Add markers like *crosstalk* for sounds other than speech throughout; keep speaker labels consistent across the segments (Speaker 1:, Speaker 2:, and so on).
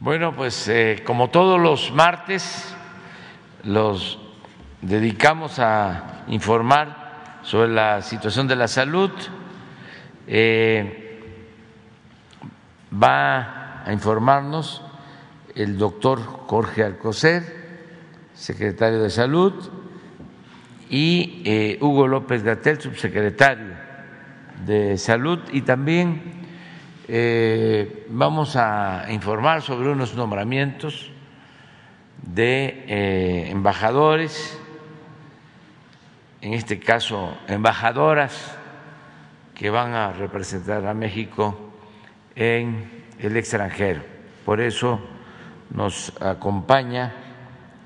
Speaker 1: Bueno, pues eh, como todos los martes, los dedicamos a informar sobre la situación de la salud. Eh, va a informarnos el doctor Jorge Alcocer, secretario de Salud, y eh, Hugo López Gatel, subsecretario de Salud, y también eh, vamos a informar sobre unos nombramientos de eh, embajadores, en este caso embajadoras que van a representar a México en el extranjero. Por eso nos acompaña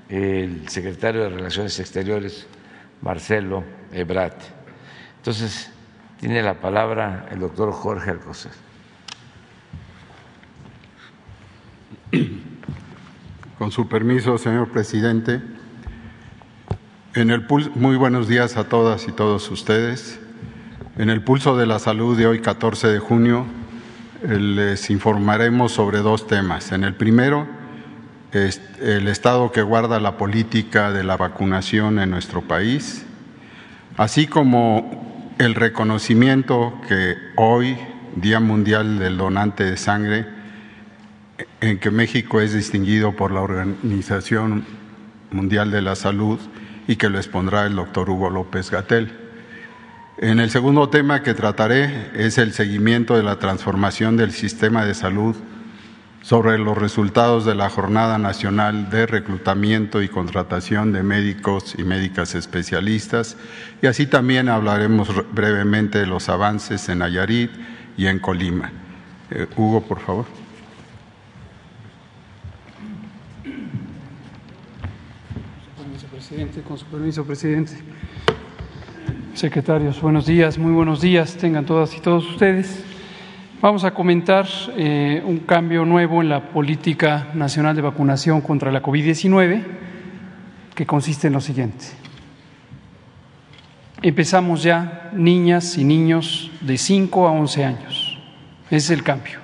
Speaker 1: el secretario de Relaciones Exteriores, Marcelo Ebrat. Entonces, tiene la palabra el doctor Jorge Alcocer. *clears throat*
Speaker 2: Con su permiso, señor presidente, en el muy buenos días a todas y todos ustedes. En el pulso de la salud de hoy, 14 de junio, les informaremos sobre dos temas. En el primero, el estado que guarda la política de la vacunación en nuestro país, así como el reconocimiento que hoy, Día Mundial del Donante de Sangre, en que México es distinguido por la Organización Mundial de la Salud y que lo expondrá el doctor Hugo López Gatel. En el segundo tema que trataré es el seguimiento de la transformación del sistema de salud sobre los resultados de la Jornada Nacional de Reclutamiento y Contratación de Médicos y Médicas Especialistas y así también hablaremos brevemente de los avances en Nayarit y en Colima. Eh, Hugo, por favor.
Speaker 3: Con su permiso, presidente. Secretarios, buenos días, muy buenos días, tengan todas y todos ustedes. Vamos a comentar eh, un cambio nuevo en la política nacional de vacunación contra la COVID-19, que consiste en lo siguiente. Empezamos ya niñas y niños de 5 a 11 años. Ese es el cambio.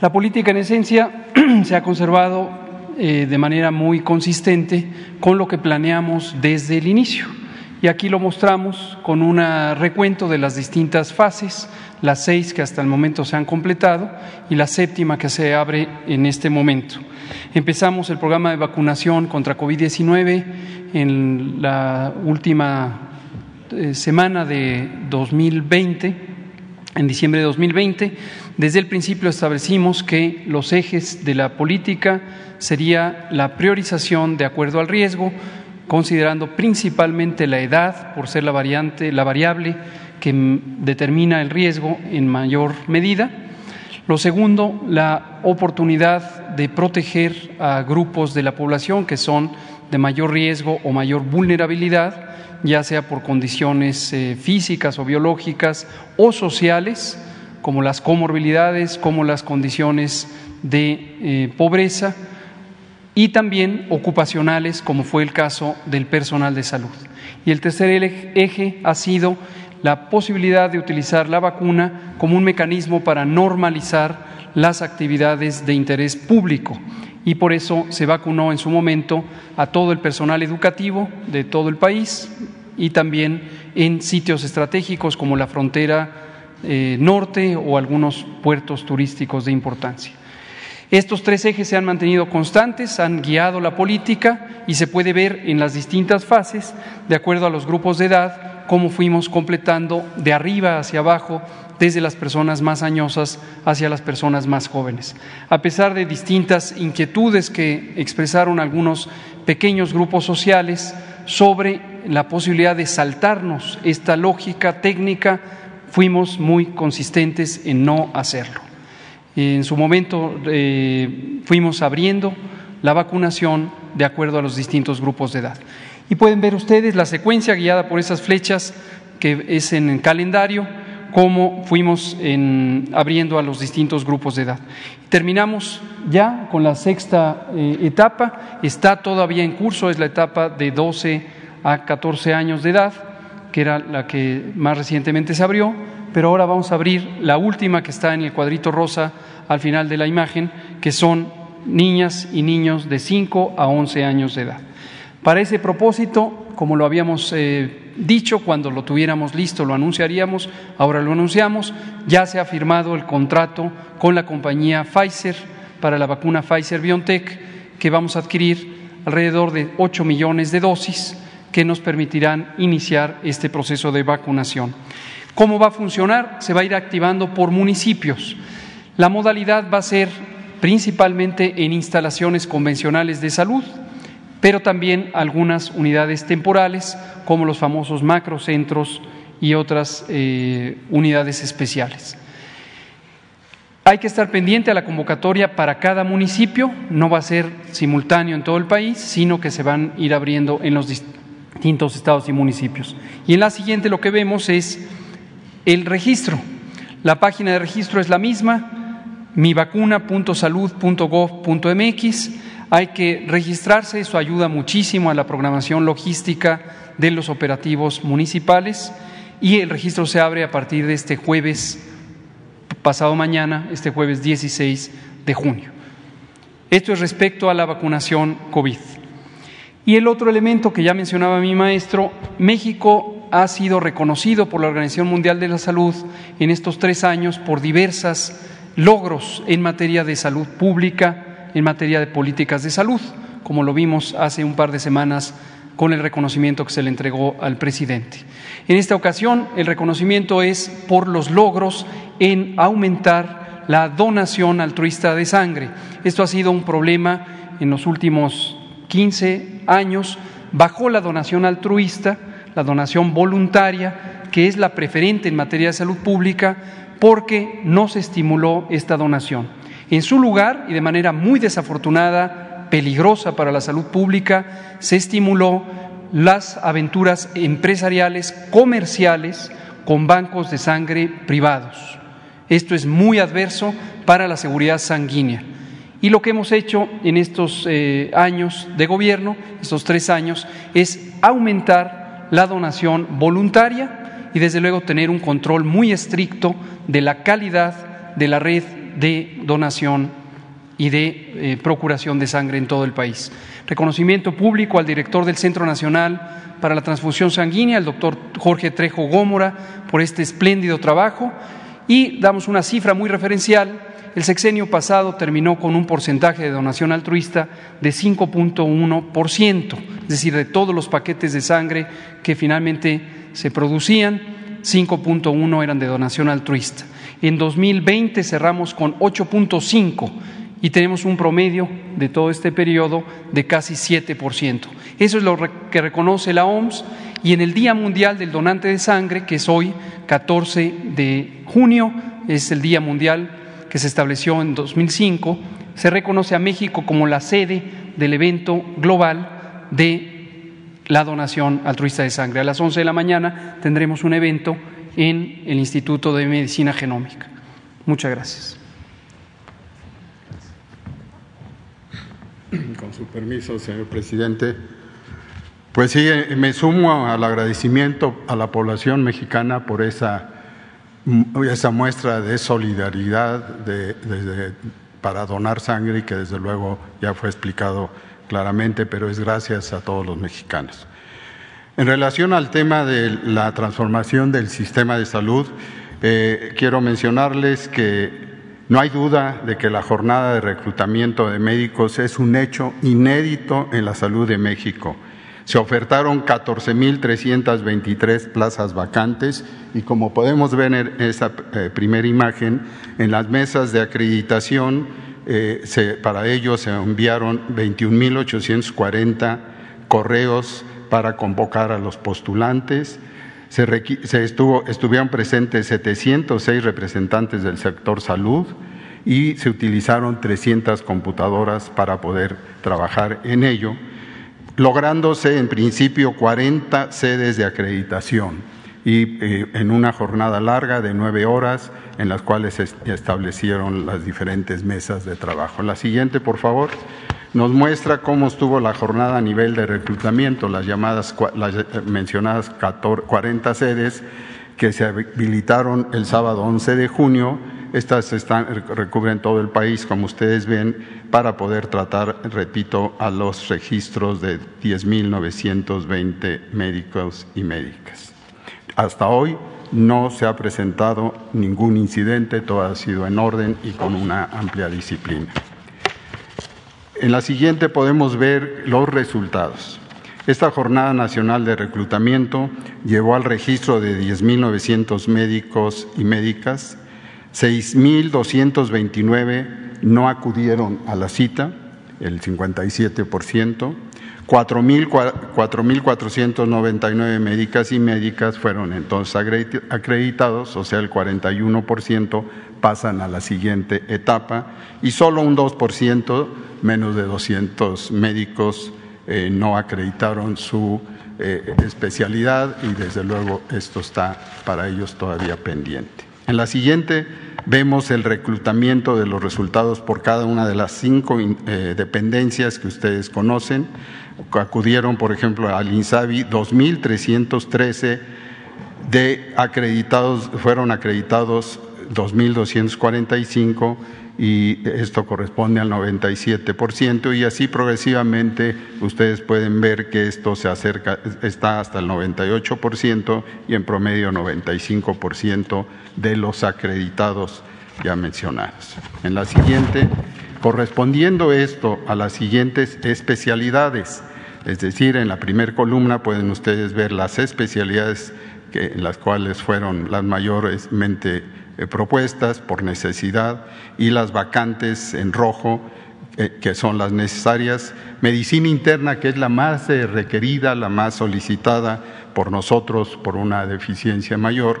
Speaker 3: La política en esencia *clears throat* se ha conservado eh, de manera muy consistente con lo que planeamos desde el inicio. Y aquí lo mostramos con un recuento de las distintas fases, las seis que hasta el momento se han completado y la séptima que se abre en este momento. Empezamos el programa de vacunación contra COVID-19 en la última eh, semana de 2020, en diciembre de 2020. Desde el principio establecimos que los ejes de la política sería la priorización de acuerdo al riesgo, considerando principalmente la edad por ser la variante, la variable que determina el riesgo en mayor medida. Lo segundo, la oportunidad de proteger a grupos de la población que son de mayor riesgo o mayor vulnerabilidad, ya sea por condiciones eh, físicas o biológicas o sociales, como las comorbilidades, como las condiciones de eh, pobreza y también ocupacionales, como fue el caso del personal de salud. Y el tercer eje ha sido la posibilidad de utilizar la vacuna como un mecanismo para normalizar las actividades de interés público y por eso se vacunó en su momento a todo el personal educativo de todo el país y también en sitios estratégicos como la frontera eh, norte o algunos puertos turísticos de importancia. Estos tres ejes se han mantenido constantes, han guiado la política y se puede ver en las distintas fases, de acuerdo a los grupos de edad, cómo fuimos completando de arriba hacia abajo, desde las personas más añosas hacia las personas más jóvenes. A pesar de distintas inquietudes que expresaron algunos pequeños grupos sociales sobre la posibilidad de saltarnos esta lógica técnica, fuimos muy consistentes en no hacerlo. En su momento eh, fuimos abriendo la vacunación de acuerdo a los distintos grupos de edad. Y pueden ver ustedes la secuencia guiada por esas flechas que es en el calendario, cómo fuimos abriendo a los distintos grupos de edad. Terminamos ya con la sexta eh, etapa, está todavía en curso, es la etapa de 12 a 14 años de edad, que era la que más recientemente se abrió pero ahora vamos a abrir la última que está en el cuadrito rosa al final de la imagen, que son niñas y niños de 5 a 11 años de edad. Para ese propósito, como lo habíamos eh, dicho, cuando lo tuviéramos listo lo anunciaríamos, ahora lo anunciamos, ya se ha firmado el contrato con la compañía Pfizer para la vacuna Pfizer BioNTech, que vamos a adquirir alrededor de 8 millones de dosis que nos permitirán iniciar este proceso de vacunación. ¿Cómo va a funcionar? Se va a ir activando por municipios. La modalidad va a ser principalmente en instalaciones convencionales de salud, pero también algunas unidades temporales, como los famosos macrocentros y otras eh, unidades especiales. Hay que estar pendiente a la convocatoria para cada municipio, no va a ser simultáneo en todo el país, sino que se van a ir abriendo en los distintos estados y municipios. Y en la siguiente lo que vemos es el registro. La página de registro es la misma, mivacuna.salud.gov.mx. Hay que registrarse, eso ayuda muchísimo a la programación logística de los operativos municipales y el registro se abre a partir de este jueves pasado mañana, este jueves 16 de junio. Esto es respecto a la vacunación COVID. Y el otro elemento que ya mencionaba mi maestro, México ha sido reconocido por la Organización Mundial de la Salud en estos tres años por diversas logros en materia de salud pública, en materia de políticas de salud, como lo vimos hace un par de semanas con el reconocimiento que se le entregó al presidente. En esta ocasión, el reconocimiento es por los logros en aumentar la donación altruista de sangre. Esto ha sido un problema en los últimos 15 años. Bajó la donación altruista, la donación voluntaria, que es la preferente en materia de salud pública, porque no se estimuló esta donación. En su lugar, y de manera muy desafortunada, peligrosa para la salud pública, se estimuló las aventuras empresariales, comerciales, con bancos de sangre privados. Esto es muy adverso para la seguridad sanguínea. Y lo que hemos hecho en estos eh, años de gobierno, estos tres años, es aumentar la donación voluntaria y desde luego tener un control muy estricto de la calidad de la red de donación y de eh, procuración de sangre en todo el país. Reconocimiento público al director del Centro Nacional para la Transfusión Sanguínea, el doctor Jorge Trejo Gómora, por este espléndido trabajo. Y damos una cifra muy referencial. El sexenio pasado terminó con un porcentaje de donación altruista de 5.1%, es decir, de todos los paquetes de sangre que finalmente se producían, 5.1 eran de donación altruista. En 2020 cerramos con 8.5 y tenemos un promedio de todo este periodo de casi 7%. Eso es lo que reconoce la OMS y en el Día Mundial del Donante de Sangre, que es hoy 14 de junio, es el Día Mundial que se estableció en 2005, se reconoce a México como la sede del evento global de la donación altruista de sangre. A las 11 de la mañana tendremos un evento en el Instituto de Medicina Genómica. Muchas gracias.
Speaker 2: Con su permiso, señor presidente. Pues sí, me sumo al agradecimiento a la población mexicana por esa, esa muestra de solidaridad para donar sangre y que desde luego ya fue explicado claramente, pero es gracias a todos los mexicanos. En relación al tema de la transformación del sistema de salud, eh, quiero mencionarles que no hay duda de que la jornada de reclutamiento de médicos es un hecho inédito en la salud de México. Se ofertaron 14.323 plazas vacantes y como podemos ver en esa eh, primera imagen, en las mesas de acreditación eh, para ello se enviaron 21.840 correos para convocar a los postulantes. Se, estuvo, estuvieron presentes 706 representantes del sector salud y se utilizaron 300 computadoras para poder trabajar en ello, lográndose en principio 40 sedes de acreditación y eh, en una jornada larga de nueve horas en las cuales se establecieron las diferentes mesas de trabajo. La siguiente, por favor, nos muestra cómo estuvo la jornada a nivel de reclutamiento, las llamadas, las eh, mencionadas 40 sedes que se habilitaron el sábado 11 de junio, Estas recubren todo el país, como ustedes ven, para poder tratar, repito, a los registros de 10.920 médicos y médicas. Hasta hoy no se ha presentado ningún incidente, todo ha sido en orden y con una amplia disciplina. En la siguiente podemos ver los resultados. Esta Jornada Nacional de Reclutamiento llevó al registro de 10.900 médicos y médicas, 6.229 no acudieron a la cita, el 57%, 4.499 médicas y médicas fueron entonces acreditados, o sea, el 41% pasan a la siguiente etapa y solo un 2%, menos de 200 médicos, eh, no acreditaron su eh, especialidad y desde luego esto está para ellos todavía pendiente. En la siguiente vemos el reclutamiento de los resultados por cada una de las cinco eh, dependencias que ustedes conocen. Acudieron, por ejemplo, al INSABI 2.313 de acreditados, fueron acreditados 2.245 y esto corresponde al 97% y así progresivamente ustedes pueden ver que esto se acerca, está hasta el 98% y en promedio 95% de los acreditados ya mencionados. En la siguiente, correspondiendo esto a las siguientes especialidades, es decir, en la primera columna pueden ustedes ver las especialidades que, en las cuales fueron las mayormente propuestas por necesidad y las vacantes en rojo, eh, que son las necesarias. Medicina interna, que es la más eh, requerida, la más solicitada por nosotros por una deficiencia mayor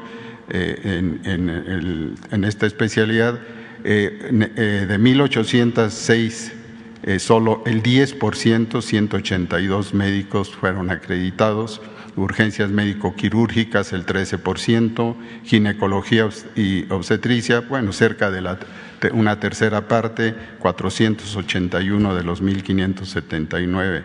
Speaker 2: en, en, esta especialidad. de 1.806 solo el 10%, 182 médicos fueron acreditados urgencias médico-quirúrgicas el 13%, ginecología y obstetricia, bueno, cerca de la, una tercera parte, 481 de los 1.579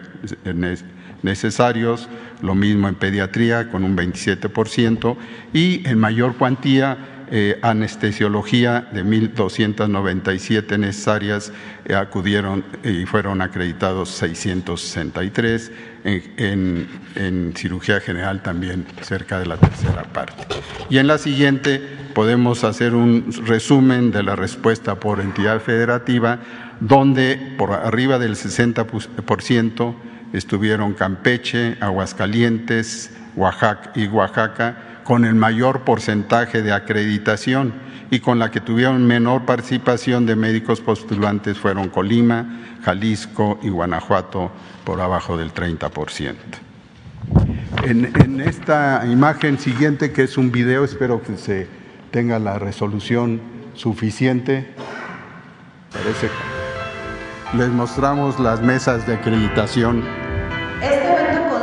Speaker 2: necesarios, lo mismo en pediatría con un 27% y en mayor cuantía eh, anestesiología de 1.297 necesarias eh, acudieron y fueron acreditados 663, en, en, cirugía general también cerca de la tercera parte. Y en la siguiente podemos hacer un resumen de la respuesta por entidad federativa, donde por arriba del 60% estuvieron Campeche, Aguascalientes, Oaxaca y Oaxaca, con el mayor porcentaje de acreditación y con la que tuvieron menor participación de médicos postulantes fueron Colima, Jalisco y Guanajuato por abajo del 30%. En, esta imagen siguiente, que es un video, espero que se tenga la resolución suficiente. Parece. Les mostramos las mesas de acreditación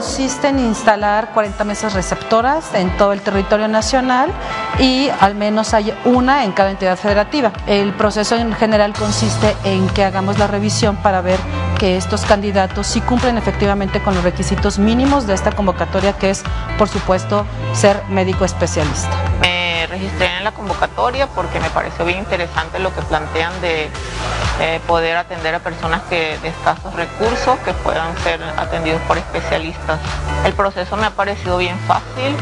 Speaker 4: consiste en instalar 40 mesas receptoras en todo el territorio nacional y al menos hay una en cada entidad federativa. El proceso en general consiste en que hagamos la revisión para ver que estos candidatos sí cumplen efectivamente con los requisitos mínimos de esta convocatoria, que es, por supuesto, ser médico especialista
Speaker 5: registré en la convocatoria porque me pareció bien interesante lo que plantean de eh, poder atender a personas que, de escasos recursos que puedan ser atendidos por especialistas. El proceso me ha parecido bien fácil,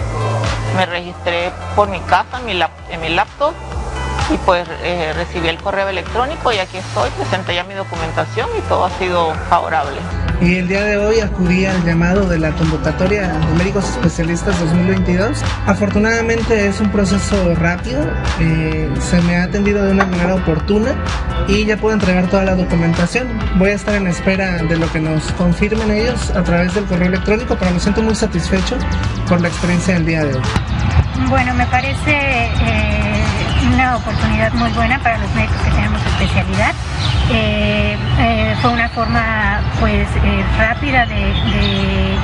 Speaker 5: me registré por mi casa, en mi, laptop y pues eh, recibí el correo electrónico y aquí estoy, presenté ya mi documentación y todo ha sido favorable.
Speaker 6: Y el día de hoy acudí al llamado de la convocatoria de médicos especialistas 2022. Afortunadamente es un proceso rápido, eh, se me ha atendido de una manera oportuna y ya puedo entregar toda la documentación. Voy a estar en espera de lo que nos confirmen ellos a través del correo electrónico, pero me siento muy satisfecho por la experiencia del día de hoy.
Speaker 7: Bueno, me parece... Eh una oportunidad muy buena para los médicos que tenemos especialidad. Eh, eh, fue una forma pues eh, rápida de de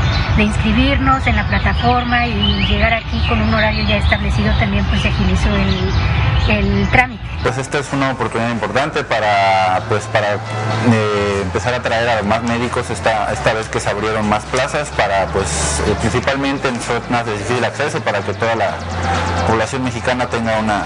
Speaker 7: inscribirnos en la plataforma y llegar aquí con un horario ya establecido también pues se agilizó el, el trámite.
Speaker 8: Pues esta es una oportunidad importante para, pues para eh, empezar a traer a más médicos esta, esta vez que se abrieron más plazas para pues eh, principalmente en zonas de difícil acceso para que toda la población mexicana tenga una,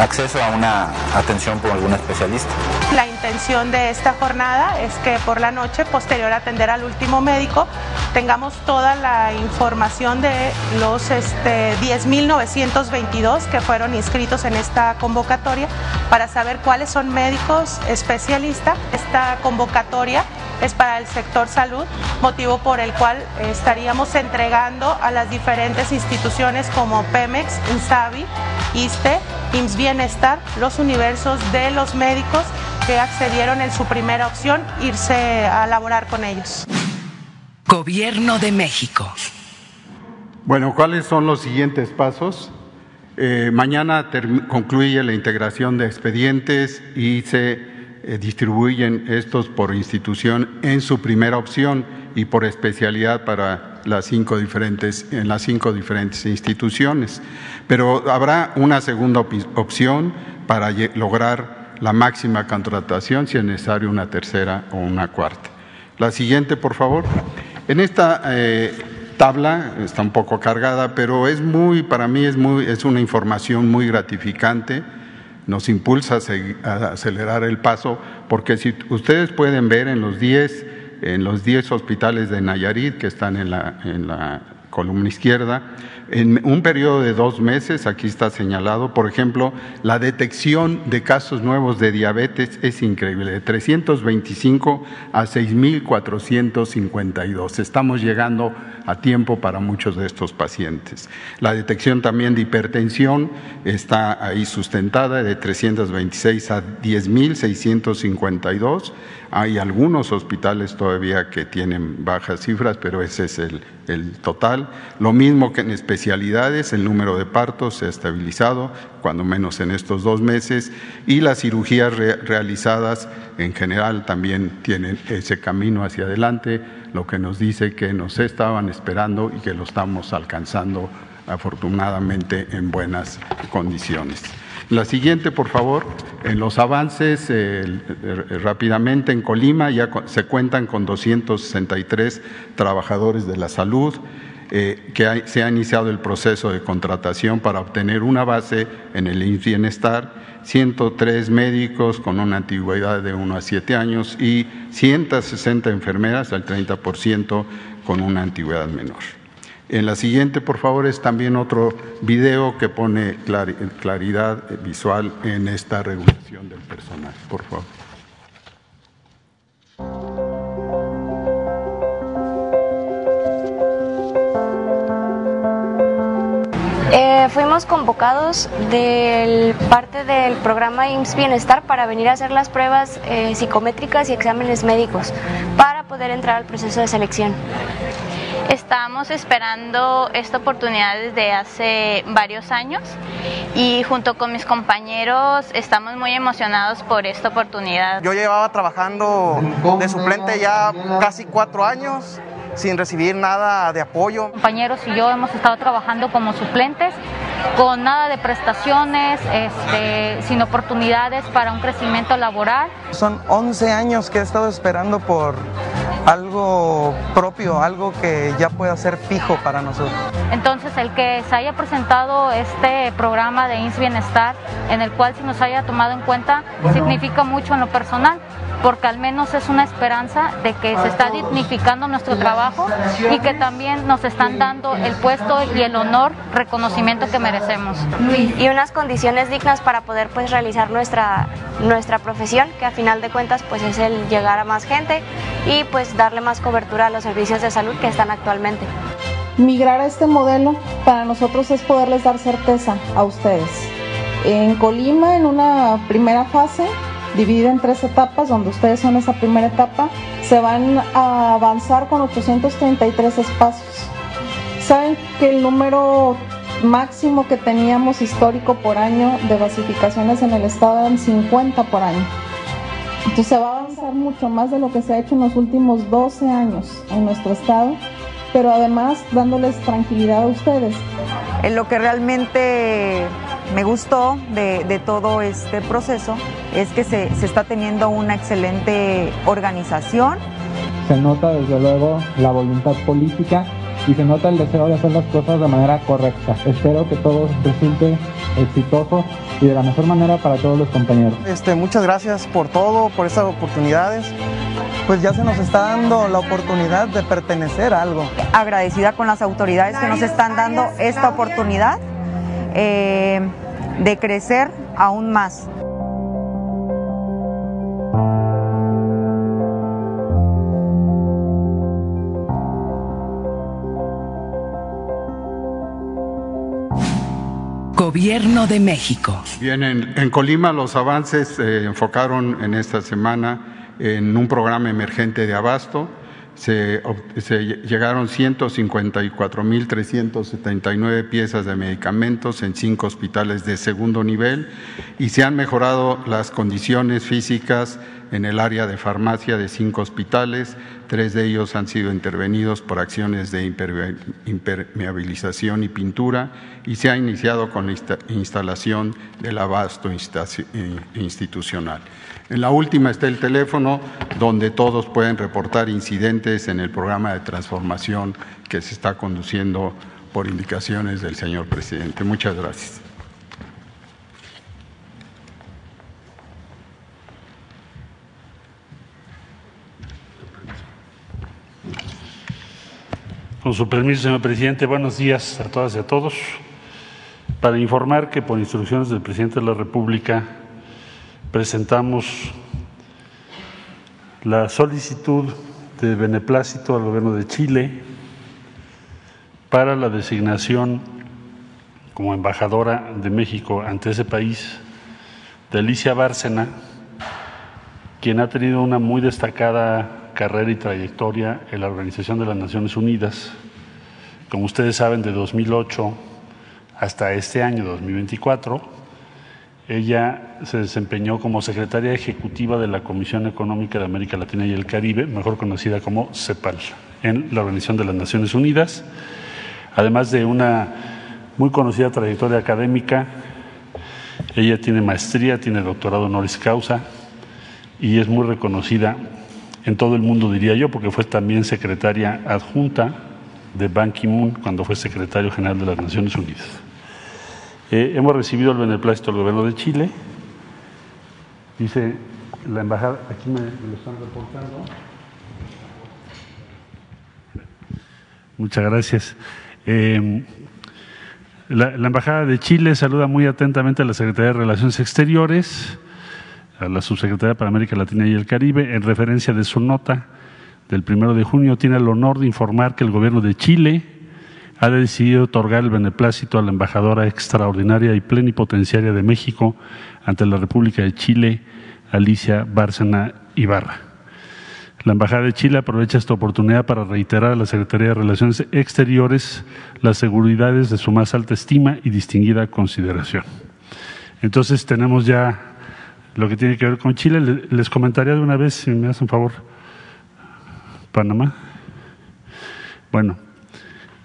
Speaker 8: acceso a una atención por algún especialista.
Speaker 9: La intención de esta jornada es que por la noche, posterior a atender al último médico, tengamos toda la información de los este, 10.922 que fueron inscritos en esta convocatoria para saber cuáles son médicos especialistas. Esta convocatoria es para el sector salud, motivo por el cual estaríamos entregando a las diferentes instituciones como Pemex, Insabi, ISTE, IMSS Bienestar, los universos de los médicos que accedieron en su primera opción irse a laborar con ellos.
Speaker 10: Gobierno de México.
Speaker 2: Bueno, ¿cuáles son los siguientes pasos? Eh, mañana concluye la integración de expedientes y se eh, distribuyen estos por institución en su primera opción y por especialidad para las cinco diferentes, en las cinco diferentes instituciones. Pero habrá una segunda opción para lograr la máxima contratación, si es necesario una tercera o una cuarta. La siguiente, por favor. En esta eh, tabla está un poco cargada, pero es muy, para mí es muy, es una información muy gratificante. Nos impulsa a, acelerar el paso, porque si ustedes pueden ver en los 10 en los 10 hospitales de Nayarit que están en la, en la columna izquierda, en un periodo de dos meses, aquí está señalado, por ejemplo, la detección de casos nuevos de diabetes es increíble, de 325 a 6.452. Estamos llegando a tiempo para muchos de estos pacientes. La detección también de hipertensión está ahí sustentada, de 326 a 10.652. Hay algunos hospitales todavía que tienen bajas cifras, pero ese es el, el total. Lo mismo que en especialidades, el número de partos se ha estabilizado, cuando menos en estos dos meses, y las cirugías realizadas en general también tienen ese camino hacia adelante, lo que nos dice que nos estaban esperando y que lo estamos alcanzando afortunadamente en buenas condiciones. La siguiente, por favor. En los avances, rápidamente, en Colima ya se cuentan con 263 trabajadores de la salud, eh, que se ha iniciado el proceso de contratación para obtener una base en el bienestar, 103 médicos con una antigüedad de 1 a 7 años y 160 enfermeras, al 30% con una antigüedad menor. En la siguiente, por favor, es también otro video que pone claridad visual en esta regulación del personal. Por favor.
Speaker 11: Eh, fuimos convocados del parte del programa IMSS Bienestar para venir a hacer las pruebas eh, psicométricas y exámenes médicos para poder entrar al proceso de selección.
Speaker 12: Estamos esperando esta oportunidad desde hace varios años y junto con mis compañeros estamos muy emocionados por esta oportunidad.
Speaker 13: Yo llevaba trabajando de suplente ya casi cuatro años sin recibir nada de apoyo.
Speaker 14: Compañeros y yo hemos estado trabajando como suplentes con nada de prestaciones, este, sin oportunidades para un crecimiento laboral.
Speaker 13: Son 11 años que he estado esperando por algo propio, algo que ya pueda ser fijo para nosotros.
Speaker 14: Entonces, el que se haya presentado este programa de INS Bienestar, en el cual se nos haya tomado en cuenta, significa mucho en lo personal, porque al menos es una esperanza de que se está dignificando nuestro trabajo y que también nos están dando el puesto y el honor, reconocimiento que merecemos.
Speaker 11: Y unas condiciones dignas para poder pues realizar nuestra, nuestra profesión, que a final de cuentas pues es el llegar a más gente y pues darle más cobertura a los servicios de salud que están actualmente.
Speaker 15: Migrar a este modelo para nosotros es poderles dar certeza a ustedes. En Colima, en una primera fase, dividida en tres etapas, donde ustedes son esa primera etapa, se van a avanzar con 833 espacios. Saben que el número máximo que teníamos histórico por año de basificaciones en el estado eran 50 por año. Entonces se va a avanzar mucho más de lo que se ha hecho en los últimos 12 años en nuestro estado pero además dándoles tranquilidad a ustedes.
Speaker 16: En lo que realmente me gustó de, todo este proceso es que se, se está teniendo una excelente organización.
Speaker 17: Se nota desde luego la voluntad política y se nota el deseo de hacer las cosas de manera correcta. Espero que todo resulte exitoso y de la mejor manera para todos los compañeros.
Speaker 13: Este, muchas gracias por todo, por estas oportunidades. Pues ya se nos está dando la oportunidad de pertenecer a algo.
Speaker 16: Agradecida con las autoridades que nos están dando esta oportunidad eh, de crecer aún más.
Speaker 10: Gobierno de México.
Speaker 2: Bien, en, Colima los avances se enfocaron en esta semana en un programa emergente de abasto. Se, llegaron 154.379 piezas de medicamentos en cinco hospitales de segundo nivel y se han mejorado las condiciones físicas en el área de farmacia de cinco hospitales, tres de ellos han sido intervenidos por acciones de impermeabilización y pintura y se ha iniciado con la instalación del abasto eh, institucional. En la última está el teléfono donde todos pueden reportar incidentes en el programa de transformación que se está conduciendo por indicaciones del señor presidente. Muchas gracias.
Speaker 18: Con su permiso, señor presidente, buenos días a todas y a todos. Para informar que por instrucciones del presidente de la República presentamos la solicitud de beneplácito al gobierno de Chile para la designación como embajadora de México ante ese país de Alicia Bárcena, quien ha tenido una muy destacada carrera y trayectoria en la Organización de las Naciones Unidas. Como ustedes saben, de 2008 hasta este año 2024, ella se desempeñó como secretaria ejecutiva de la Comisión Económica de América Latina y el Caribe, mejor conocida como CEPAL, en la Organización de las Naciones Unidas, además de una muy conocida trayectoria académica. Ella tiene maestría, tiene doctorado honoris causa y es muy reconocida en todo el mundo, diría yo, porque fue también secretaria adjunta de Ban Ki-moon cuando fue secretario general de las Naciones Unidas. Eh, hemos recibido el beneplácito del gobierno de Chile. Dice la embajada, aquí me, lo están reportando. Muchas gracias. Eh, la, la, Embajada de Chile saluda muy atentamente a la Secretaría de Relaciones Exteriores a la subsecretaria para América Latina y el Caribe, en referencia de su nota del primero de junio, tiene el honor de informar que el gobierno de Chile ha decidido otorgar el beneplácito a la embajadora extraordinaria y plenipotenciaria de México ante la República de Chile, Alicia Bárcena Ibarra. La Embajada de Chile aprovecha esta oportunidad para reiterar a la Secretaría de Relaciones Exteriores las seguridades de su más alta estima y distinguida consideración. Entonces tenemos ya lo que tiene que ver con Chile. Les comentaría de una vez, si me hacen favor, Panamá. Bueno,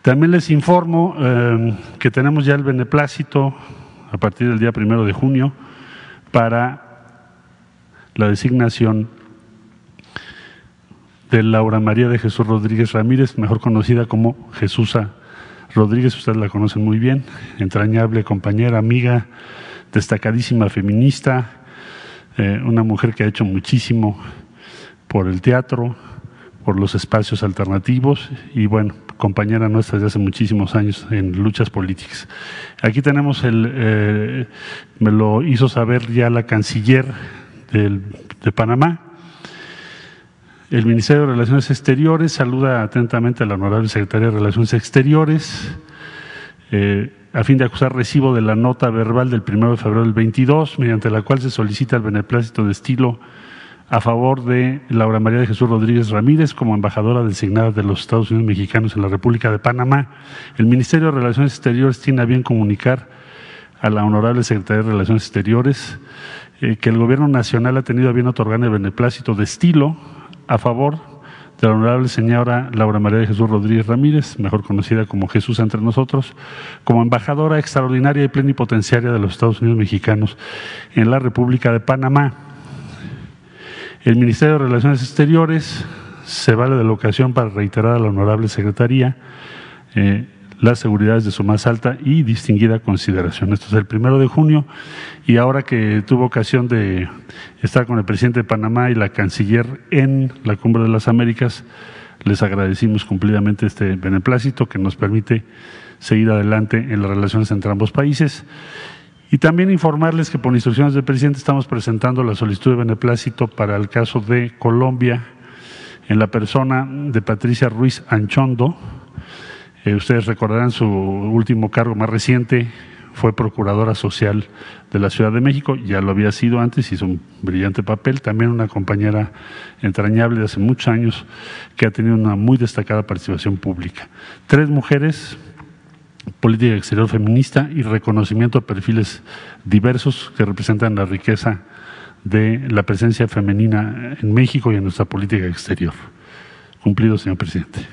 Speaker 18: también les informo eh, que tenemos ya el beneplácito a partir del día primero de junio para la designación de Laura María de Jesús Rodríguez Ramírez, mejor conocida como Jesúsa Rodríguez, ustedes la conocen muy bien, entrañable compañera, amiga, destacadísima feminista, eh, una mujer que ha hecho muchísimo por el teatro, por los espacios alternativos y bueno, compañera nuestra desde hace muchísimos años en luchas políticas. Aquí tenemos el, eh, me lo hizo saber ya la canciller de Panamá. El Ministerio de Relaciones Exteriores saluda atentamente a la honorable secretaria de Relaciones Exteriores. Eh, a fin de acusar recibo de la nota verbal del 1 de febrero del 22, mediante la cual se solicita el beneplácito de estilo a favor de Laura María de Jesús Rodríguez Ramírez como embajadora designada de los Estados Unidos mexicanos en la República de Panamá. El Ministerio de Relaciones Exteriores tiene a bien comunicar a la honorable Secretaría de Relaciones Exteriores eh, que el Gobierno Nacional ha tenido a bien otorgar el beneplácito de estilo a favor de la honorable señora Laura María de Jesús Rodríguez Ramírez, mejor conocida como Jesús entre nosotros, como embajadora extraordinaria y plenipotenciaria de los Estados Unidos mexicanos en la República de Panamá. El Ministerio de Relaciones Exteriores se vale de la ocasión para reiterar a la honorable secretaría eh, las seguridades de su más alta y distinguida consideración. Esto es el primero de junio y ahora que tuvo ocasión de estar con el presidente de Panamá y la canciller en la Cumbre de las Américas, les agradecimos cumplidamente este beneplácito que nos permite seguir adelante en las relaciones entre ambos países. Y también informarles que por instrucciones del presidente estamos presentando la solicitud de beneplácito para el caso de Colombia en la persona de Patricia Ruiz Anchondo, eh, ustedes recordarán su último cargo más reciente, fue procuradora social de la Ciudad de México, ya lo había sido antes, hizo un brillante papel, también una compañera entrañable de hace muchos años que ha tenido una muy destacada participación pública. Tres mujeres, política exterior feminista y reconocimiento a perfiles diversos que representan la riqueza de la presencia femenina en México y en nuestra política exterior. Cumplido, señor presidente.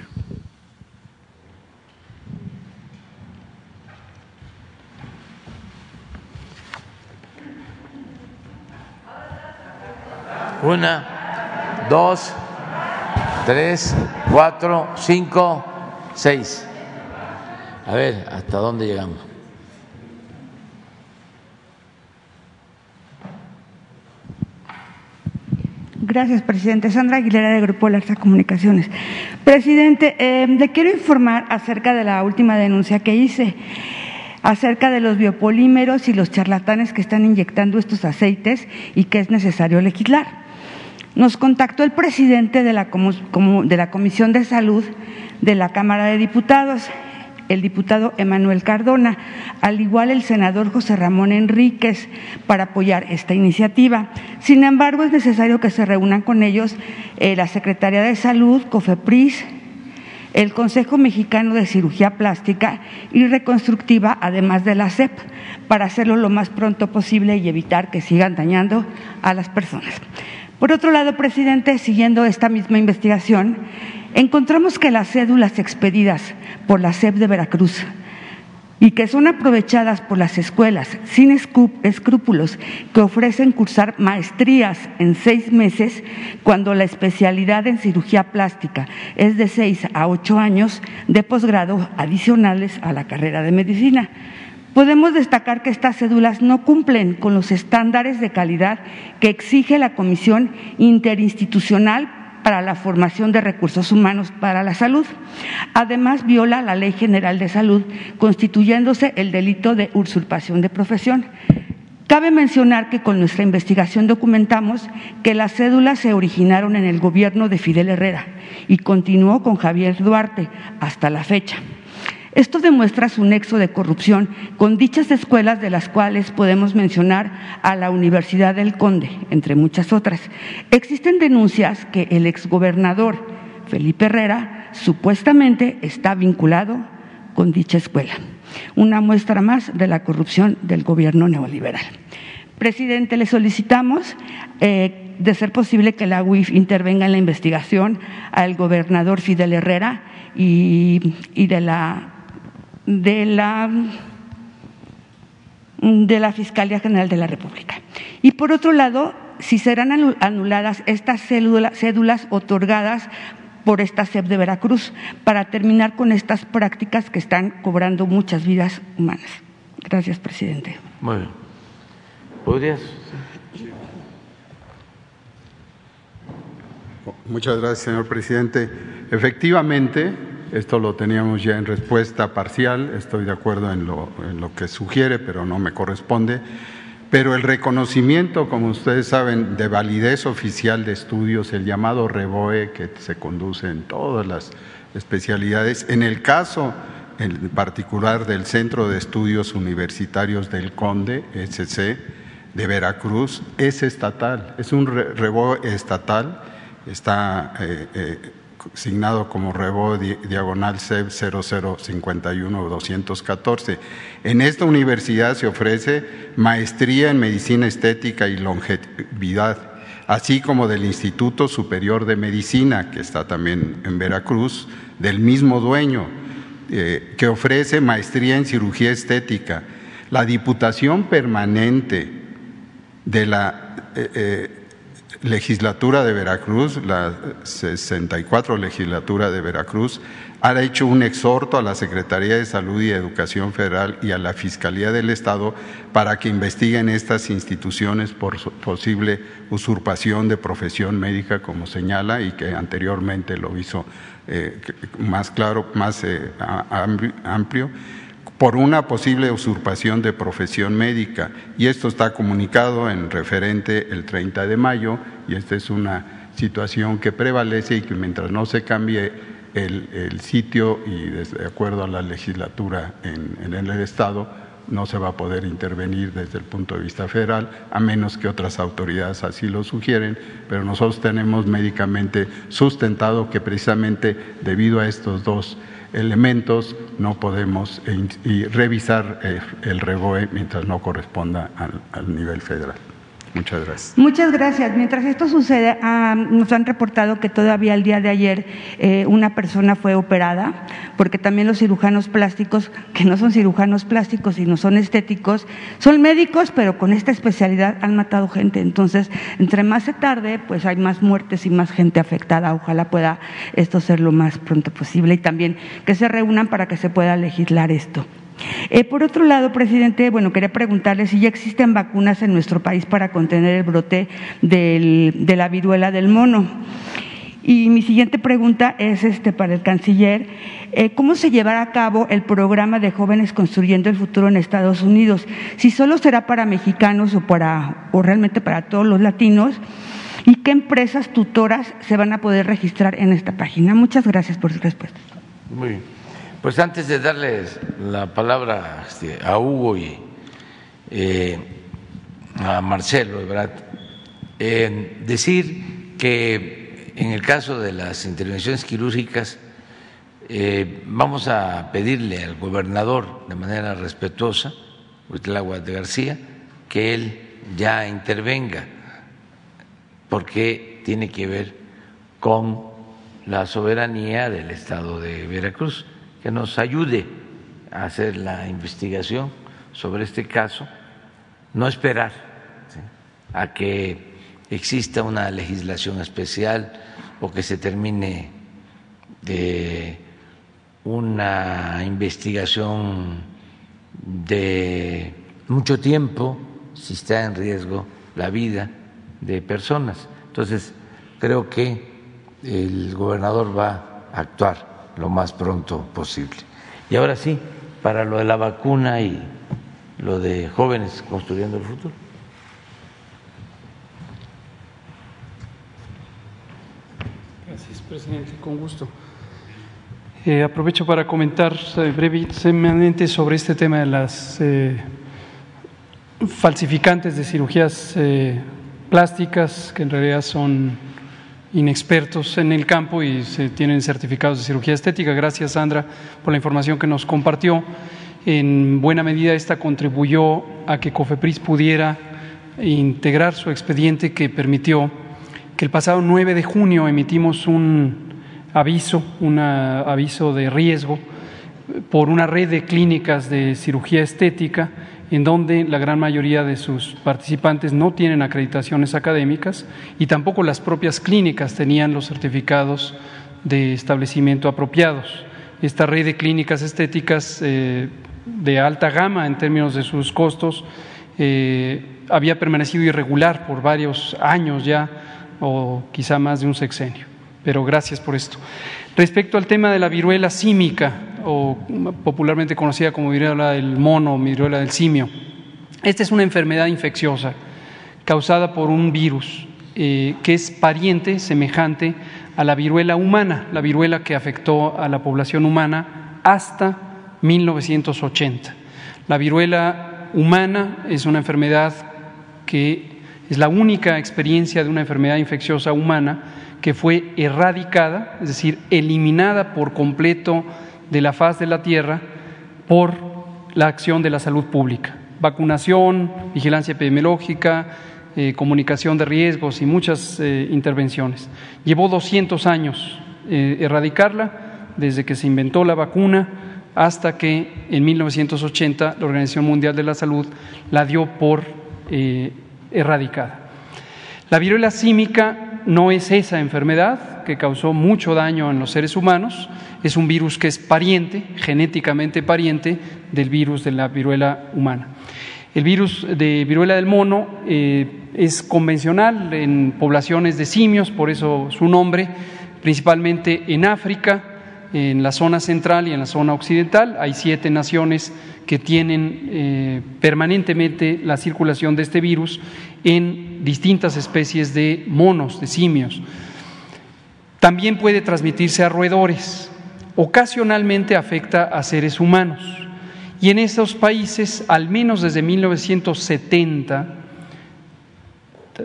Speaker 1: Una, dos, tres, cuatro, cinco, seis. A ver, ¿hasta dónde llegamos?
Speaker 19: Gracias, presidente. Sandra Aguilera, de Grupo Larsa Comunicaciones. Presidente, eh, le quiero informar acerca de la última denuncia que hice acerca de los biopolímeros y los charlatanes que están inyectando estos aceites y que es necesario legislar. Nos contactó el presidente de la, de la Comisión de Salud de la Cámara de Diputados, el diputado Emanuel Cardona, al igual el senador José Ramón Enríquez, para apoyar esta iniciativa. Sin embargo, es necesario que se reúnan con ellos eh, la Secretaría de Salud, COFEPRIS, el Consejo Mexicano de Cirugía Plástica y Reconstructiva, además de la CEP, para hacerlo lo más pronto posible y evitar que sigan dañando a las personas. Por otro lado, presidente, siguiendo esta misma investigación, encontramos que las cédulas expedidas por la SEP de Veracruz y que son aprovechadas por las escuelas sin escrúpulos que ofrecen cursar maestrías en seis meses cuando la especialidad en cirugía plástica es de seis a ocho años de posgrado adicionales a la carrera de medicina. Podemos destacar que estas cédulas no cumplen con los estándares de calidad que exige la Comisión Interinstitucional para la Formación de Recursos Humanos para la Salud. Además, viola la Ley General de Salud, constituyéndose el delito de usurpación de profesión. Cabe mencionar que con nuestra investigación documentamos que las cédulas se originaron en el gobierno de Fidel Herrera y continuó con Javier Duarte hasta la fecha. Esto demuestra su nexo de corrupción con dichas escuelas de las cuales podemos mencionar a la Universidad del Conde, entre muchas otras. Existen denuncias que el exgobernador Felipe Herrera supuestamente está vinculado con dicha escuela. Una muestra más de la corrupción del gobierno neoliberal. Presidente, le solicitamos, eh, de ser posible, que la UIF intervenga en la investigación al gobernador Fidel Herrera y, y de la de la, de la Fiscalía General de la República. Y por otro lado, si serán anuladas estas cédulas otorgadas por esta SEP de Veracruz para terminar con estas prácticas que están cobrando muchas vidas humanas. Gracias, presidente.
Speaker 1: Muy bien. ¿Podrías?
Speaker 2: Muchas gracias, señor presidente. Efectivamente, esto lo teníamos ya en respuesta parcial, estoy de acuerdo en lo, que sugiere, pero no me corresponde. Pero el reconocimiento, como ustedes saben, de validez oficial de estudios, el llamado REBOE, que se conduce en todas las especialidades, en el caso en particular del Centro de Estudios Universitarios del Conde, SC, de Veracruz, es estatal, es un REBOE estatal, está eh, eh, signado como Rebo diagonal CEP 0051-214. En esta universidad se ofrece maestría en medicina estética y longevidad, así como del Instituto Superior de Medicina, que está también en Veracruz, del mismo dueño, eh, que ofrece maestría en cirugía estética. La Diputación Permanente de la eh, eh, legislatura de Veracruz, la 64 legislatura de Veracruz, ha hecho un exhorto a la Secretaría de Salud y Educación Federal y a la Fiscalía del Estado para que investiguen estas instituciones por posible usurpación de profesión médica, como señala, y que anteriormente lo hizo eh, más claro, más eh, amplio por una posible usurpación de profesión médica. Y esto está comunicado en referente el 30 de mayo y esta es una situación que prevalece y que mientras no se cambie el, sitio y de acuerdo a la legislatura en, en el Estado, no se va a poder intervenir desde el punto de vista federal, a menos que otras autoridades así lo sugieren, pero nosotros tenemos médicamente sustentado que precisamente debido a estos dos elementos no podemos revisar eh, el REBOE mientras no corresponda al nivel federal. Muchas gracias.
Speaker 19: Muchas gracias. Mientras esto sucede, ah, nos han reportado que todavía el día de ayer eh, una persona fue operada, porque también los cirujanos plásticos, que no son cirujanos plásticos y no son estéticos, son médicos, pero con esta especialidad han matado gente. Entonces, entre más se tarde, pues hay más muertes y más gente afectada. Ojalá pueda esto ser lo más pronto posible y también que se reúnan para que se pueda legislar esto. Eh, por otro lado, presidente, bueno, quería preguntarle si ya existen vacunas en nuestro país para contener el brote de la viruela del mono. Y mi siguiente pregunta es este para el canciller. Eh, ¿Cómo se llevará a cabo el programa de jóvenes construyendo el futuro en Estados Unidos? Si solo será para mexicanos o, para, o realmente para todos los latinos. ¿Y qué empresas tutoras se van a poder registrar en esta página? Muchas gracias por su respuesta.
Speaker 1: Muy bien. Pues antes de darles la palabra este, a Hugo y eh, a Marcelo, ¿verdad? decir que en el caso de las intervenciones quirúrgicas eh, vamos a pedirle al gobernador de manera respetuosa, Huitlagua de García, que él ya intervenga, porque tiene que ver con la soberanía del Estado de Veracruz que nos ayude a hacer la investigación sobre este caso, no esperar a que exista una legislación especial o que se termine de una investigación de mucho tiempo si está en riesgo la vida de personas. Entonces, creo que el gobernador va a actuar lo más pronto posible. Y ahora sí, para lo de la vacuna y lo de jóvenes construyendo el futuro.
Speaker 3: Gracias, presidente, con gusto. Eh, aprovecho para comentar eh, brevemente sobre este tema de las eh, falsificantes de cirugías plásticas, que en realidad son inexpertos en el campo y se tienen certificados de cirugía estética. Gracias, Sandra, por la información que nos compartió. En buena medida esta contribuyó a que COFEPRIS pudiera integrar su expediente que permitió que el pasado 9 de junio emitimos un aviso, un aviso de riesgo por una red de clínicas de cirugía estética en donde la gran mayoría de sus participantes no tienen acreditaciones académicas y tampoco las propias clínicas tenían los certificados de establecimiento apropiados. Esta red de clínicas estéticas eh, de alta gama en términos de sus costos eh, había permanecido irregular por varios años ya o quizá más de un sexenio. Pero gracias por esto. Respecto al tema de la viruela símica, o popularmente conocida como viruela del mono viruela del simio, esta es una enfermedad infecciosa causada por un virus eh, que es pariente, semejante a la viruela humana, la viruela que afectó a la población humana hasta 1980. La viruela humana es una enfermedad que es la única experiencia de una enfermedad infecciosa humana que fue erradicada, es decir, eliminada por completo de la faz de la Tierra por la acción de la salud pública. Vacunación, vigilancia epidemiológica, eh, comunicación de riesgos y muchas eh, intervenciones. Llevó 200 años eh, erradicarla, desde que se inventó la vacuna hasta que en 1980 la Organización Mundial de la Salud la dio por erradicada. La viruela símica no es esa enfermedad que causó mucho daño en los seres humanos, es un virus que es pariente, genéticamente pariente del virus de la viruela humana. El virus de viruela del mono eh, es convencional en poblaciones de simios, por eso su nombre, principalmente en África, en la zona central y en la zona occidental. Hay siete naciones que tienen eh, permanentemente la circulación de este virus en distintas especies de monos, de simios. También puede transmitirse a roedores. Ocasionalmente afecta a seres humanos. Y en esos países, al menos desde 1970,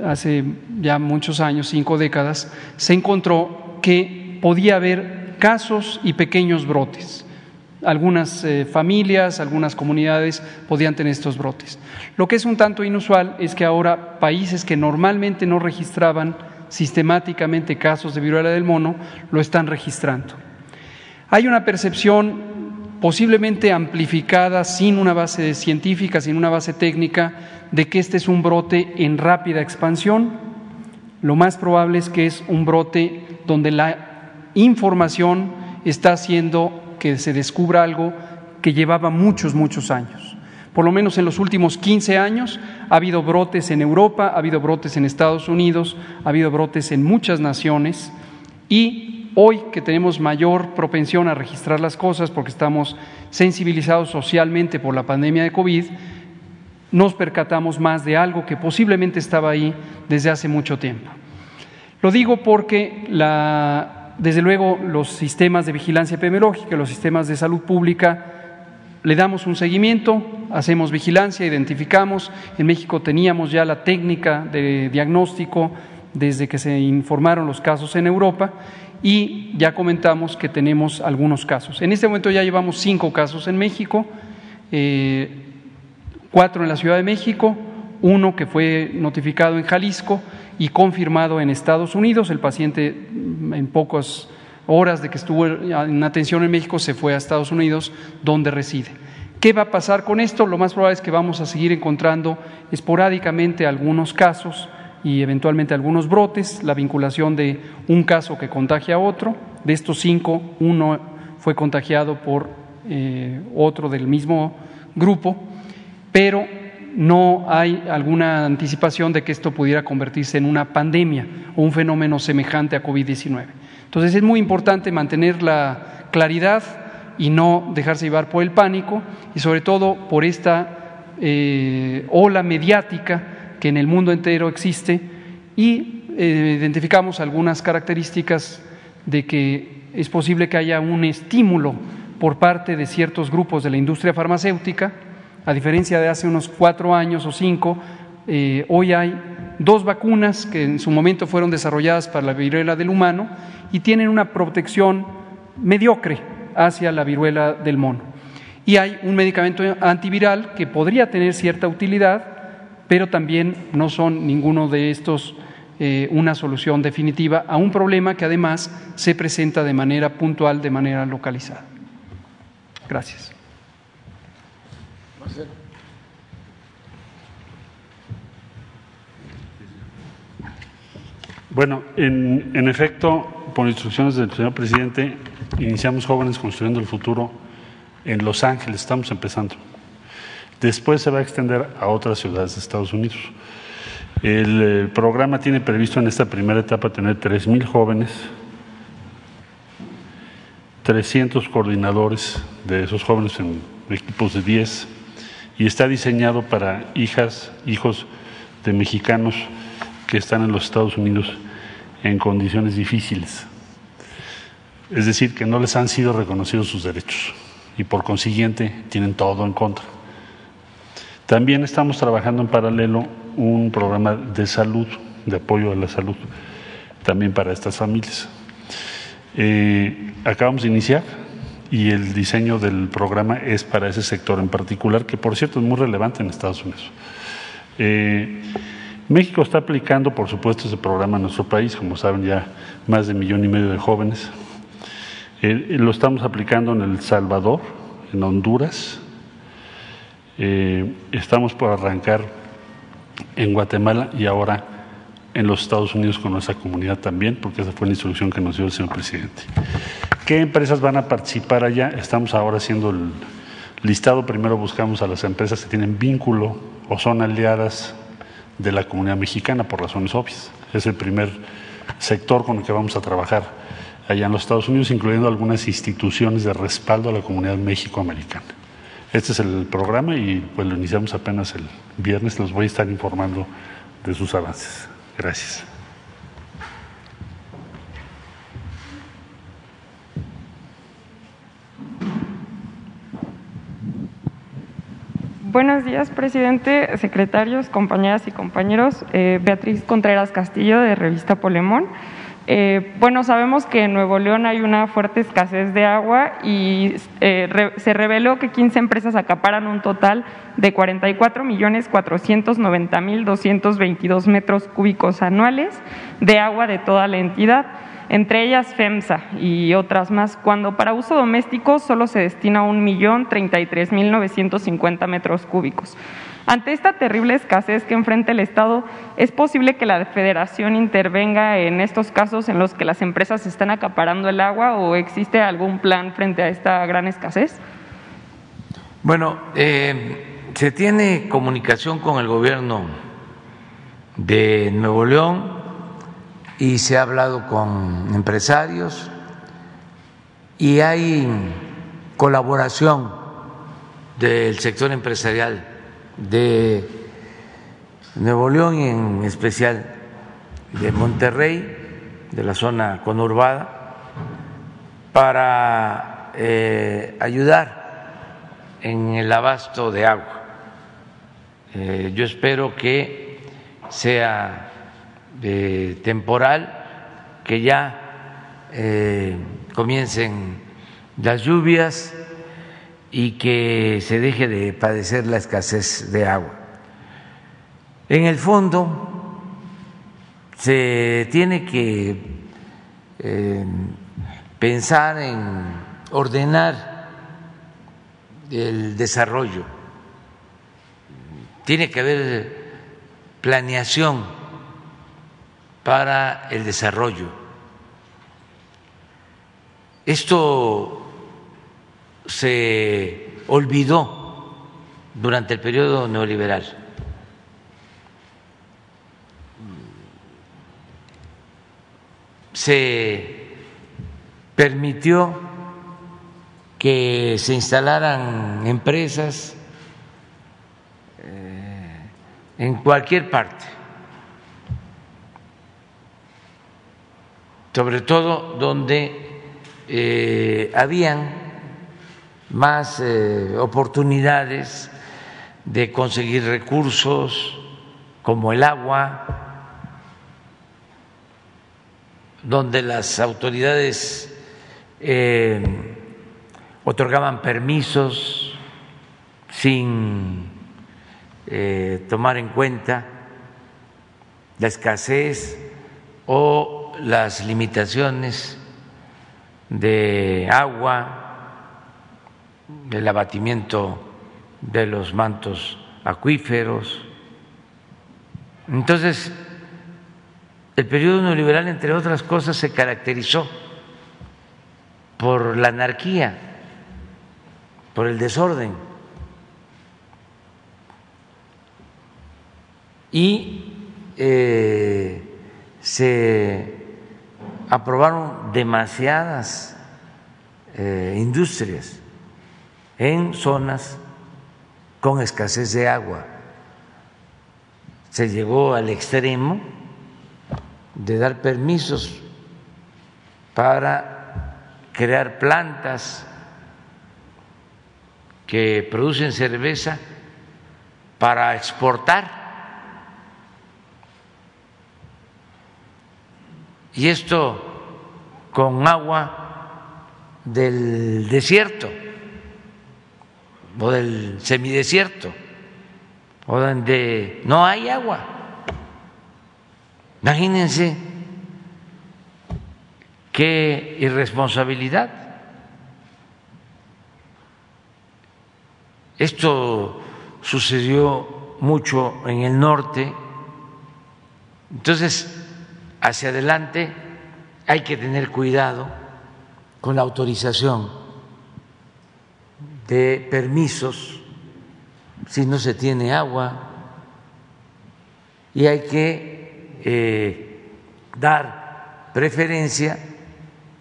Speaker 3: hace ya muchos años, cinco décadas, se encontró que podía haber casos y pequeños brotes. Algunas eh, familias, algunas comunidades podían tener estos brotes. Lo que es un tanto inusual es que ahora países que normalmente no registraban sistemáticamente casos de viruela del mono lo están registrando. Hay una percepción posiblemente amplificada sin una base científica, sin una base técnica, de que este es un brote en rápida expansión. Lo más probable es que es un brote donde la información está haciendo que se descubra algo que llevaba muchos, muchos años. Por lo menos en los últimos 15 años ha habido brotes en Europa, ha habido brotes en Estados Unidos, ha habido brotes en muchas naciones y Hoy que tenemos mayor propensión a registrar las cosas porque estamos sensibilizados socialmente por la pandemia de COVID, nos percatamos más de algo que posiblemente estaba ahí desde hace mucho tiempo. Lo digo porque desde luego los sistemas de vigilancia epidemiológica, los sistemas de salud pública, le damos un seguimiento, hacemos vigilancia, identificamos. En México teníamos ya la técnica de diagnóstico desde que se informaron los casos en Europa y ya comentamos que tenemos algunos casos. En este momento ya llevamos cinco casos en México, eh, cuatro en la Ciudad de México, uno que fue notificado en Jalisco y confirmado en Estados Unidos. El paciente mm, en pocas horas de que estuvo en atención en México se fue a Estados Unidos, donde reside. ¿Qué va a pasar con esto? Lo más probable es que vamos a seguir encontrando esporádicamente algunos casos y eventualmente algunos brotes, la vinculación de un caso que contagia a otro. De estos cinco, uno fue contagiado por eh, otro del mismo grupo, pero no hay alguna anticipación de que esto pudiera convertirse en una pandemia o un fenómeno semejante a COVID-19. Entonces es muy importante mantener la claridad y no dejarse llevar por el pánico y sobre todo por esta eh, ola mediática que en el mundo entero existe y eh, identificamos algunas características de que es posible que haya un estímulo por parte de ciertos grupos de la industria farmacéutica, a diferencia de hace unos cuatro años o cinco, eh, hoy hay dos vacunas que en su momento fueron desarrolladas para la viruela del humano y tienen una protección mediocre hacia la viruela del mono. Y hay un medicamento antiviral que podría tener cierta utilidad, pero también no son ninguno de estos eh, una solución definitiva a un problema que además se presenta de manera puntual, de manera localizada. Gracias.
Speaker 18: Bueno, en, en, efecto, por instrucciones del señor presidente, iniciamos Jóvenes Construyendo el Futuro en Los Ángeles, estamos empezando. Después se va a extender a otras ciudades de Estados Unidos. El, eh, programa tiene previsto en esta primera etapa tener 3.000 jóvenes, 300 coordinadores de esos jóvenes en equipos de 10 y está diseñado para hijas, hijos de mexicanos que están en los Estados Unidos en condiciones difíciles. Es decir, que no les han sido reconocidos sus derechos y por consiguiente tienen todo en contra. También estamos trabajando en paralelo un programa de salud, de apoyo a la salud, también para estas familias. Eh, acabamos de iniciar y el diseño del programa es para ese sector en particular, que por cierto es muy relevante en Estados Unidos. Eh, México está aplicando, por supuesto, ese programa en nuestro país, como saben ya más de un millón y medio de jóvenes. Eh, lo estamos aplicando en El Salvador, en Honduras. Eh, estamos por arrancar en Guatemala y ahora en los Estados Unidos con nuestra comunidad también, porque esa fue la instrucción que nos dio el señor presidente. ¿Qué empresas van a participar allá? Estamos ahora haciendo el listado. Primero buscamos a las empresas que tienen vínculo o son aliadas de la comunidad mexicana por razones obvias. Es el primer sector con el que vamos a trabajar allá en los Estados Unidos, incluyendo algunas instituciones de respaldo a la comunidad méxico-americana. Este es el programa y pues lo iniciamos apenas el viernes. Los voy a estar informando de sus avances. Gracias.
Speaker 20: Buenos días, presidente, secretarios, compañeras y compañeros. Eh, Beatriz Contreras Castillo, de Revista Polemón. Eh, bueno, sabemos que en Nuevo León hay una fuerte escasez de agua y eh, se reveló que 15 empresas acaparan un total de 44 millones 490 mil 222 metros cúbicos anuales de agua de toda la entidad entre ellas FEMSA y otras más, cuando para uso doméstico solo se destina un millón treinta y tres mil novecientos cincuenta metros cúbicos. Ante esta terrible escasez que enfrenta el Estado, ¿es posible que la Federación intervenga en estos casos en los que las empresas están acaparando el agua o existe algún plan frente a esta gran escasez?
Speaker 1: Bueno, eh, se tiene comunicación con el gobierno de Nuevo León, y se ha hablado con empresarios y hay colaboración del sector empresarial de Nuevo León y en especial de Monterrey, de la zona conurbada, para eh, ayudar en el abasto de agua. Eh, yo espero que sea temporal, que ya eh, comiencen las lluvias y que se deje de padecer la escasez de agua. En el fondo, se tiene que eh, pensar en ordenar el desarrollo, tiene que haber planeación para el desarrollo. Esto se olvidó durante el periodo neoliberal. Se permitió que se instalaran empresas eh, en cualquier parte sobre todo donde eh, habían más eh, oportunidades de conseguir recursos como el agua, donde las autoridades eh, otorgaban permisos sin tomar en cuenta la escasez o las limitaciones de agua, el abatimiento de los mantos acuíferos. Entonces, el periodo neoliberal, entre otras cosas, se caracterizó por la anarquía, por el desorden. Y eh, se aprobaron demasiadas eh, industrias en zonas con escasez de agua. Se llegó al extremo de dar permisos para crear plantas que producen cerveza para exportar y esto con agua del desierto o del semidesierto o donde no hay agua. Imagínense qué irresponsabilidad. Esto sucedió mucho en el norte, entonces hacia adelante hay que tener cuidado con la autorización de permisos si no se tiene agua y hay que eh, dar preferencia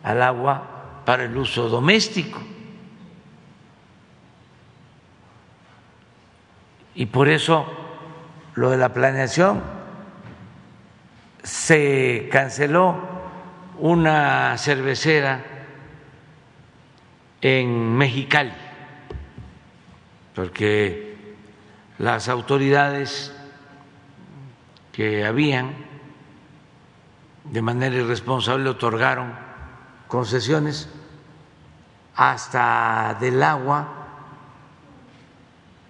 Speaker 1: al agua para el uso doméstico. Y por eso lo de la planeación se canceló una cervecera en Mexicali, porque las autoridades que habían de manera irresponsable otorgaron concesiones hasta del agua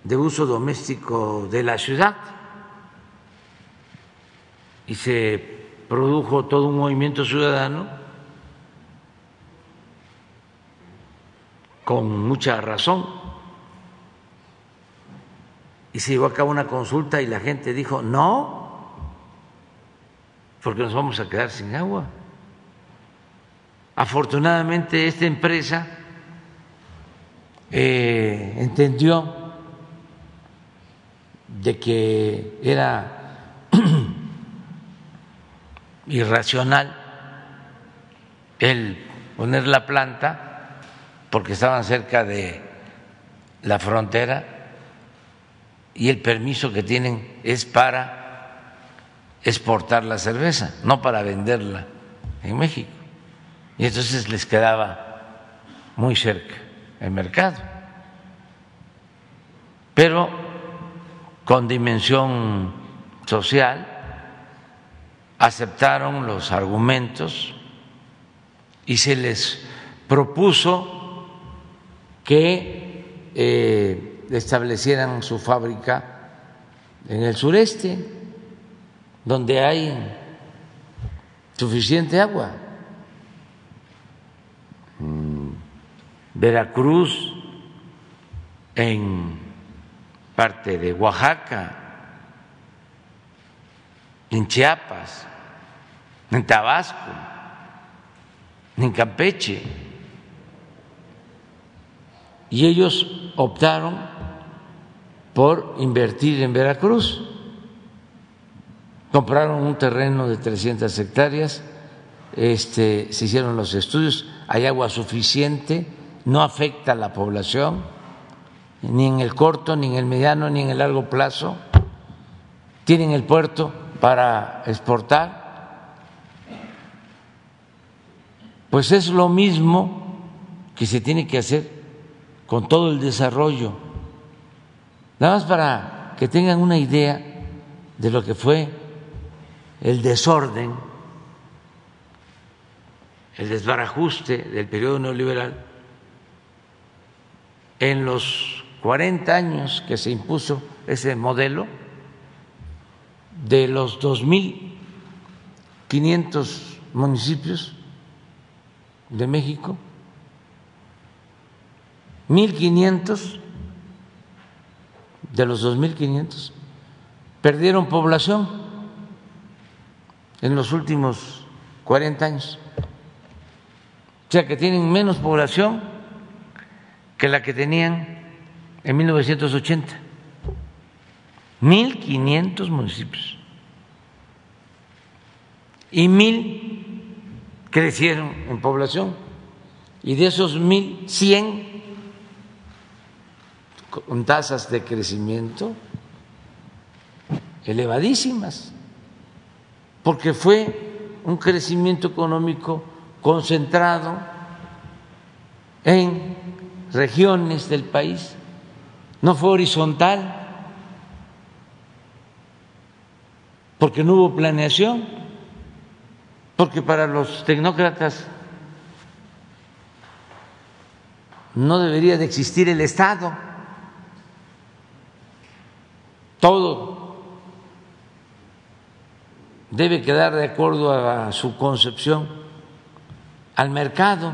Speaker 1: de uso doméstico de la ciudad y se produjo todo un movimiento ciudadano con mucha razón y se llevó a cabo una consulta y la gente dijo no porque nos vamos a quedar sin agua. Afortunadamente esta empresa eh, entendió de que era *clears throat* irracional el poner la planta porque estaban cerca de la frontera y el permiso que tienen es para exportar la cerveza, no para venderla en México. Y entonces les quedaba muy cerca el mercado. Pero con dimensión social aceptaron los argumentos y se les propuso que eh, establecieran su fábrica en el sureste donde hay suficiente agua. Veracruz, en parte de Oaxaca, en Chiapas, en Tabasco, en Campeche. Y ellos optaron por invertir en Veracruz compraron un terreno de 300 hectáreas, este, se hicieron los estudios, hay agua suficiente, no afecta a la población, ni en el corto, ni en el mediano, ni en el largo plazo. Tienen el puerto para exportar. Pues es lo mismo que se tiene que hacer con todo el desarrollo. Nada más para que tengan una idea de lo que fue el desorden, el desbarajuste del periodo neoliberal, en los 40 años que se impuso ese modelo, de los 2.500 municipios de México, 1.500 de los 2.500 perdieron población en los últimos 40 años. O sea que tienen menos población que la que tenían en 1980. 1.500 municipios. Y mil crecieron en población. Y de esos mil, cien con tasas de crecimiento elevadísimas porque fue un crecimiento económico concentrado en regiones del país, no fue horizontal, porque no hubo planeación, porque para los tecnócratas no debería de existir el Estado, todo debe quedar de acuerdo a su concepción al mercado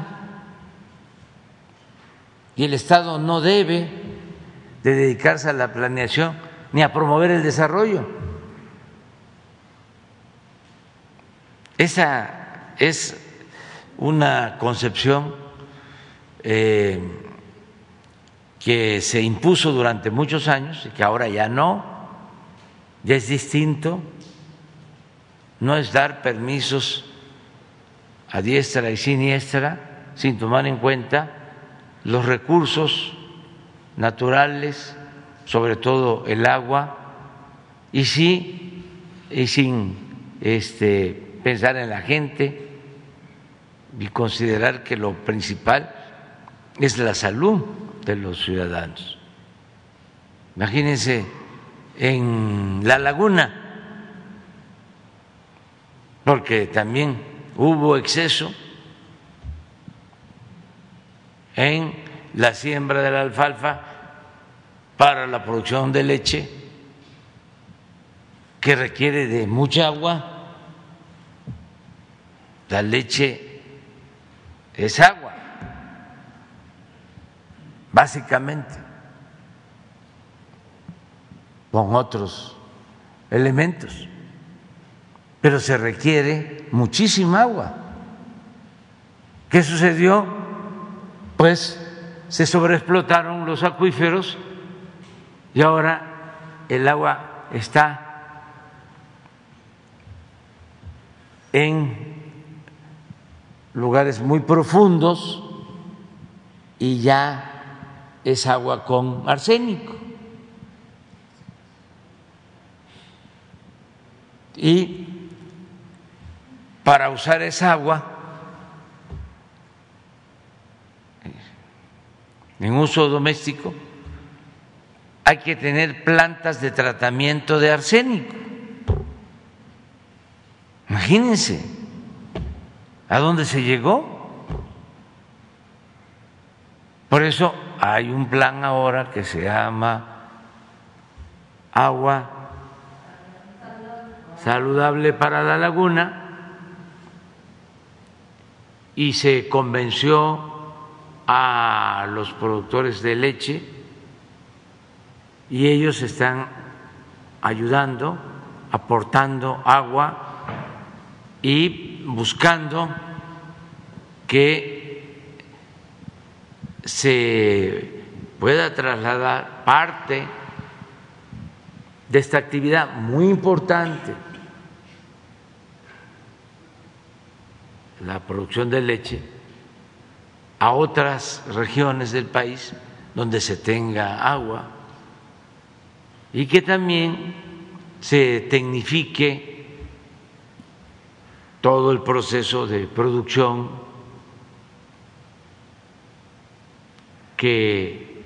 Speaker 1: y el Estado no debe de dedicarse a la planeación ni a promover el desarrollo. Esa es una concepción eh, que se impuso durante muchos años y que ahora ya no, ya es distinto, no es dar permisos a diestra y siniestra sin tomar en cuenta los recursos naturales, sobre todo el agua, y sí, y sin este, pensar en la gente y considerar que lo principal es la salud de los ciudadanos. Imagínense en la laguna, porque también hubo exceso en la siembra de la alfalfa para la producción de leche, que requiere de mucha agua. La leche es agua, básicamente, con otros elementos, pero se requiere muchísima agua. ¿Qué sucedió? Pues se sobreexplotaron los acuíferos y ahora el agua está en lugares muy profundos y ya es agua con arsénico. Y para usar esa agua en uso doméstico hay que tener plantas de tratamiento de arsénico. Imagínense a dónde se llegó. Por eso hay un plan ahora que se llama agua saludable para la laguna y se convenció a los productores de leche y ellos están ayudando, aportando agua y buscando que se pueda trasladar parte de esta actividad muy importante, la producción de leche, a otras regiones del país donde se tenga agua y que también se tecnifique todo el proceso de producción, que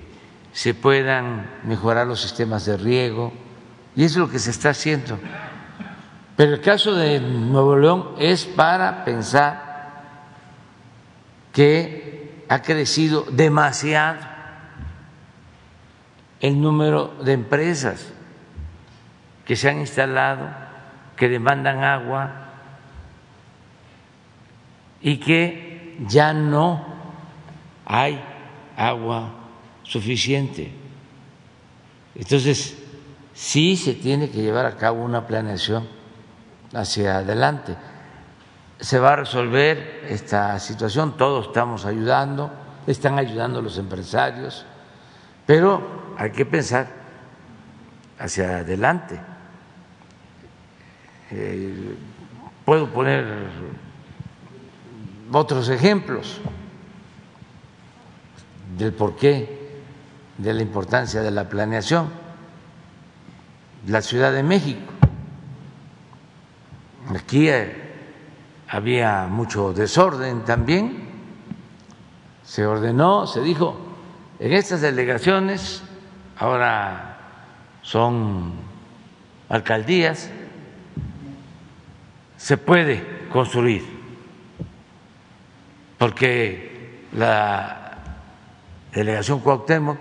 Speaker 1: se puedan mejorar los sistemas de riego, y es lo que se está haciendo. Pero el caso de Nuevo León es para pensar que ha crecido demasiado el número de empresas que se han instalado, que demandan agua y que ya no hay agua suficiente. Entonces, sí se tiene que llevar a cabo una planeación hacia adelante se va a resolver esta situación, todos estamos ayudando, están ayudando los empresarios, pero hay que pensar hacia adelante. Eh, puedo poner otros ejemplos del porqué de la importancia de la planeación. La Ciudad de México. Aquí había mucho desorden también, se ordenó, se dijo, en estas delegaciones, ahora son alcaldías, se puede construir, porque la delegación Cuauhtémoc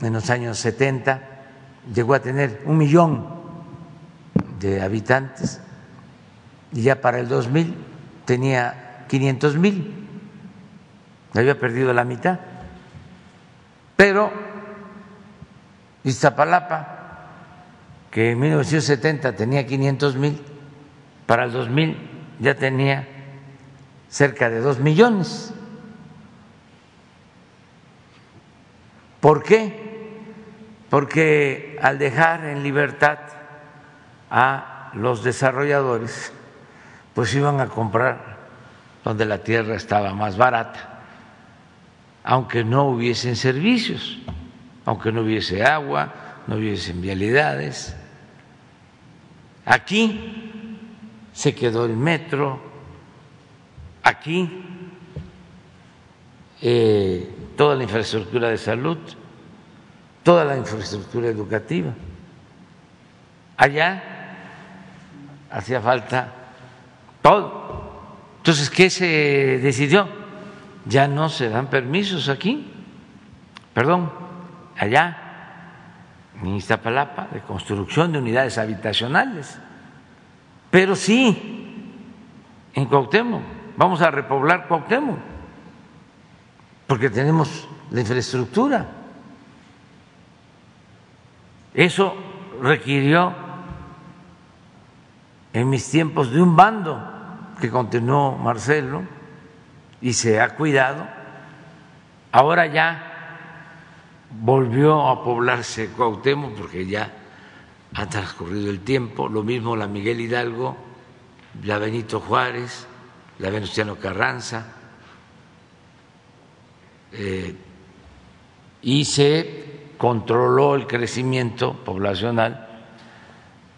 Speaker 1: en los años 70 llegó a tener un millón de habitantes y ya para el 2000 tenía 500 mil, había perdido la mitad. Pero Iztapalapa, que en 1970 tenía 500 mil, para el 2000 ya tenía cerca de 2 millones. ¿Por qué? Porque al dejar en libertad a los desarrolladores, pues iban a comprar donde la tierra estaba más barata, aunque no hubiesen servicios, aunque no hubiese agua, no hubiesen vialidades. Aquí se quedó el metro, aquí eh, toda la infraestructura de salud, toda la infraestructura educativa. Allá hacía falta todo. Entonces, ¿qué se decidió? Ya no se dan permisos aquí, perdón, allá, en Iztapalapa, de construcción de unidades habitacionales. Pero sí, en Cuauhtémoc, vamos a repoblar Cuauhtémoc, porque tenemos la infraestructura. Eso requirió en mis tiempos de un bando que continuó Marcelo y se ha cuidado. Ahora ya volvió a poblarse Cuauhtémoc porque ya ha transcurrido el tiempo, lo mismo la Miguel Hidalgo, la Benito Juárez, la Venustiano Carranza, eh, y se controló el crecimiento poblacional.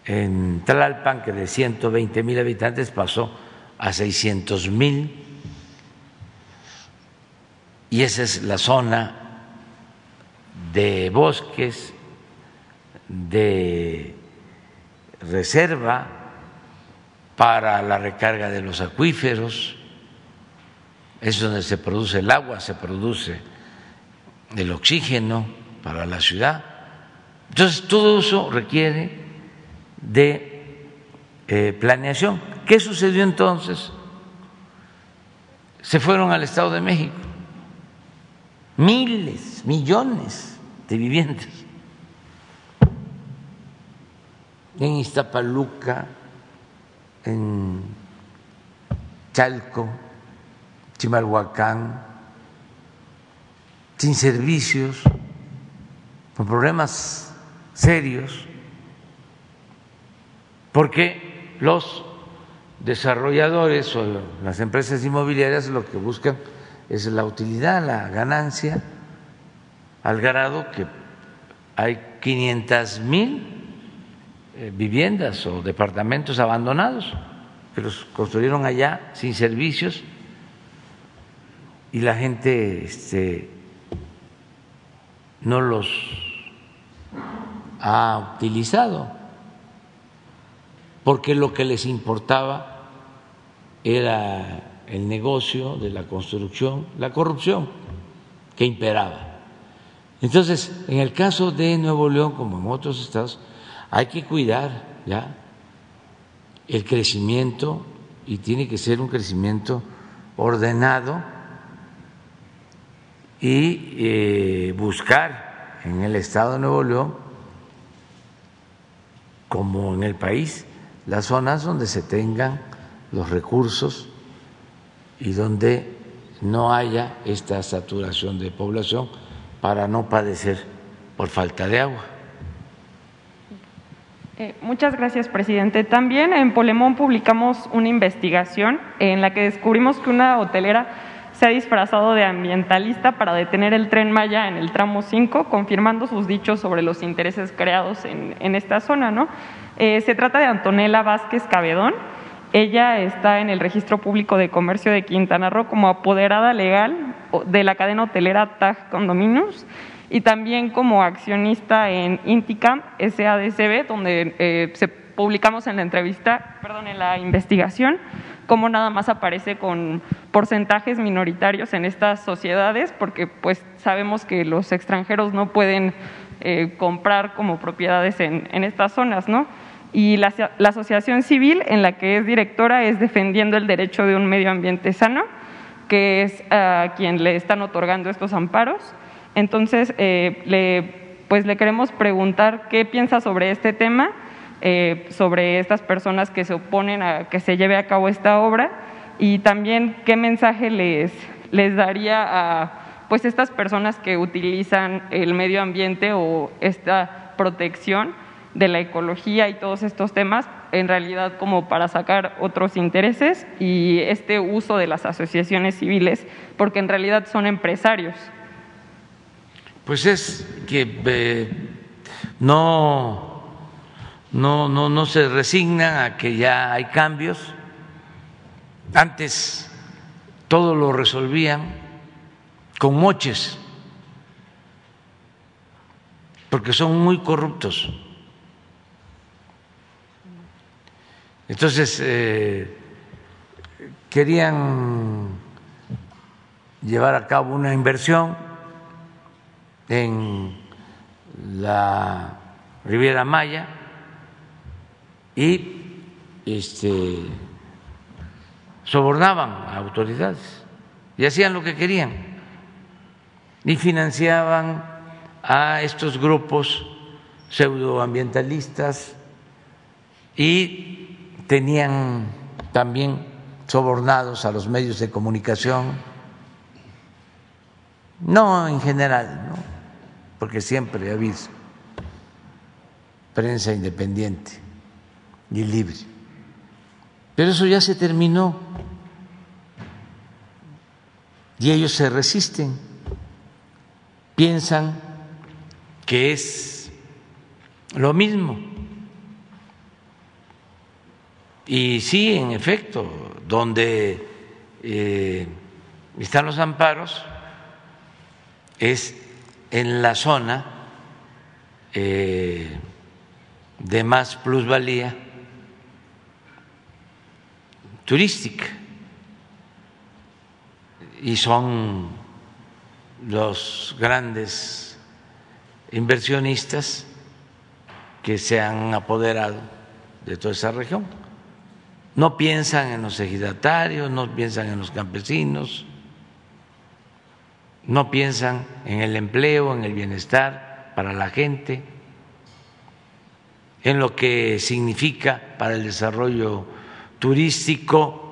Speaker 1: En Tlalpan, que de 120 mil habitantes pasó a 600 mil, y esa es la zona de bosques, de reserva para la recarga de los acuíferos, es donde se produce el agua, se produce el oxígeno para la ciudad. Entonces, todo eso requiere de eh, planeación. ¿Qué sucedió entonces? Se fueron al Estado de México miles, millones de viviendas en Iztapaluca, en Chalco, Chimalhuacán, sin servicios, con problemas serios porque los desarrolladores o las empresas inmobiliarias lo que buscan es la utilidad, la ganancia, al grado que hay 500 mil viviendas o departamentos abandonados que los construyeron allá sin servicios y la gente este, no los ha utilizado porque lo que les importaba era el negocio de la construcción, la corrupción que imperaba. Entonces, en el caso de Nuevo León, como en otros estados, hay que cuidar ya el crecimiento y tiene que ser un crecimiento ordenado y eh, buscar en el estado de Nuevo León, como en el país, las zonas donde se tengan los recursos y donde no haya esta saturación de población para no padecer por falta de agua.
Speaker 20: Eh, muchas gracias, presidente. También en Polemón publicamos una investigación en la que descubrimos que una hotelera se ha disfrazado de ambientalista para detener el tren Maya en el tramo 5, confirmando sus dichos sobre los intereses creados en, en esta zona. ¿no? Eh, se trata de Antonella Vázquez Cabedón. Ella está en el Registro Público de Comercio de Quintana Roo como apoderada legal de la cadena hotelera TAG Condominiums y también como accionista en Inticam SADCB, donde eh, se publicamos en la entrevista, perdón, en la investigación, cómo nada más aparece con porcentajes minoritarios en estas sociedades, porque pues sabemos que los extranjeros no pueden eh, comprar como propiedades en, estas zonas, ¿no? y la, asociación civil en la que es directora es Defendiendo el Derecho de un Medio Ambiente Sano, que es a quien le están otorgando estos amparos. Entonces, eh, le, pues le queremos preguntar qué piensa sobre este tema, eh, sobre estas personas que se oponen a que se lleve a cabo esta obra y también qué mensaje les, les daría a pues estas personas que utilizan el medio ambiente o esta protección de la ecología y todos estos temas, en realidad como para sacar otros intereses y este uso de las asociaciones civiles, porque en realidad son empresarios.
Speaker 1: Pues es que eh, no, no, no, no se resignan a que ya hay cambios. Antes todo lo resolvían con moches, porque son muy corruptos. Entonces, eh, querían llevar a cabo una inversión en la Riviera Maya y este, sobornaban a autoridades y hacían lo que querían y financiaban a estos grupos pseudoambientalistas y tenían también sobornados a los medios de comunicación, no en general, ¿no? Porque siempre ha habido prensa independiente y libre. Pero eso ya se terminó. Y ellos se resisten, piensan que es lo mismo. Y sí, en efecto, donde eh, están los amparos es en la zona eh, de más plusvalía turística. Y son los grandes inversionistas que se han apoderado de toda esa región. No piensan en los ejidatarios, no piensan en los campesinos, no piensan en el empleo, en el bienestar para la gente, en lo que significa para el desarrollo turístico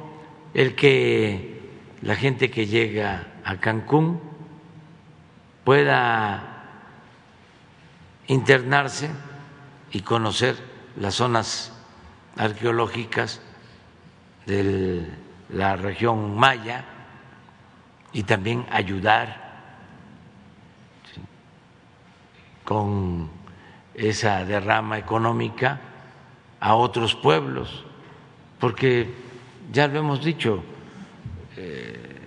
Speaker 1: el que la gente que llega a Cancún pueda internarse y conocer las zonas arqueológicas de la región maya y también ayudar con esa derrama económica a otros pueblos, porque ya lo hemos dicho, eh,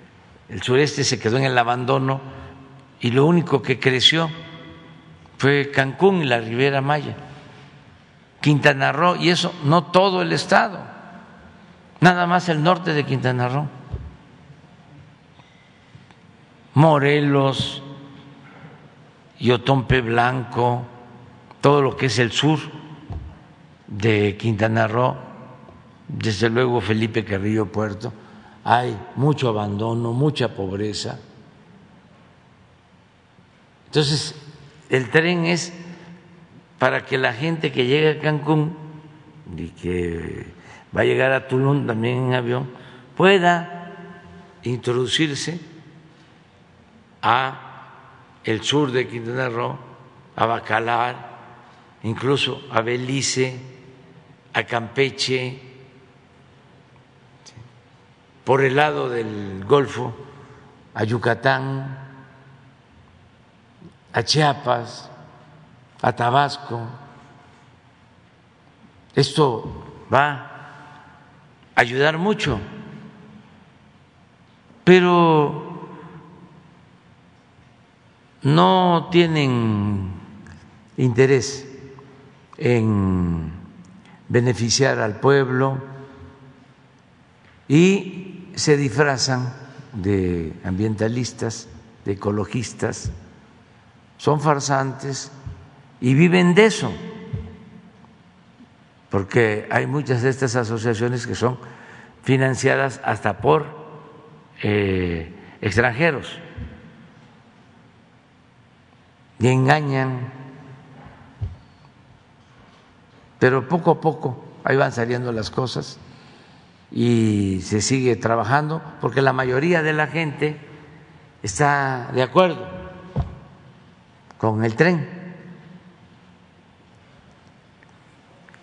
Speaker 1: el sureste se quedó en el abandono y lo único que creció fue Cancún y la Ribera Maya, Quintana Roo, y eso no todo el estado nada más el norte de Quintana Roo, Morelos, Yotompe Blanco, todo lo que es el sur de Quintana Roo, desde luego Felipe Carrillo Puerto, hay mucho abandono, mucha pobreza. Entonces, el tren es para que la gente que llega a Cancún y que va a llegar a Tulum también en avión, pueda introducirse a el sur de Quintana Roo, a Bacalar, incluso a Belice, a Campeche, por el lado del Golfo, a Yucatán, a Chiapas, a Tabasco. Esto va ayudar mucho, pero no tienen interés en beneficiar al pueblo y se disfrazan de ambientalistas, de ecologistas, son farsantes y viven de eso porque hay muchas de estas asociaciones que son financiadas hasta por eh, extranjeros y engañan, pero poco a poco ahí van saliendo las cosas y se sigue trabajando porque la mayoría de la gente está de acuerdo con el tren.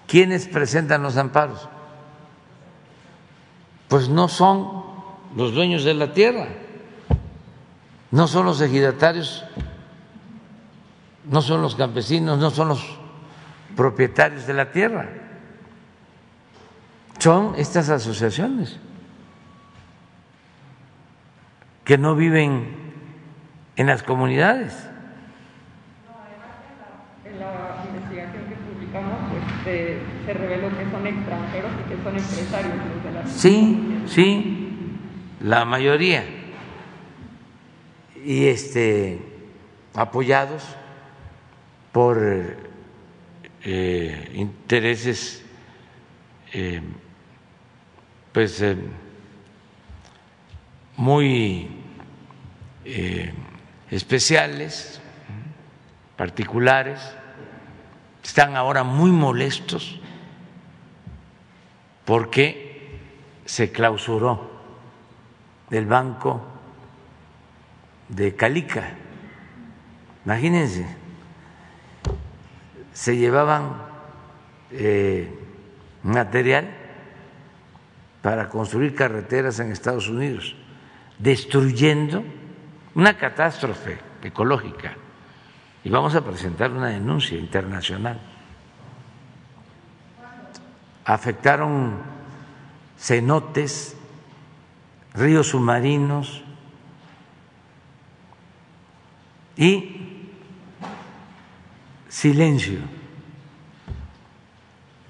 Speaker 1: ¿Quiénes presentan los amparos? Pues no son los dueños de la tierra, no son los ejidatarios, no son los campesinos, no son los propietarios de la tierra, son estas asociaciones que no viven en las comunidades.
Speaker 20: En la investigación que publicamos pues, se, reveló que son extranjeros y que son empresarios de las
Speaker 1: Sí, sí, la mayoría. Y este apoyados por eh, intereses eh, pues eh, muy eh, especiales, particulares, están ahora muy molestos porque se clausuró el banco de Calica. Imagínense, se llevaban eh, material para construir carreteras en Estados Unidos, destruyendo una catástrofe ecológica. Y vamos a presentar una denuncia internacional. Afectaron cenotes, ríos submarinos y silencio,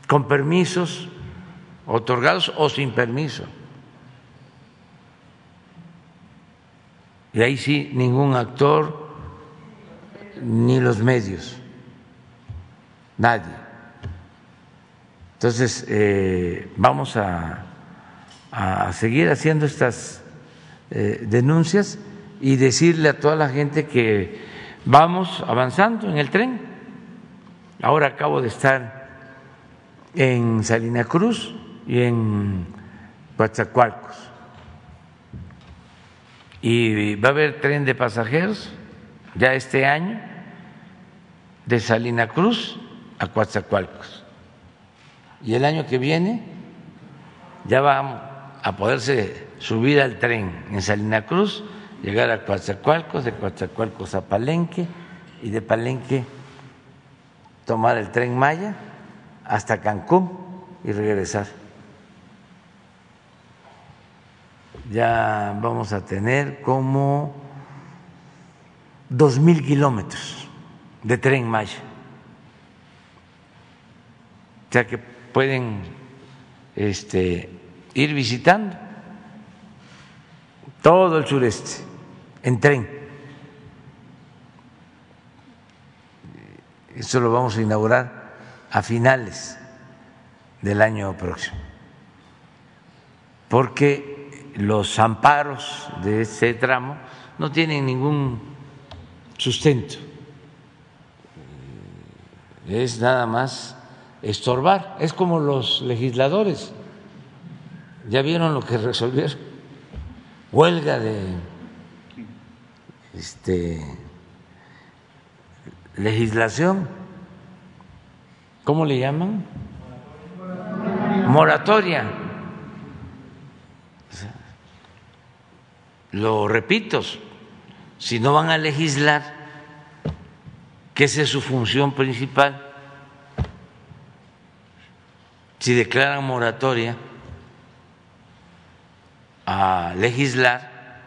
Speaker 1: con permisos otorgados o sin permiso. Y ahí sí, ningún actor, ni los medios, nadie. Entonces, eh, vamos a, a, seguir haciendo estas eh, denuncias y decirle a toda la gente que vamos avanzando en el tren. Ahora acabo de estar en Salina Cruz y en Coatzacoalcos. Y va a haber tren de pasajeros ya este año de Salina Cruz a Coatzacoalcos. Y el año que viene ya va a poderse subir al tren en Salina Cruz, llegar a Coatzacoalcos, de Coatzacoalcos a Palenque y de Palenque tomar el tren Maya hasta Cancún y regresar. Ya vamos a tener como dos mil kilómetros de tren Maya. O sea que pueden este, ir visitando todo el sureste en tren. Eso lo vamos a inaugurar a finales del año próximo, porque los amparos de ese tramo no tienen ningún sustento, es nada más estorbar, es como los legisladores, ya vieron lo que resolvieron, huelga de este, legislación ¿Cómo le llaman? Moratoria. Lo repito, si no van a legislar, que esa es su función principal, si declaran moratoria a legislar,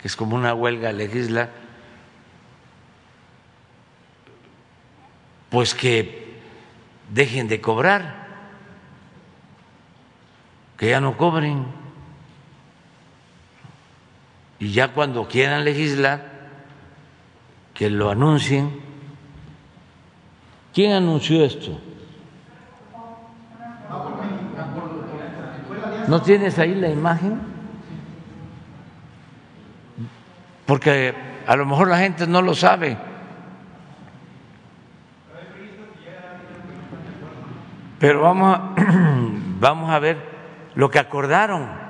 Speaker 1: que es como una huelga a legislar, pues que dejen de cobrar, que ya no cobren. Y ya cuando quieran legislar, que lo anuncien. ¿Quién anunció esto? ¿No tienes ahí la imagen? Porque a lo mejor la gente no lo sabe. Pero vamos a, *clears throat* vamos a ver lo que acordaron.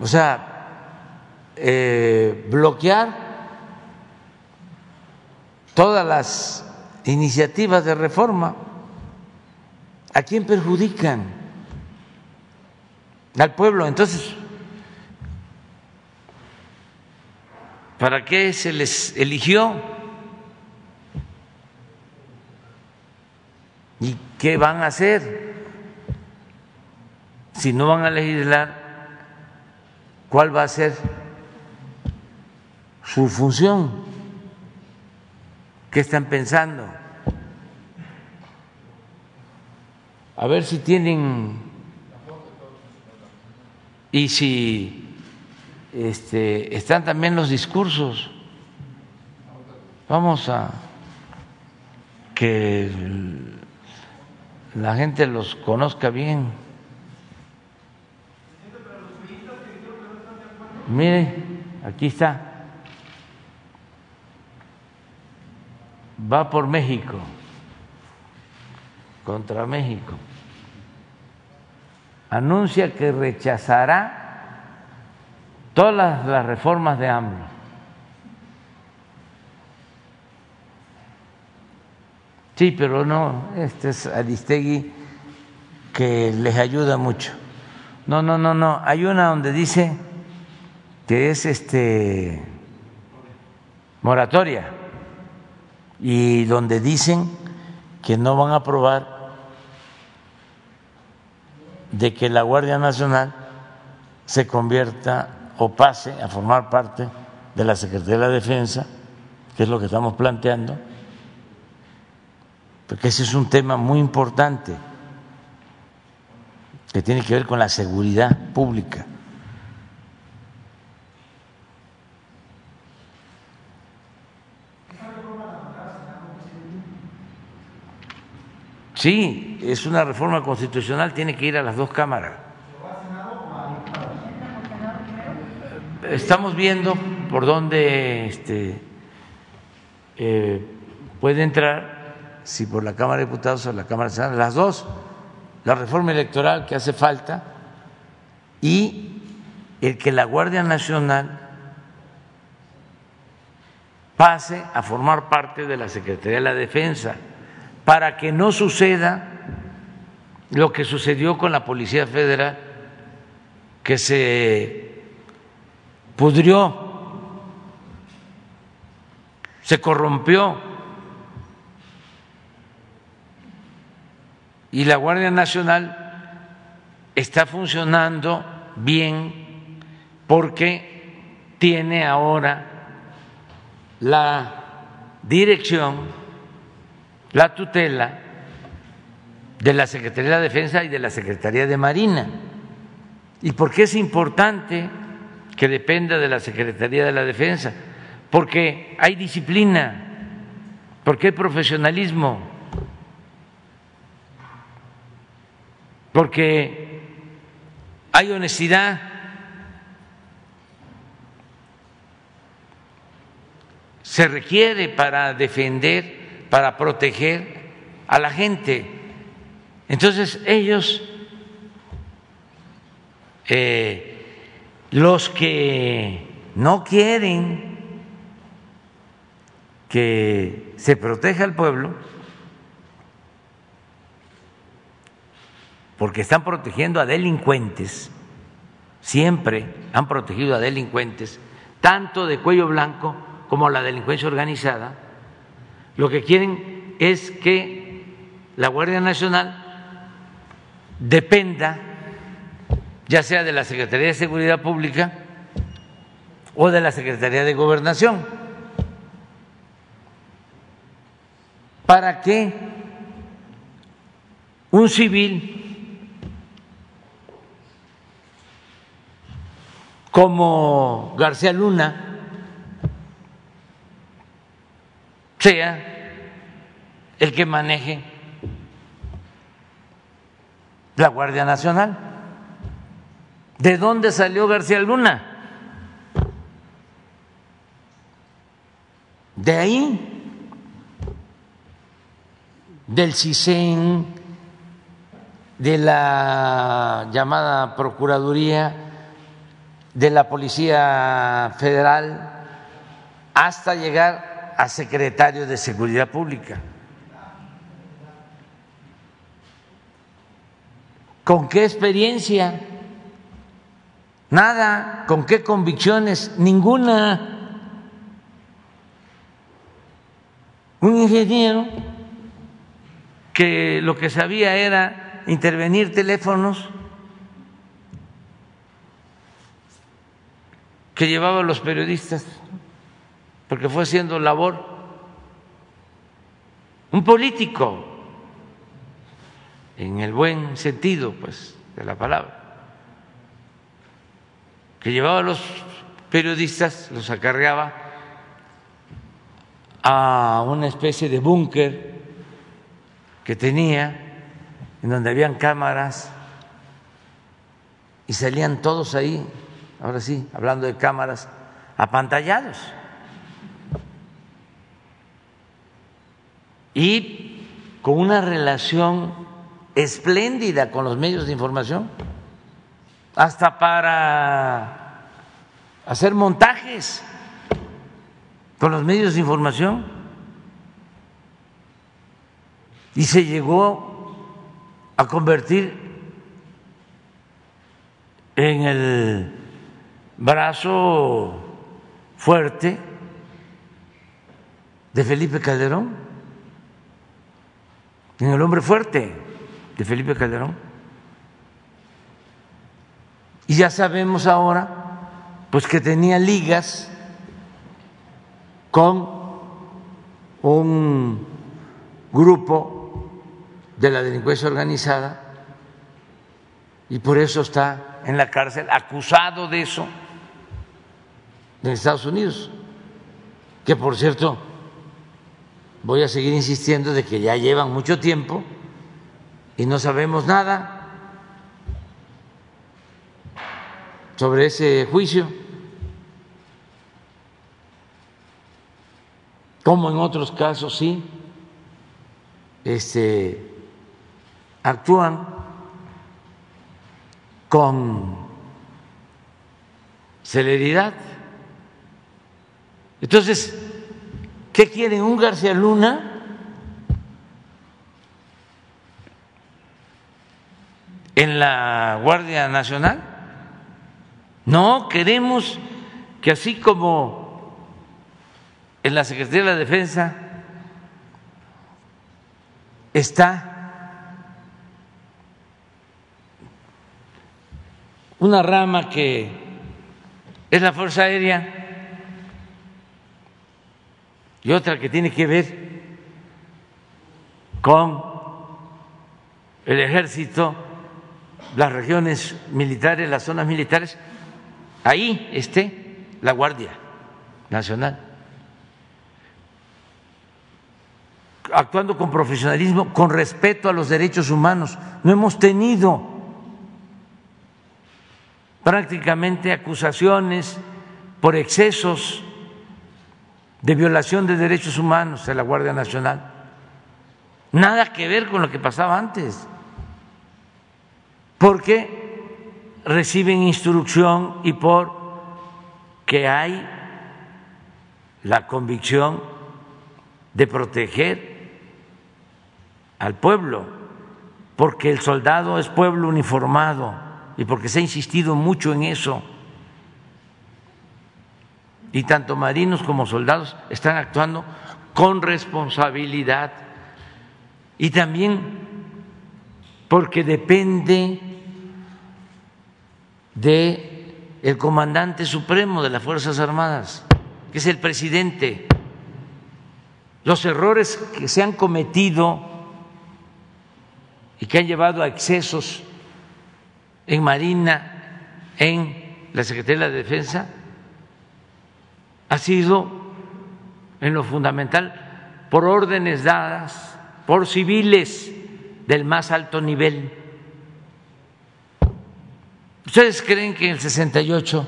Speaker 1: O sea, eh, bloquear todas las iniciativas de reforma. ¿A quién perjudican? Al pueblo. Entonces, ¿para qué se les eligió? ¿Y qué van a hacer? Si no van a legislar, ¿cuál va a ser su función? ¿Qué están pensando? A ver si tienen y si este, están también los discursos. Vamos a que la gente los conozca bien. Mire, aquí está. Va por México, contra México. Anuncia que rechazará todas las reformas de AMLO. Sí, pero no, este es Aristegui que les ayuda mucho. No, no, no, no. Hay una donde dice que es este moratoria y donde dicen que no van a aprobar de que la Guardia Nacional se convierta o pase a formar parte de la Secretaría de la Defensa, que es lo que estamos planteando porque ese es un tema muy importante que tiene que ver con la seguridad pública. Sí, es una reforma constitucional, tiene que ir a las dos cámaras. Estamos viendo por dónde este, eh, puede entrar si por la Cámara de Diputados o la Cámara de Senado, las dos, la reforma electoral que hace falta y el que la Guardia Nacional pase a formar parte de la Secretaría de la Defensa para que no suceda lo que sucedió con la Policía Federal, que se pudrió, se corrompió y la Guardia Nacional está funcionando bien porque tiene ahora la dirección, la tutela de la Secretaría de Defensa y de la Secretaría de Marina. ¿Y por qué es importante que dependa de la Secretaría de la Defensa? Porque hay disciplina, porque hay profesionalismo porque hay honestidad. Se requiere para defender, para proteger a la gente. Entonces ellos, eh, los que no quieren que se proteja al pueblo, porque están protegiendo a delincuentes, siempre han protegido a delincuentes, tanto de cuello blanco como la delincuencia organizada, lo que quieren es que la Guardia Nacional dependa ya sea de la Secretaría de Seguridad Pública o de la Secretaría de Gobernación, para que un civil como García Luna sea el que maneje la Guardia Nacional. ¿De dónde salió García Luna? De ahí, del CISEN, de la llamada Procuraduría, de la Policía Federal, hasta llegar a secretario de Seguridad Pública. ¿Con qué experiencia? Nada. ¿Con qué convicciones? Ninguna. Un ingeniero que lo que sabía era intervenir teléfonos, que llevaba a los periodistas, porque fue haciendo labor, un político, en el buen sentido pues de la palabra, que llevaba a los periodistas, los acarreaba a una especie de búnker que tenía, en donde habían cámaras, y salían todos ahí, ahora sí, hablando de cámaras, apantallados. Y con una relación espléndida con los medios de información, hasta para hacer montajes con los medios de información. Y se llegó a convertir en el brazo fuerte de Felipe Calderón, en el hombre fuerte de Felipe Calderón. Y ya sabemos ahora, pues que tenía ligas con un grupo de la delincuencia organizada y por eso está en la cárcel acusado de eso en Estados Unidos, que por cierto voy a seguir insistiendo de que ya llevan mucho tiempo y no sabemos nada sobre ese juicio, como en otros casos sí, este, actúan con celeridad. Entonces, ¿qué quieren un García Luna? en la Guardia Nacional. No, queremos que así como en la Secretaría de la Defensa está una rama que es la Fuerza Aérea y otra que tiene que ver con el ejército las regiones militares, las zonas militares, ahí esté la Guardia Nacional, actuando con profesionalismo, con respeto a los derechos humanos. No hemos tenido prácticamente acusaciones por excesos de violación de derechos humanos de la Guardia Nacional. Nada que ver con lo que pasaba antes porque reciben instrucción y por que hay la convicción de proteger al pueblo, porque el soldado es pueblo uniformado y porque se ha insistido mucho en eso. Y tanto marinos como soldados están actuando con responsabilidad y también porque depende de el comandante supremo de las Fuerzas Armadas, que es el presidente. Los errores que se han cometido y que han llevado a excesos en Marina, en la Secretaría de Defensa, ha sido en lo fundamental por órdenes dadas por civiles del más alto nivel. ¿Ustedes creen que en el 68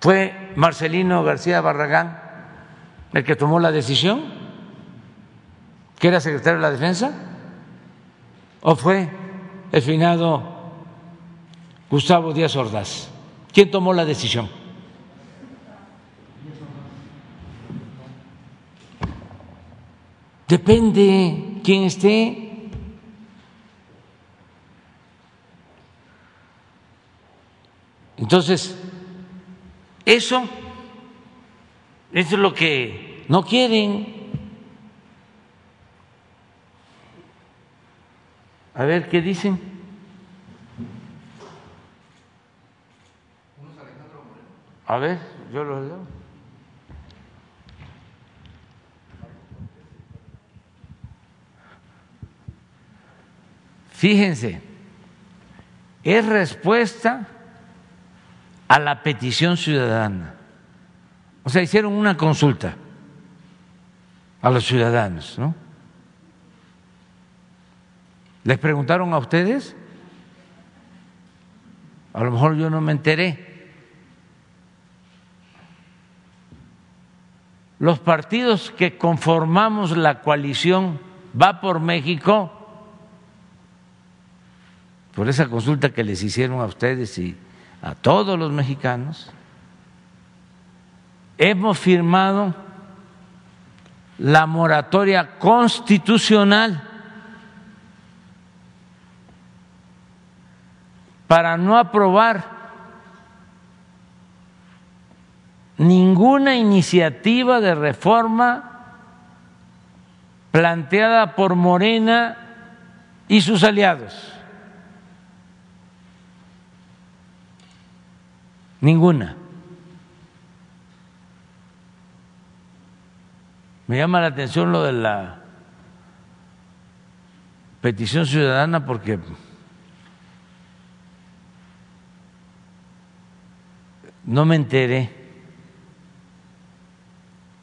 Speaker 1: fue Marcelino García Barragán el que tomó la decisión, que era secretario de la Defensa? ¿O fue el finado Gustavo Díaz Ordaz? ¿Quién tomó la decisión? Depende quién esté. Entonces, eso, es lo que no quieren. A ver qué dicen. A ver, yo lo leo. Fíjense, es respuesta a la petición ciudadana. O sea, hicieron una consulta a los ciudadanos, ¿no? ¿Les preguntaron a ustedes? A lo mejor yo no me enteré. Los partidos que conformamos la coalición Va por México, por esa consulta que les hicieron a ustedes y a todos los mexicanos, hemos firmado la moratoria constitucional para no aprobar ninguna iniciativa de reforma planteada por Morena y sus aliados. Ninguna. Me llama la atención lo de la petición ciudadana porque no me enteré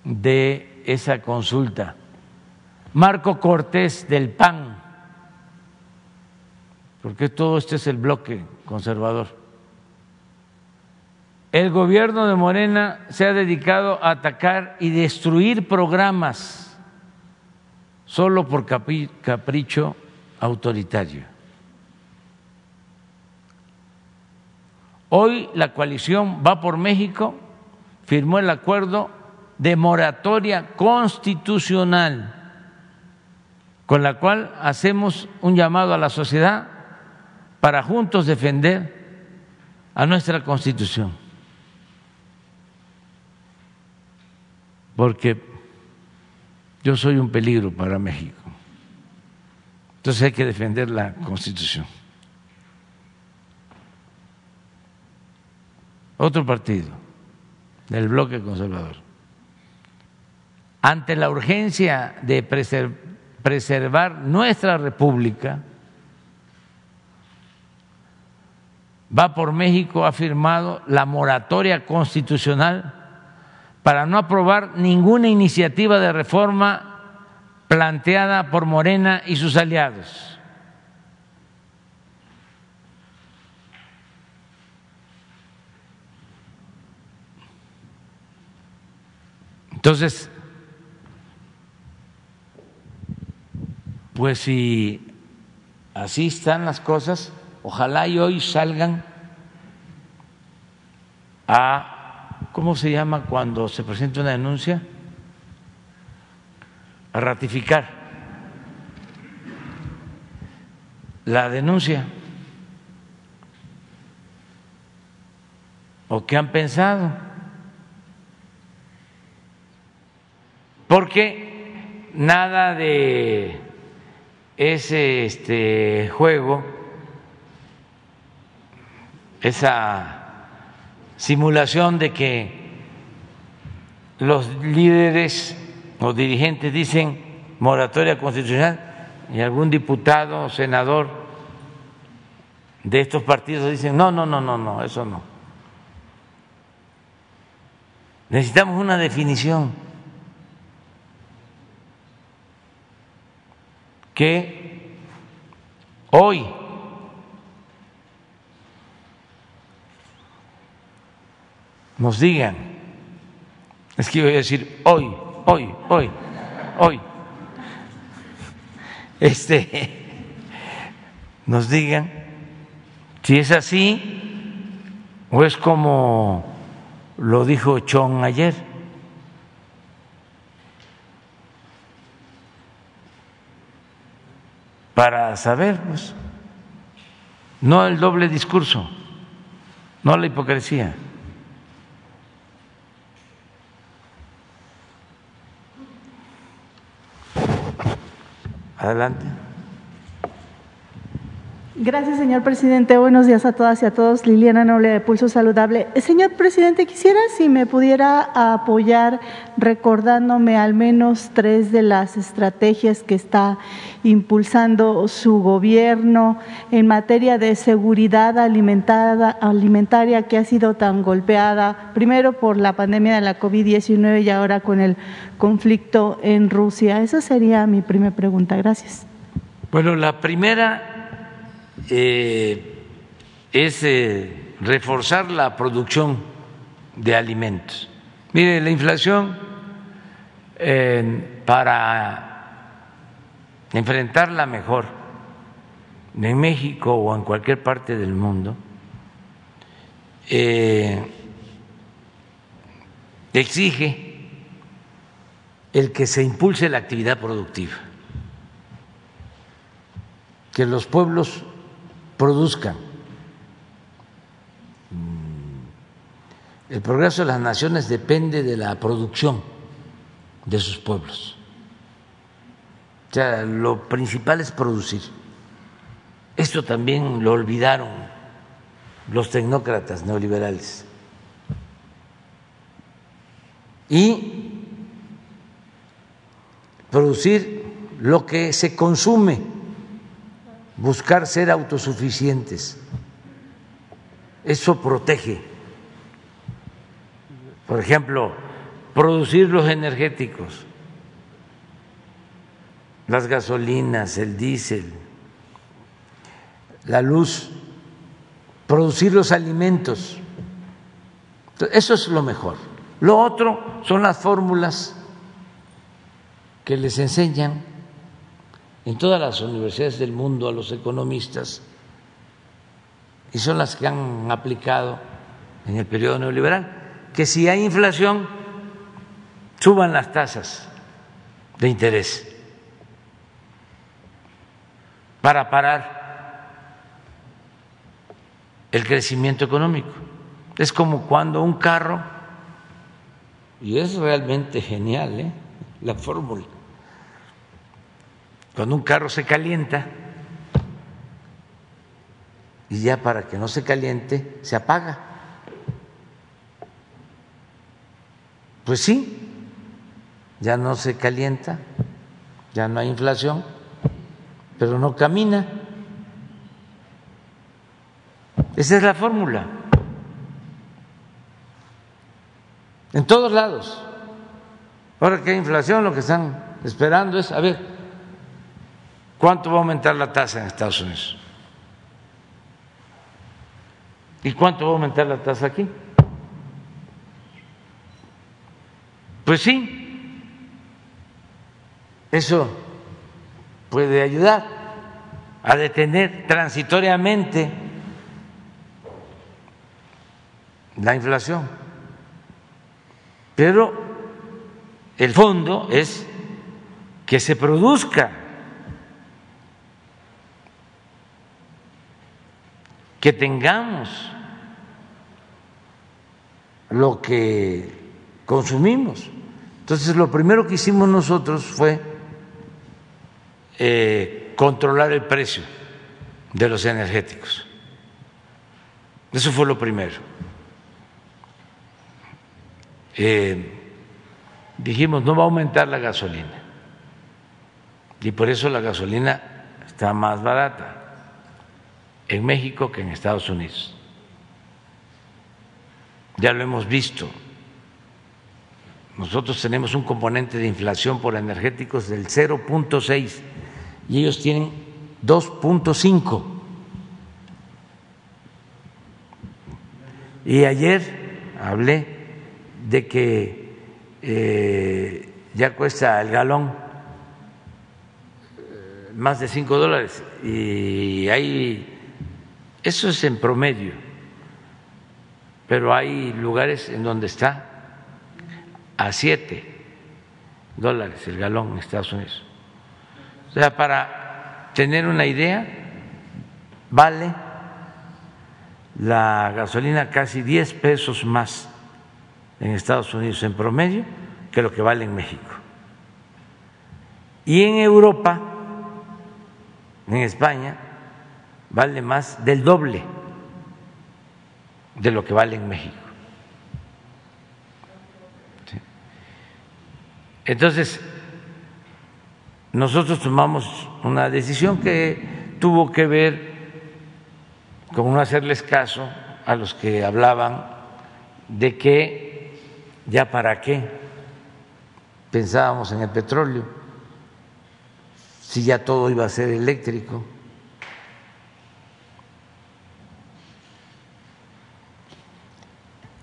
Speaker 1: de esa consulta. Marco Cortés del PAN, porque todo este es el bloque conservador el gobierno de Morena se ha dedicado a atacar y destruir programas solo por capricho autoritario. Hoy la coalición Va por México firmó el acuerdo de moratoria constitucional con la cual hacemos un llamado a la sociedad para juntos defender a nuestra Constitución. Porque yo soy un peligro para México. Entonces hay que defender la Constitución. Otro partido del bloque conservador. Ante la urgencia de preservar nuestra república, va por México ha firmado la moratoria constitucional para no aprobar ninguna iniciativa de reforma planteada por Morena y sus aliados. Entonces, pues si así están las cosas, ojalá y hoy salgan a ¿cómo se llama cuando se presenta una denuncia? A ratificar la denuncia. ¿O qué han pensado? Porque nada de ese este juego, esa simulación de que los líderes o dirigentes dicen moratoria constitucional y algún diputado o senador de estos partidos dicen no, no, no, no, no, eso no. Necesitamos una definición que hoy nos digan, es que voy a decir hoy, hoy, hoy, hoy, este, nos digan si es así o es como lo dijo Chon ayer. Para saber, pues, no el doble discurso, no la hipocresía. Adelante.
Speaker 21: Gracias, señor presidente. Buenos días a todas y a todos. Liliana Noble de Pulso Saludable. Señor presidente, quisiera si me pudiera apoyar recordándome al menos tres de las estrategias que está impulsando su gobierno en materia de seguridad alimentaria que ha sido tan golpeada, primero por la pandemia de la COVID-19 y ahora con el conflicto en Rusia. Esa sería mi primera pregunta. Gracias.
Speaker 1: Bueno, la primera eh, es eh, reforzar la producción de alimentos. Mire, la inflación eh, para enfrentarla mejor en México o en cualquier parte del mundo exige el que se impulse la actividad productiva, que los pueblos produzcan. El progreso de las naciones depende de la producción de sus pueblos. O sea, lo principal es producir. Esto también lo olvidaron los tecnócratas neoliberales. Y producir lo que se consume buscar ser autosuficientes. Eso protege. Por ejemplo, producir los energéticos, las gasolinas, el diésel, la luz, producir los alimentos. Eso es lo mejor. Lo otro son las fórmulas que les enseñan en todas las universidades del mundo a los economistas y son las que han aplicado en el periodo neoliberal, que si hay inflación, suban las tasas de interés para parar el crecimiento económico. Es como cuando un carro, y es realmente genial ¿eh? la fórmula, cuando un carro se calienta y ya para que no se caliente se apaga. Pues sí, ya no se calienta, ya no hay inflación, pero no camina. Esa es la fórmula. En todos lados. Ahora que hay inflación, lo que están esperando es, a ver, ¿Cuánto va a aumentar la tasa en Estados Unidos? ¿Y cuánto va a aumentar la tasa aquí? Pues sí, eso puede ayudar a detener transitoriamente la inflación. Pero el fondo es que se produzca que tengamos lo que consumimos. Entonces, lo primero que hicimos nosotros fue eh, controlar el precio de los energéticos. Eso fue lo primero. Eh, dijimos, no va a aumentar la gasolina. Y por eso la gasolina está más barata en México que en Estados Unidos. Ya lo hemos visto. Nosotros tenemos un componente de inflación por energéticos del 0.6 y ellos tienen 2.5. Y ayer hablé de que eh, ya cuesta el galón eh, más de 5 dólares y hay, eso es en promedio, pero hay lugares en donde está a 7 dólares el galón en Estados Unidos. O sea, para tener una idea, vale la gasolina casi 10 pesos más en Estados Unidos en promedio que lo que vale en México. Y en Europa, en España, vale más del doble de lo que vale en México. Entonces, nosotros tomamos una decisión que tuvo que ver con no hacerles caso a los que hablaban de que ya para qué pensábamos en el petróleo si ya todo iba a ser eléctrico.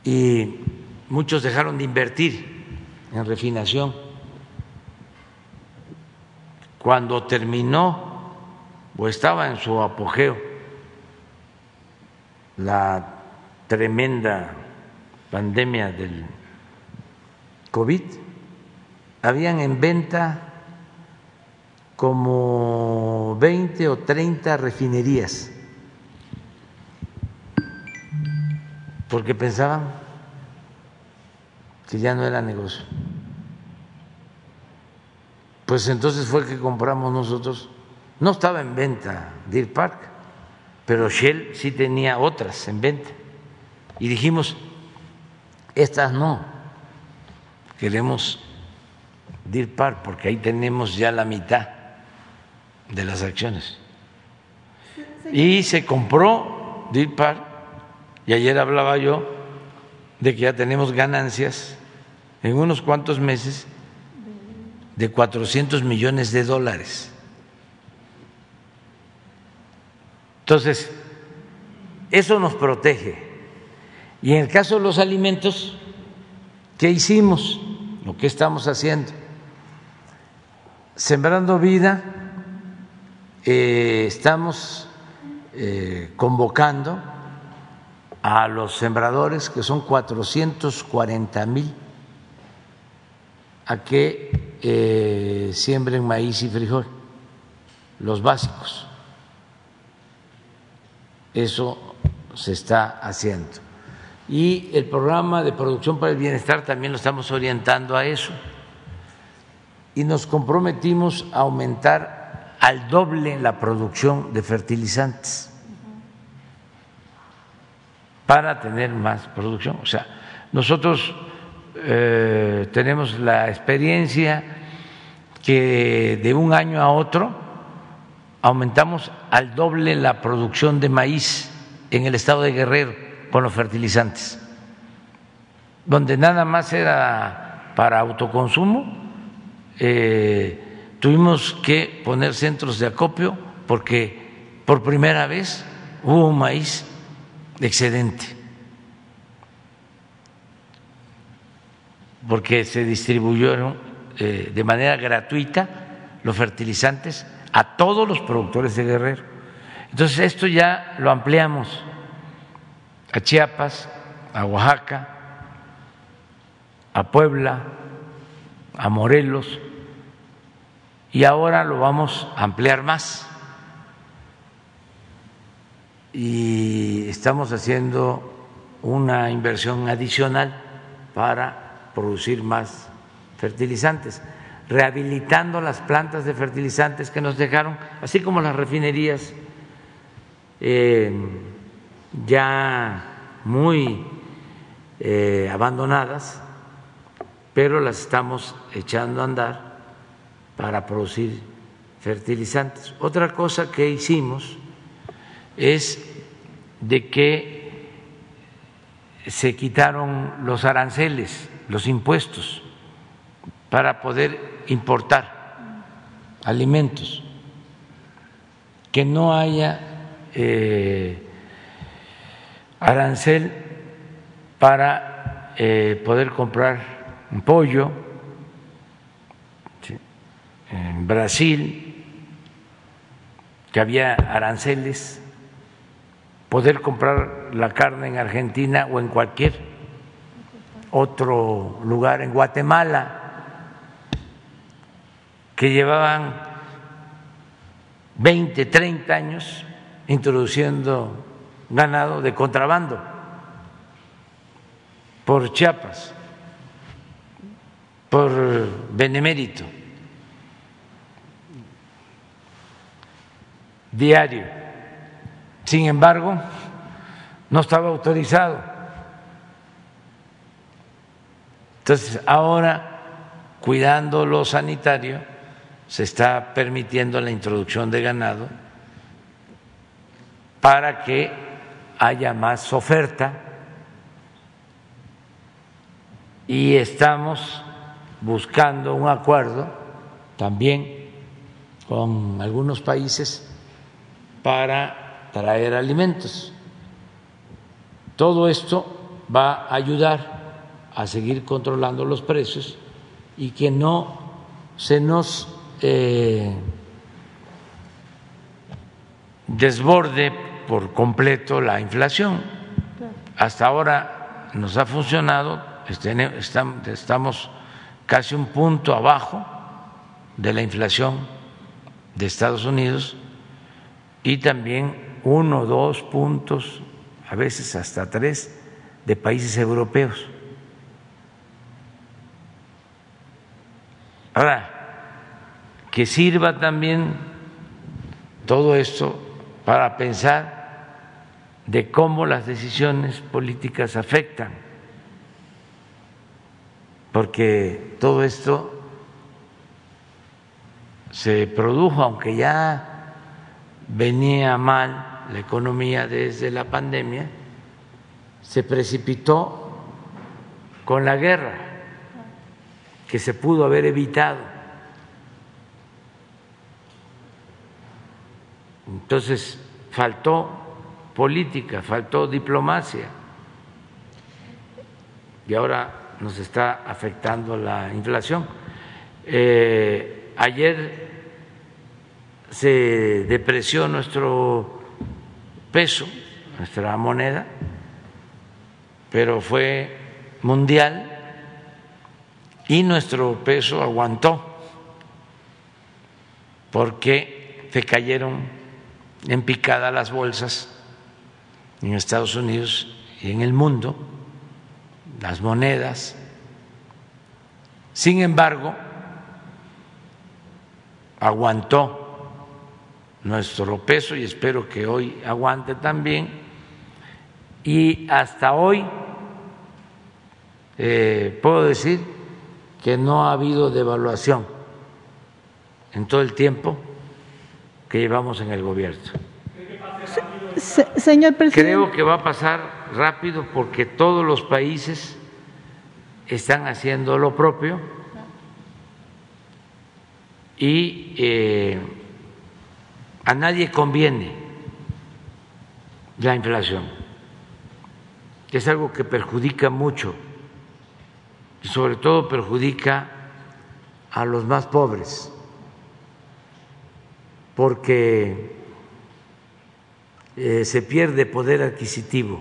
Speaker 1: Y muchos dejaron de invertir en refinación. Cuando terminó o estaba en su apogeo la tremenda pandemia del COVID, habían en venta como 20 o 30 refinerías, porque pensaban que ya no era negocio pues entonces fue que compramos nosotros. No estaba en venta Deer Park, pero Shell sí tenía otras en venta. Y dijimos, estas no, queremos Deer Park porque ahí tenemos ya la mitad de las acciones. Y se compró Deer Park, y ayer hablaba yo de que ya tenemos ganancias en unos cuantos meses de 400 millones de dólares. Entonces, eso nos protege. Y en el caso de los alimentos, ¿qué hicimos? Lo que estamos haciendo. Sembrando vida, eh, estamos eh, convocando a los sembradores, que son 440 mil, a que eh, siembren maíz y frijol, los básicos. Eso se está haciendo. Y el programa de producción para el bienestar también lo estamos orientando a eso. Y nos comprometimos a aumentar al doble la producción de fertilizantes para tener más producción. O sea, nosotros eh, tenemos la experiencia que de un año a otro aumentamos al doble la producción de maíz en el estado de Guerrero con los fertilizantes, donde nada más era para autoconsumo, eh, tuvimos que poner centros de acopio porque por primera vez hubo maíz excedente. porque se distribuyeron eh, de manera gratuita los fertilizantes a todos los productores de Guerrero. Entonces esto ya lo ampliamos a Chiapas, a Oaxaca, a Puebla, a Morelos y ahora lo vamos a ampliar más. Y estamos haciendo una inversión adicional para producir más fertilizantes, rehabilitando las plantas de fertilizantes que nos dejaron, así como las refinerías eh, ya muy eh, abandonadas, pero las estamos echando a andar para producir fertilizantes. Otra cosa que hicimos es de que se quitaron los aranceles los impuestos para poder importar alimentos. Que no haya eh, arancel para eh, poder comprar un pollo en Brasil, que había aranceles, poder comprar la carne en Argentina o en cualquier otro lugar, en Guatemala, que llevaban 20, 30 años introduciendo ganado de contrabando por Chiapas, por Benemérito, diario. Sin embargo, no estaba autorizado. Entonces, ahora, cuidando lo sanitario, se está permitiendo la introducción de ganado para que haya más oferta y estamos buscando un acuerdo también con algunos países para traer alimentos. Todo esto va a ayudar a seguir controlando los precios y que no se nos eh, desborde por completo la inflación. Hasta ahora nos ha funcionado, estamos casi un punto abajo de la inflación de Estados Unidos y también uno, dos puntos, a veces hasta tres, de países europeos. Ahora, que sirva también todo esto para pensar de cómo las decisiones políticas afectan, porque todo esto se produjo, aunque ya venía mal la economía desde la pandemia, se precipitó con la guerra que se pudo haber evitado. Entonces faltó política, faltó diplomacia y ahora nos está afectando la inflación. Eh, ayer se depreció nuestro peso, nuestra moneda, pero fue mundial y nuestro peso aguantó porque se cayeron en picada las bolsas en Estados Unidos y en el mundo, las monedas. Sin embargo, aguantó nuestro peso y espero que hoy aguante también. Y hasta hoy eh, puedo decir que no ha habido devaluación en todo el tiempo que llevamos en el gobierno.
Speaker 21: señor presidente.
Speaker 1: Creo que va a pasar rápido porque todos los países están haciendo lo propio y eh, a nadie conviene la inflación. Es algo que perjudica mucho y sobre todo perjudica a los más pobres porque eh, se pierde poder adquisitivo,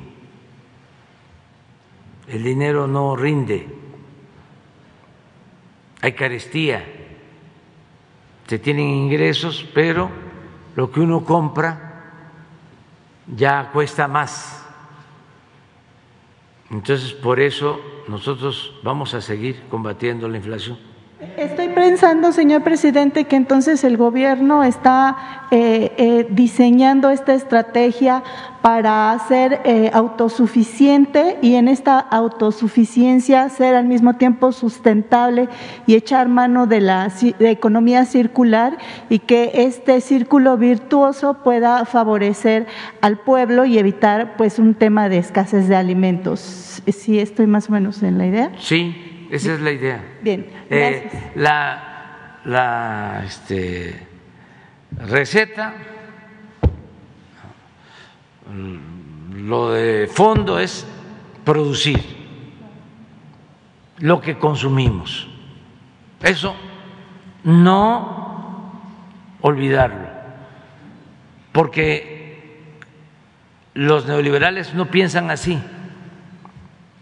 Speaker 1: el dinero no rinde, hay carestía, se tienen ingresos, pero lo que uno compra ya cuesta más. Entonces, por eso nosotros vamos a seguir combatiendo la inflación.
Speaker 21: Estoy pensando, señor presidente, que entonces el gobierno está eh, eh, diseñando esta estrategia para ser eh, autosuficiente y en esta autosuficiencia ser al mismo tiempo sustentable y echar mano de la economía circular y que este círculo virtuoso pueda favorecer al pueblo y evitar pues un tema de escasez de alimentos. ¿Sí estoy más o menos en la idea?
Speaker 1: Sí, esa es la idea.
Speaker 21: Bien.
Speaker 1: Eh, la la este, receta Lo de fondo es producir lo que consumimos. Eso no olvidarlo, porque los neoliberales no piensan así.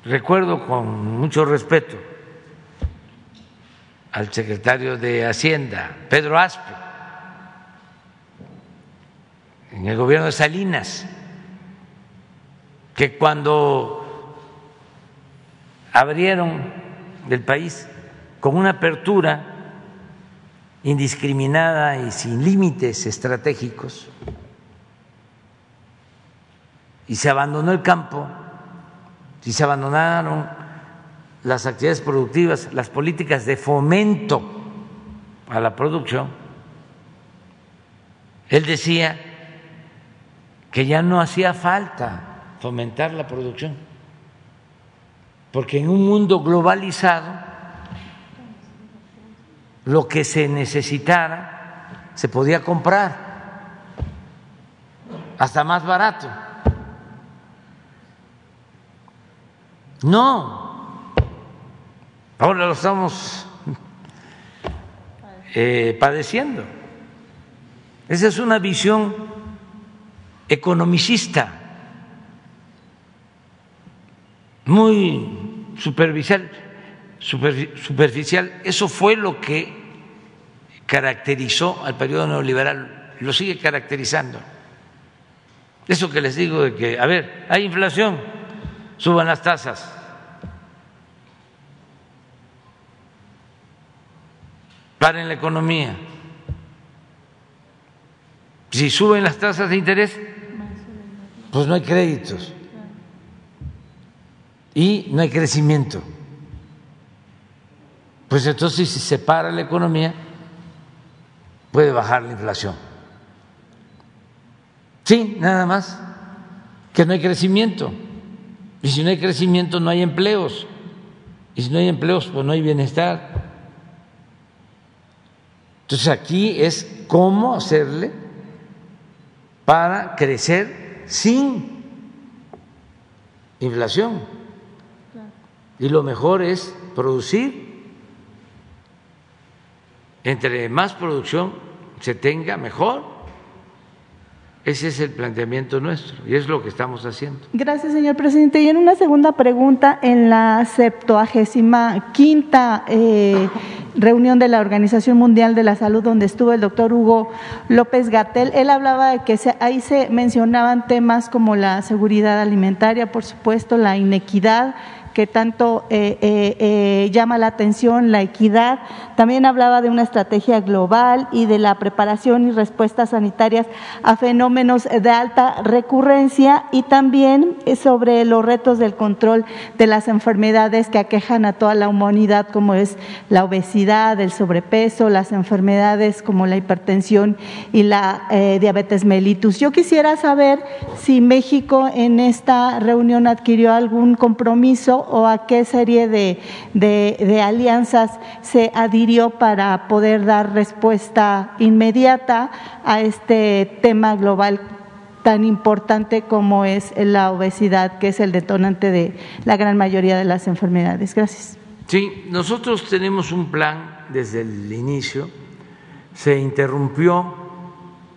Speaker 1: Recuerdo con mucho respeto al secretario de Hacienda, Pedro Aspe, en el gobierno de Salinas, que cuando abrieron el país con una apertura indiscriminada y sin límites estratégicos, y se abandonó el campo, y se abandonaron las actividades productivas, las políticas de fomento a la producción, él decía que ya no hacía falta fomentar la producción, porque en un mundo globalizado lo que se necesitara se podía comprar hasta más barato. No, ahora lo estamos eh, padeciendo. Esa es una visión economicista, muy superficial, superficial. Eso fue lo que caracterizó al periodo neoliberal, lo sigue caracterizando. Eso que les digo de que, a ver, hay inflación, suban las tasas. Paren la economía. Si suben las tasas de interés, pues no hay créditos y no hay crecimiento. Pues entonces si se para la economía, puede bajar la inflación. Sí, nada más, que no hay crecimiento. Y si no hay crecimiento, no hay empleos. Y si no hay empleos, pues no hay bienestar. Entonces aquí es cómo hacerle para crecer sin inflación. Y lo mejor es producir. Entre más producción se tenga, mejor. Ese es el planteamiento nuestro y es lo que estamos haciendo.
Speaker 21: Gracias, señor presidente. Y en una segunda pregunta, en la septuagésima quinta eh, reunión de la Organización Mundial de la Salud, donde estuvo el doctor Hugo López Gatel, él hablaba de que ahí se mencionaban temas como la seguridad alimentaria, por supuesto, la inequidad que tanto eh, eh, eh, llama la atención, la equidad. También hablaba de una estrategia global y de la preparación y respuestas sanitarias a fenómenos de alta recurrencia y también sobre los retos del control de las enfermedades que aquejan a toda la humanidad, como es la obesidad, el sobrepeso, las enfermedades como la hipertensión y la diabetes mellitus. Yo quisiera saber si México en esta reunión adquirió algún compromiso o a qué serie de, de, alianzas se adhirió para poder dar respuesta inmediata a este tema global tan importante como es la obesidad, que es el detonante de la gran mayoría de las enfermedades. Gracias.
Speaker 1: Sí, nosotros tenemos un plan desde el inicio. Se interrumpió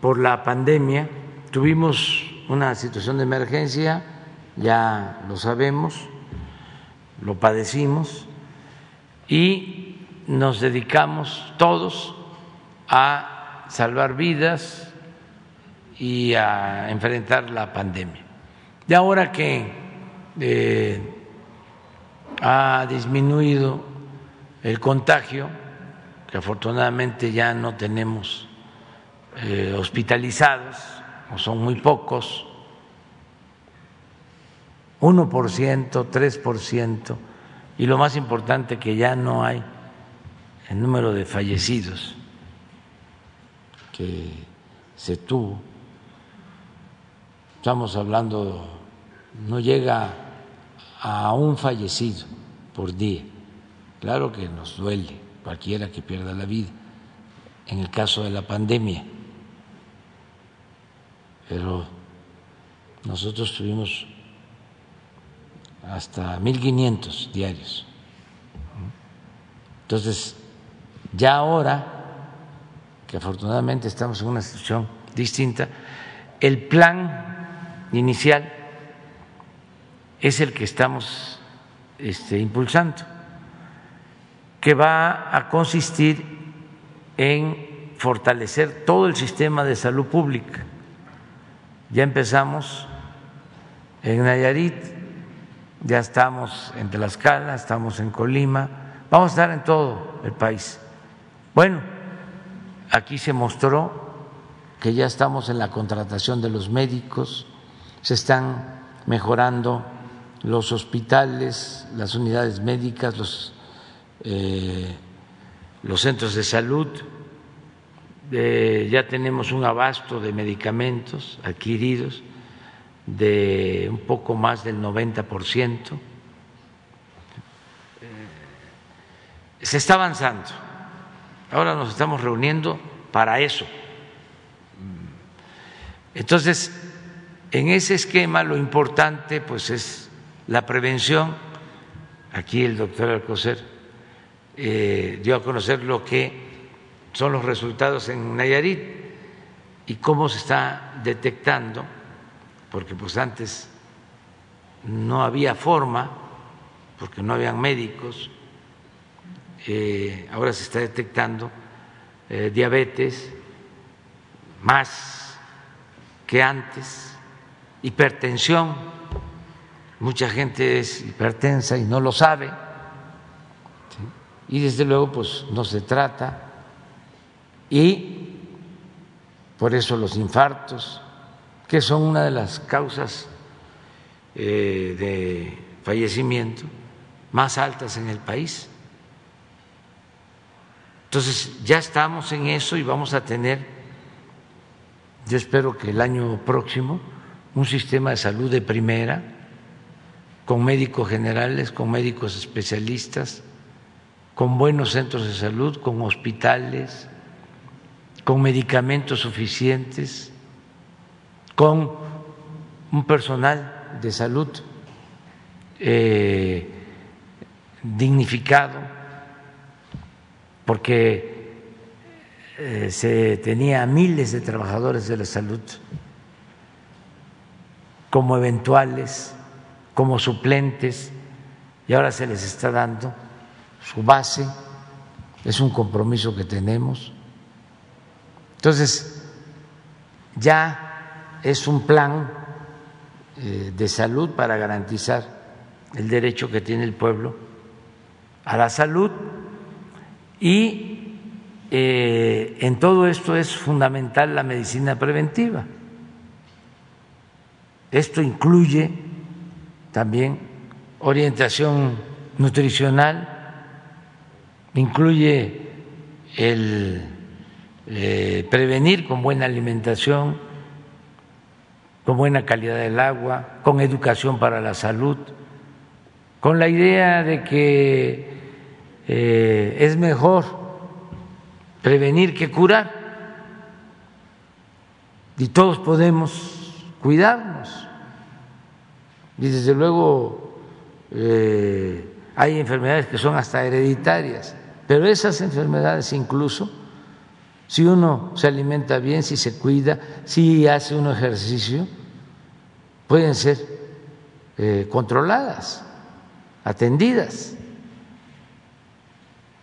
Speaker 1: por la pandemia, tuvimos una situación de emergencia, ya lo sabemos, lo padecimos y nos dedicamos todos a salvar vidas y a enfrentar la pandemia. Y ahora que eh, ha disminuido el contagio, que afortunadamente ya no tenemos eh, hospitalizados, o son muy pocos, 1%, 3%, y lo más importante que ya no hay el número de fallecidos que se tuvo. Estamos hablando, no llega a un fallecido por día. Claro que nos duele cualquiera que pierda la vida en el caso de la pandemia, pero nosotros tuvimos hasta 1.500 diarios. Entonces, ya ahora, que afortunadamente estamos en una situación distinta, el plan inicial es el que estamos este, impulsando, que va a consistir en fortalecer todo el sistema de salud pública. Ya empezamos en Nayarit, ya estamos en Tlaxcala, estamos en Colima, vamos a estar en todo el país. Bueno, aquí se mostró que ya estamos en la contratación de los médicos, se están mejorando los hospitales, las unidades médicas, los, eh, los centros de salud, eh, ya tenemos un abasto de medicamentos adquiridos de un poco más del 90 por ciento. Eh, se está avanzando. Ahora nos estamos reuniendo para eso. Entonces, en ese esquema lo importante pues es la prevención. Aquí el doctor Alcocer eh, dio a conocer lo que son los resultados en Nayarit y cómo se está detectando, porque pues antes no había forma, porque no habían médicos, eh, ahora se está detectando eh, diabetes más que antes, hipertensión, mucha gente es hipertensa y no lo sabe, y desde luego pues no se trata. Y por eso los infartos, que son una de las causas eh, de fallecimiento más altas en el país. Entonces ya estamos en eso y vamos a tener, yo espero que el año próximo, un sistema de salud de primera, con médicos generales, con médicos especialistas, con buenos centros de salud, con hospitales, con medicamentos suficientes, con un personal de salud eh, dignificado, porque eh, se tenía miles de trabajadores de la salud como eventuales, como suplentes, y ahora se les está dando su base, es un compromiso que tenemos. Entonces, ya es un plan eh, de salud para garantizar el derecho que tiene el pueblo a la salud y eh, en todo esto es fundamental la medicina preventiva. Esto incluye también orientación nutricional, incluye el eh, prevenir con buena alimentación, con buena calidad del agua, con educación para la salud, con la idea de que eh, es mejor prevenir que curar y todos podemos cuidarnos. Y desde luego eh, hay enfermedades que son hasta hereditarias, pero esas enfermedades incluso si uno se alimenta bien, si se cuida, si hace un ejercicio, pueden ser eh, controladas, atendidas.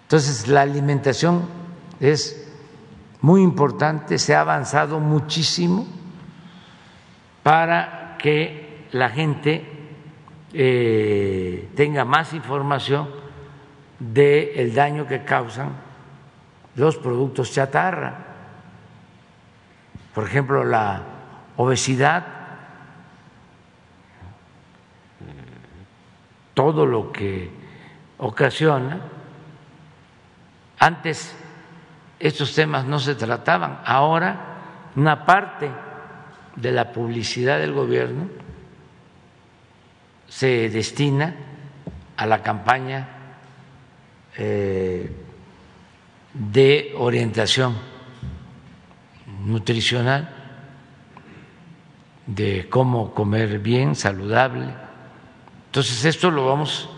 Speaker 1: Entonces, la alimentación es muy importante, se ha avanzado muchísimo para que la gente eh, tenga más información del daño que causan los productos chatarra. Por ejemplo, la obesidad, todo lo que ocasiona. Antes estos temas no se trataban, ahora una parte de la publicidad del gobierno se destina a la campaña eh, de orientación nutricional de cómo comer bien, saludable. Entonces esto lo vamos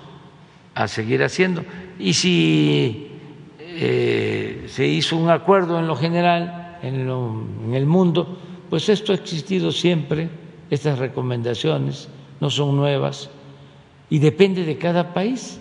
Speaker 1: a seguir haciendo. Y si eh, se hizo un acuerdo en lo general, en, en el mundo, pues esto ha existido siempre, estas recomendaciones no son nuevas y depende de cada país,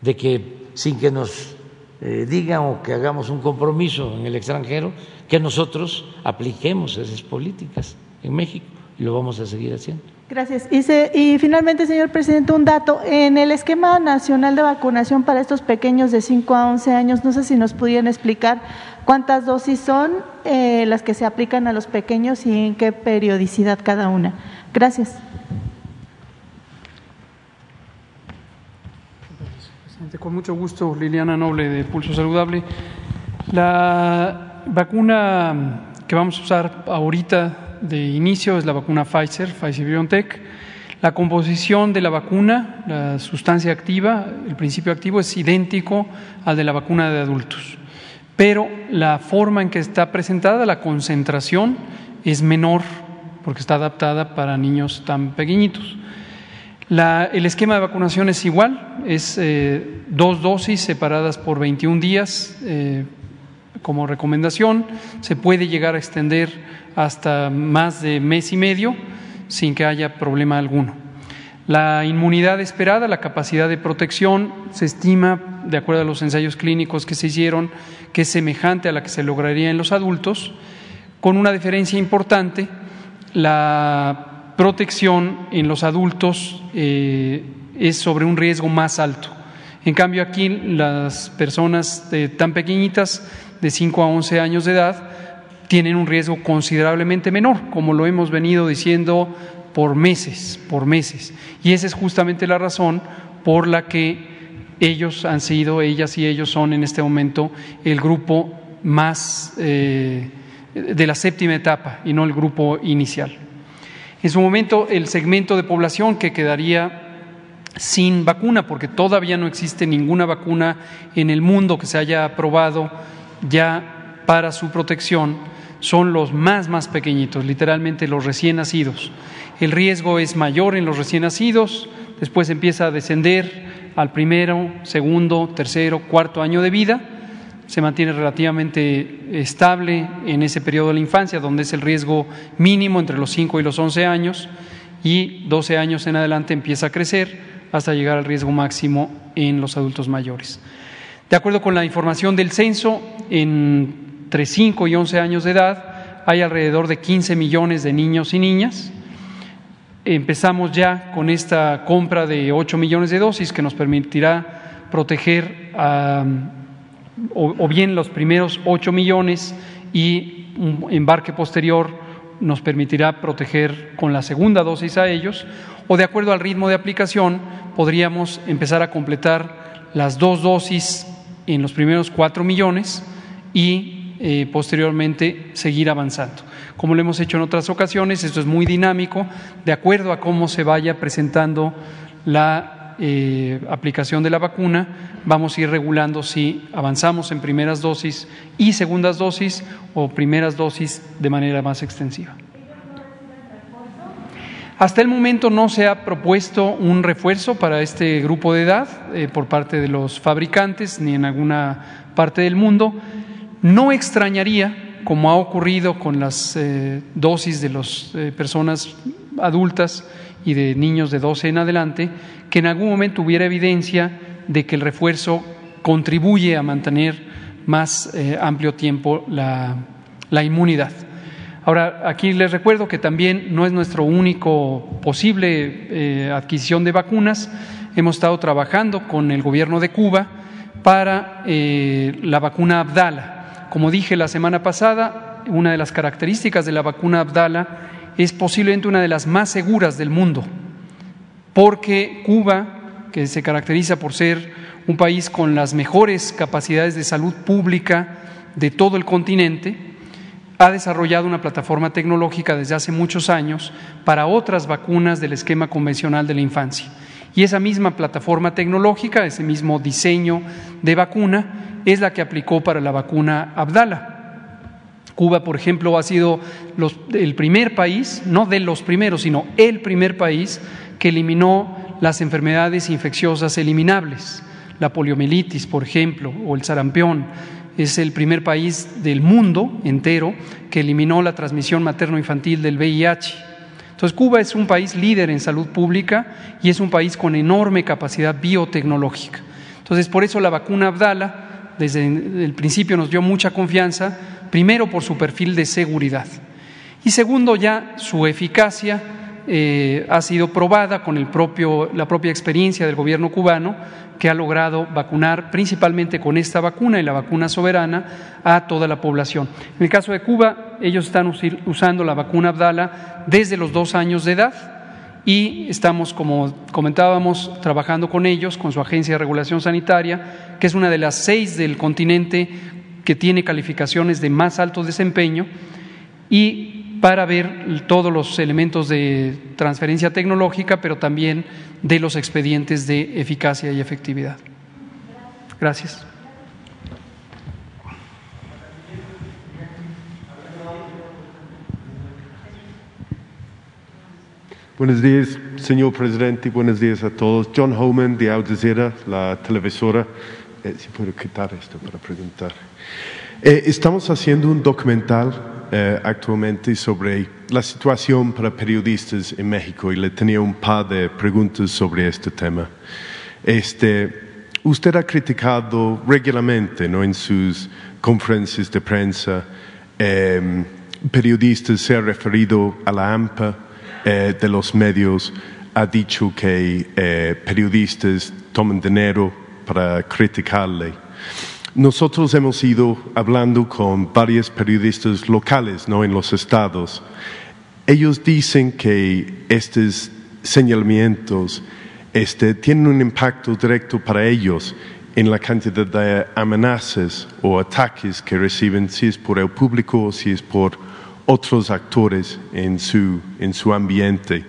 Speaker 1: de que sin que nos eh, digan o que hagamos un compromiso en el extranjero, que nosotros apliquemos esas políticas en México y lo vamos a seguir haciendo.
Speaker 21: Gracias. Y, y, finalmente, señor presidente, un dato. En el esquema nacional de vacunación para estos pequeños de 5 a 11 años, no sé si nos pudieran explicar cuántas dosis son eh, las que se aplican a los pequeños y en qué periodicidad cada una. Gracias.
Speaker 3: Con mucho gusto, Liliana Noble de Pulso Saludable. La vacuna que vamos a usar ahorita de inicio es la vacuna Pfizer, Pfizer BioNTech. La composición de la vacuna, la sustancia activa, el principio activo es idéntico al de la vacuna de adultos, pero la forma en que está presentada, la concentración, es menor porque está adaptada para niños tan pequeñitos el esquema de vacunación es igual, es eh, dos dosis separadas por 21 días eh, como recomendación. Se puede llegar a extender hasta más de mes y medio sin que haya problema alguno. La inmunidad esperada, la capacidad de protección, se estima, de acuerdo a los ensayos clínicos que se hicieron, que es semejante a la que se lograría en los adultos, con una diferencia importante. La protección en los adultos eh, es sobre un riesgo más alto. En cambio, aquí las personas tan pequeñitas, de 5 a 11 años de edad, tienen un riesgo considerablemente menor, como lo hemos venido diciendo por meses, por meses. Y esa es justamente la razón por la que ellos han sido, ellas y ellos son en este momento el grupo más eh, de la séptima etapa y no el grupo inicial. En su momento, el segmento de población que quedaría sin vacuna, porque todavía no existe ninguna vacuna en el mundo que se haya aprobado ya para su protección, son los más, más pequeñitos, literalmente los recién nacidos. El riesgo es mayor en los recién nacidos, después empieza a descender al primero, segundo, tercero, cuarto año de vida se mantiene relativamente estable en ese periodo de la infancia, donde es el riesgo mínimo entre los 5 y los 11 años, y 12 años en adelante empieza a crecer hasta llegar al riesgo máximo en los adultos mayores. De acuerdo con la información del censo, entre 5 y 11 años de edad hay alrededor de 15 millones de niños y niñas. Empezamos ya con esta compra de 8 millones de dosis que nos permitirá proteger a o, bien los primeros 8 millones y un embarque posterior nos permitirá proteger con la segunda dosis a ellos, o de acuerdo al ritmo de aplicación podríamos empezar a completar las dos dosis en los primeros 4 millones y eh, posteriormente seguir avanzando. Como lo hemos hecho en otras ocasiones, esto es muy dinámico, de acuerdo a cómo se vaya presentando la eh, aplicación de la vacuna, vamos a ir regulando si avanzamos en primeras dosis y segundas dosis o primeras dosis de manera más extensiva. Hasta el momento no se ha propuesto un refuerzo para este grupo de edad eh, por parte de los fabricantes ni en alguna parte del mundo. No extrañaría, como ha ocurrido con las eh, dosis de las personas adultas y de niños de 12 en adelante, que en algún momento hubiera evidencia de que el refuerzo contribuye a mantener más eh, amplio tiempo la, inmunidad. Ahora, aquí les recuerdo que también no es nuestro único posible eh, adquisición de vacunas. Hemos estado trabajando con el gobierno de Cuba para eh, la vacuna Abdala. Como dije la semana pasada, una de las características de la vacuna Abdala es posiblemente una de las más seguras del mundo porque Cuba, que se caracteriza por ser un país con las mejores capacidades de salud pública de todo el continente, ha desarrollado una plataforma tecnológica desde hace muchos años para otras vacunas del esquema convencional de la infancia. Y esa misma plataforma tecnológica, ese mismo diseño de vacuna, es la que aplicó para la vacuna Abdala. Cuba, por ejemplo, ha sido el primer país, no de los primeros, sino el primer país que eliminó las enfermedades infecciosas eliminables, la poliomielitis, por ejemplo, o el sarampión. Es el primer país del mundo entero que eliminó la transmisión materno-infantil del VIH. Entonces, Cuba es un país líder en salud pública y es un país con enorme capacidad biotecnológica. Entonces, por eso la vacuna Abdala, desde el principio nos dio mucha confianza, primero por su perfil de seguridad y segundo ya su eficacia eh, ha sido probada con el propio, la propia experiencia del gobierno cubano que ha logrado vacunar principalmente con esta vacuna y la vacuna soberana a toda la población. En el caso de Cuba, ellos están usando la vacuna Abdala desde los dos años de edad y estamos, como comentábamos, trabajando con ellos, con su agencia de regulación sanitaria, que es una de las seis del continente que tiene calificaciones de más alto desempeño y para ver todos los elementos de transferencia tecnológica, pero también de los expedientes de eficacia y efectividad. Gracias.
Speaker 22: Buenos días, señor presidente. Buenos días a todos. John Homan de Al Jazeera, la televisora. Eh, si puedo quitar esto para preguntar. Eh, estamos haciendo un documental eh, actualmente sobre la situación para periodistas en México y le tenía un par de preguntas sobre este tema. Este, usted ha criticado regularmente ¿no? en sus conferencias de prensa, eh, periodistas se ha referido a la AMPA de los medios, ha dicho que periodistas toman dinero para criticarle. Nosotros hemos ido hablando con varios periodistas locales ¿no? en los estados. Ellos dicen que estos señalamientos este, tienen un impacto directo para ellos en la cantidad de amenazas o ataques que reciben, si es por el público o si es por otros actores en su, en su ambiente.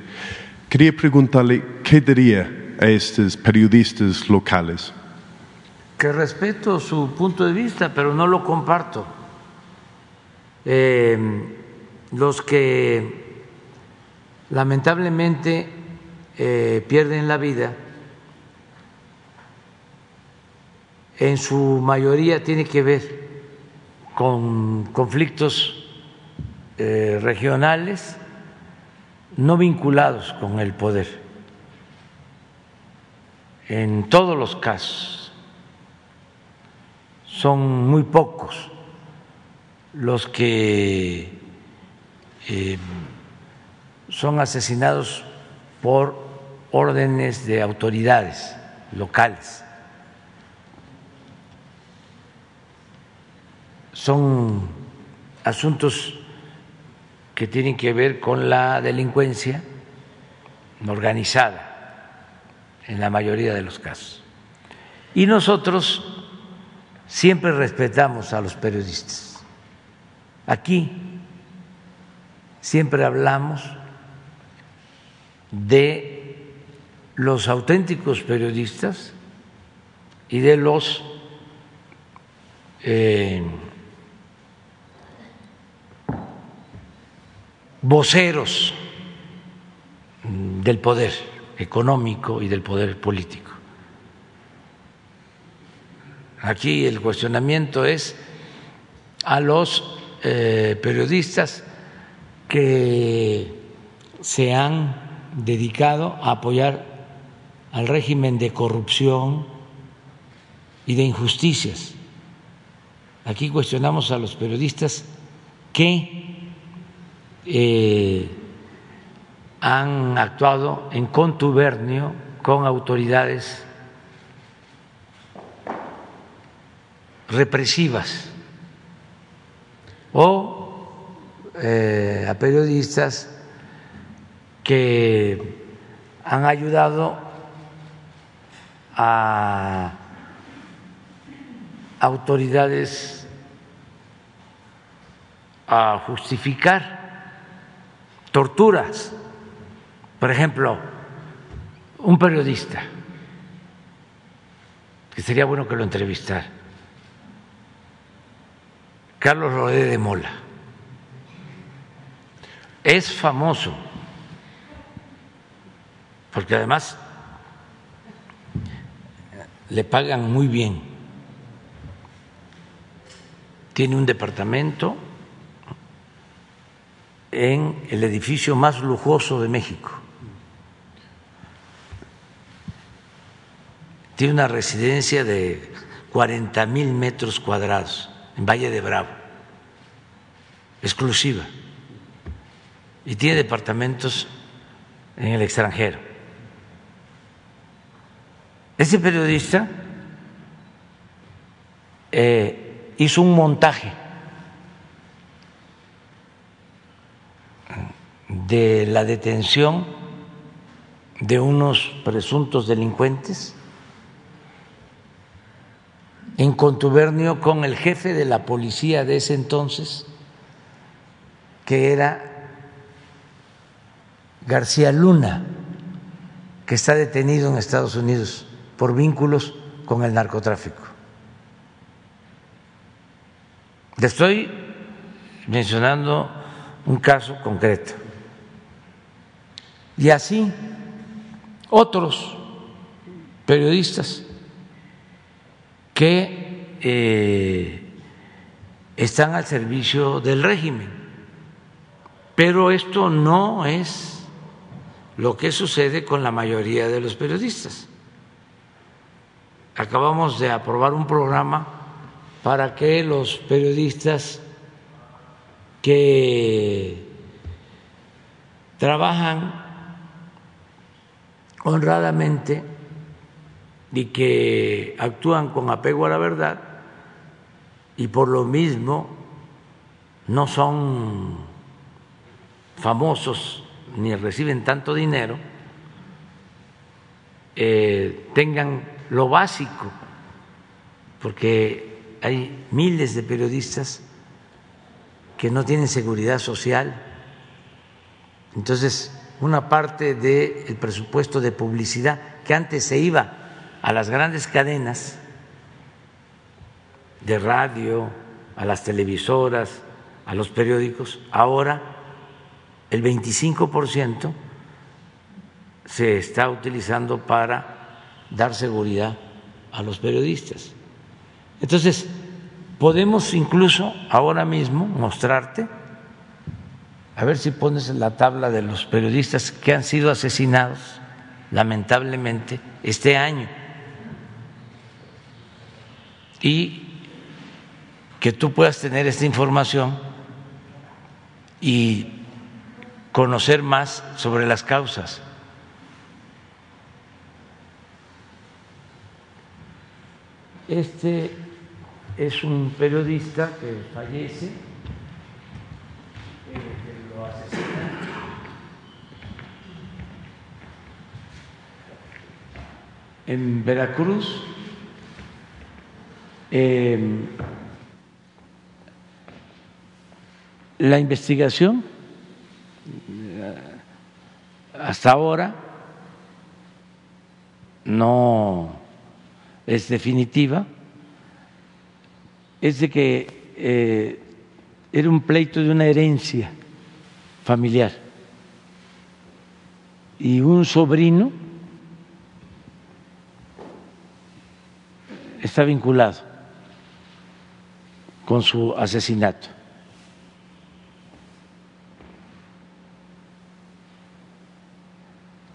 Speaker 22: Quería preguntarle qué diría a estos periodistas locales
Speaker 1: que respeto su punto de vista, pero no lo comparto. Eh, los que lamentablemente eh, pierden la vida, en su mayoría tiene que ver con conflictos eh, regionales no vinculados con el poder, en todos los casos son muy pocos los que eh, son asesinados por órdenes de autoridades locales. Son asuntos que tienen que ver con la delincuencia organizada en la mayoría de los casos. Y nosotros siempre respetamos a los periodistas. Aquí siempre hablamos de los auténticos periodistas y de los eh, voceros del poder económico y del poder político. Aquí el cuestionamiento es a los eh, periodistas que se han dedicado a apoyar al régimen de corrupción y de injusticias. Aquí cuestionamos a los periodistas que eh, han actuado en contubernio con autoridades represivas o eh, a periodistas que han ayudado a autoridades a justificar torturas. Por ejemplo, un periodista, que sería bueno que lo entrevistara, Carlos Rodé de Mola, es famoso, porque además le pagan muy bien. Tiene un departamento en el edificio más lujoso de México. Tiene una residencia de 40 mil metros cuadrados en Valle de Bravo, exclusiva, y tiene departamentos en el extranjero. Ese periodista eh, hizo un montaje de la detención de unos presuntos delincuentes en contubernio con el jefe de la policía de ese entonces, que era García Luna, que está detenido en Estados Unidos por vínculos con el narcotráfico. Le estoy mencionando un caso concreto. Y así otros periodistas que eh, están al servicio del régimen. Pero esto no es lo que sucede con la mayoría de los periodistas. Acabamos de aprobar un programa para que los periodistas que trabajan honradamente y que actúan con apego a la verdad y por lo mismo no son famosos ni reciben tanto dinero, eh, tengan lo básico, porque hay miles de periodistas que no tienen seguridad social. Entonces, una parte del presupuesto de publicidad que antes se iba a las grandes cadenas de radio, a las televisoras, a los periódicos, ahora el 25% se está utilizando para dar seguridad a los periodistas. Entonces, podemos incluso ahora mismo mostrarte, a ver si pones la tabla de los periodistas que han sido asesinados lamentablemente este año y que tú puedas tener esta información y conocer más sobre las causas. Este es un periodista que fallece, eh, que lo asesina. En Veracruz, eh, la investigación hasta ahora no es definitiva, es de que eh, era un pleito de una herencia familiar. Y un sobrino está vinculado con su asesinato.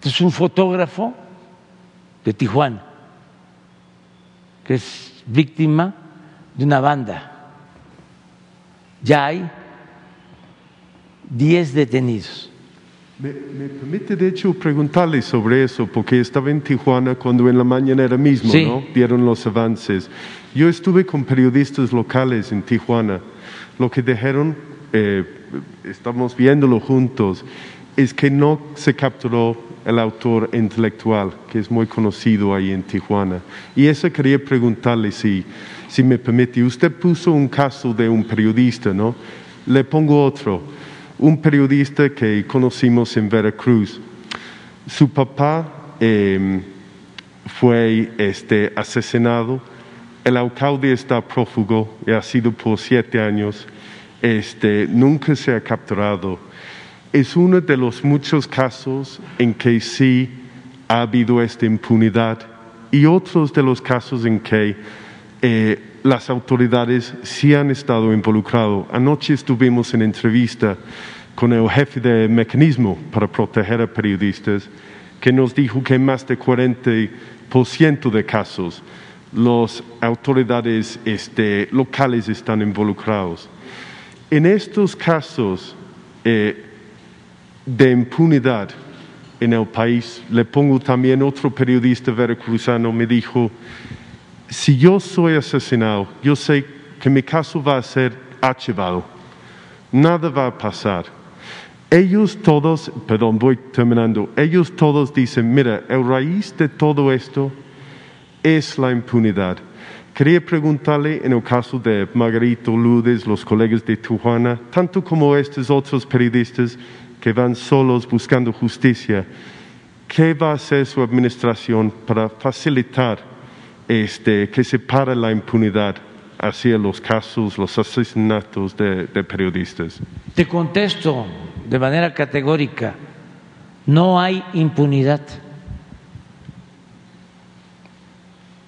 Speaker 1: es un fotógrafo de Tijuana que es víctima de una banda. Ya hay 10 detenidos.
Speaker 22: Me, permite, de hecho, preguntarle sobre eso, porque estaba en Tijuana cuando en la mañanera mismo ¿no? dieron los avances. Yo estuve con periodistas locales en Tijuana. Lo que dijeron, eh, estamos viéndolo juntos, es que no se capturó el autor intelectual, que es muy conocido ahí en Tijuana. Y eso quería preguntarle si, si me permite. Usted puso un caso de un periodista, ¿no? Le pongo otro. Un periodista que conocimos en Veracruz. Su papá em, fue este, asesinado. El alcalde está prófugo y ha sido por siete años. Este, nunca se ha capturado es uno de los muchos casos en que sí ha habido esta impunidad y otros de los casos en que eh, las autoridades sí han estado involucrados. Anoche estuvimos en entrevista con el jefe del mecanismo para proteger a periodistas, que nos dijo que en más de 40% de casos las autoridades este, locales están involucrados. En estos casos eh, de impunidad en el país, le pongo también otro periodista veracruzano, me dijo, si yo soy asesinado, yo sé que mi caso va a ser archivado, nada va a pasar. Ellos todos, perdón, voy terminando, ellos todos dicen, mira, el raíz de todo esto es la impunidad. Quería preguntarle en el caso de Margarito Ludes, los colegas de Tijuana, tanto como estos otros periodistas que van solos buscando justicia, ¿qué va a hacer su administración para facilitar este, que se pare la impunidad hacia los casos, los asesinatos de, de periodistas?
Speaker 1: Te contesto de manera categórica, no hay impunidad.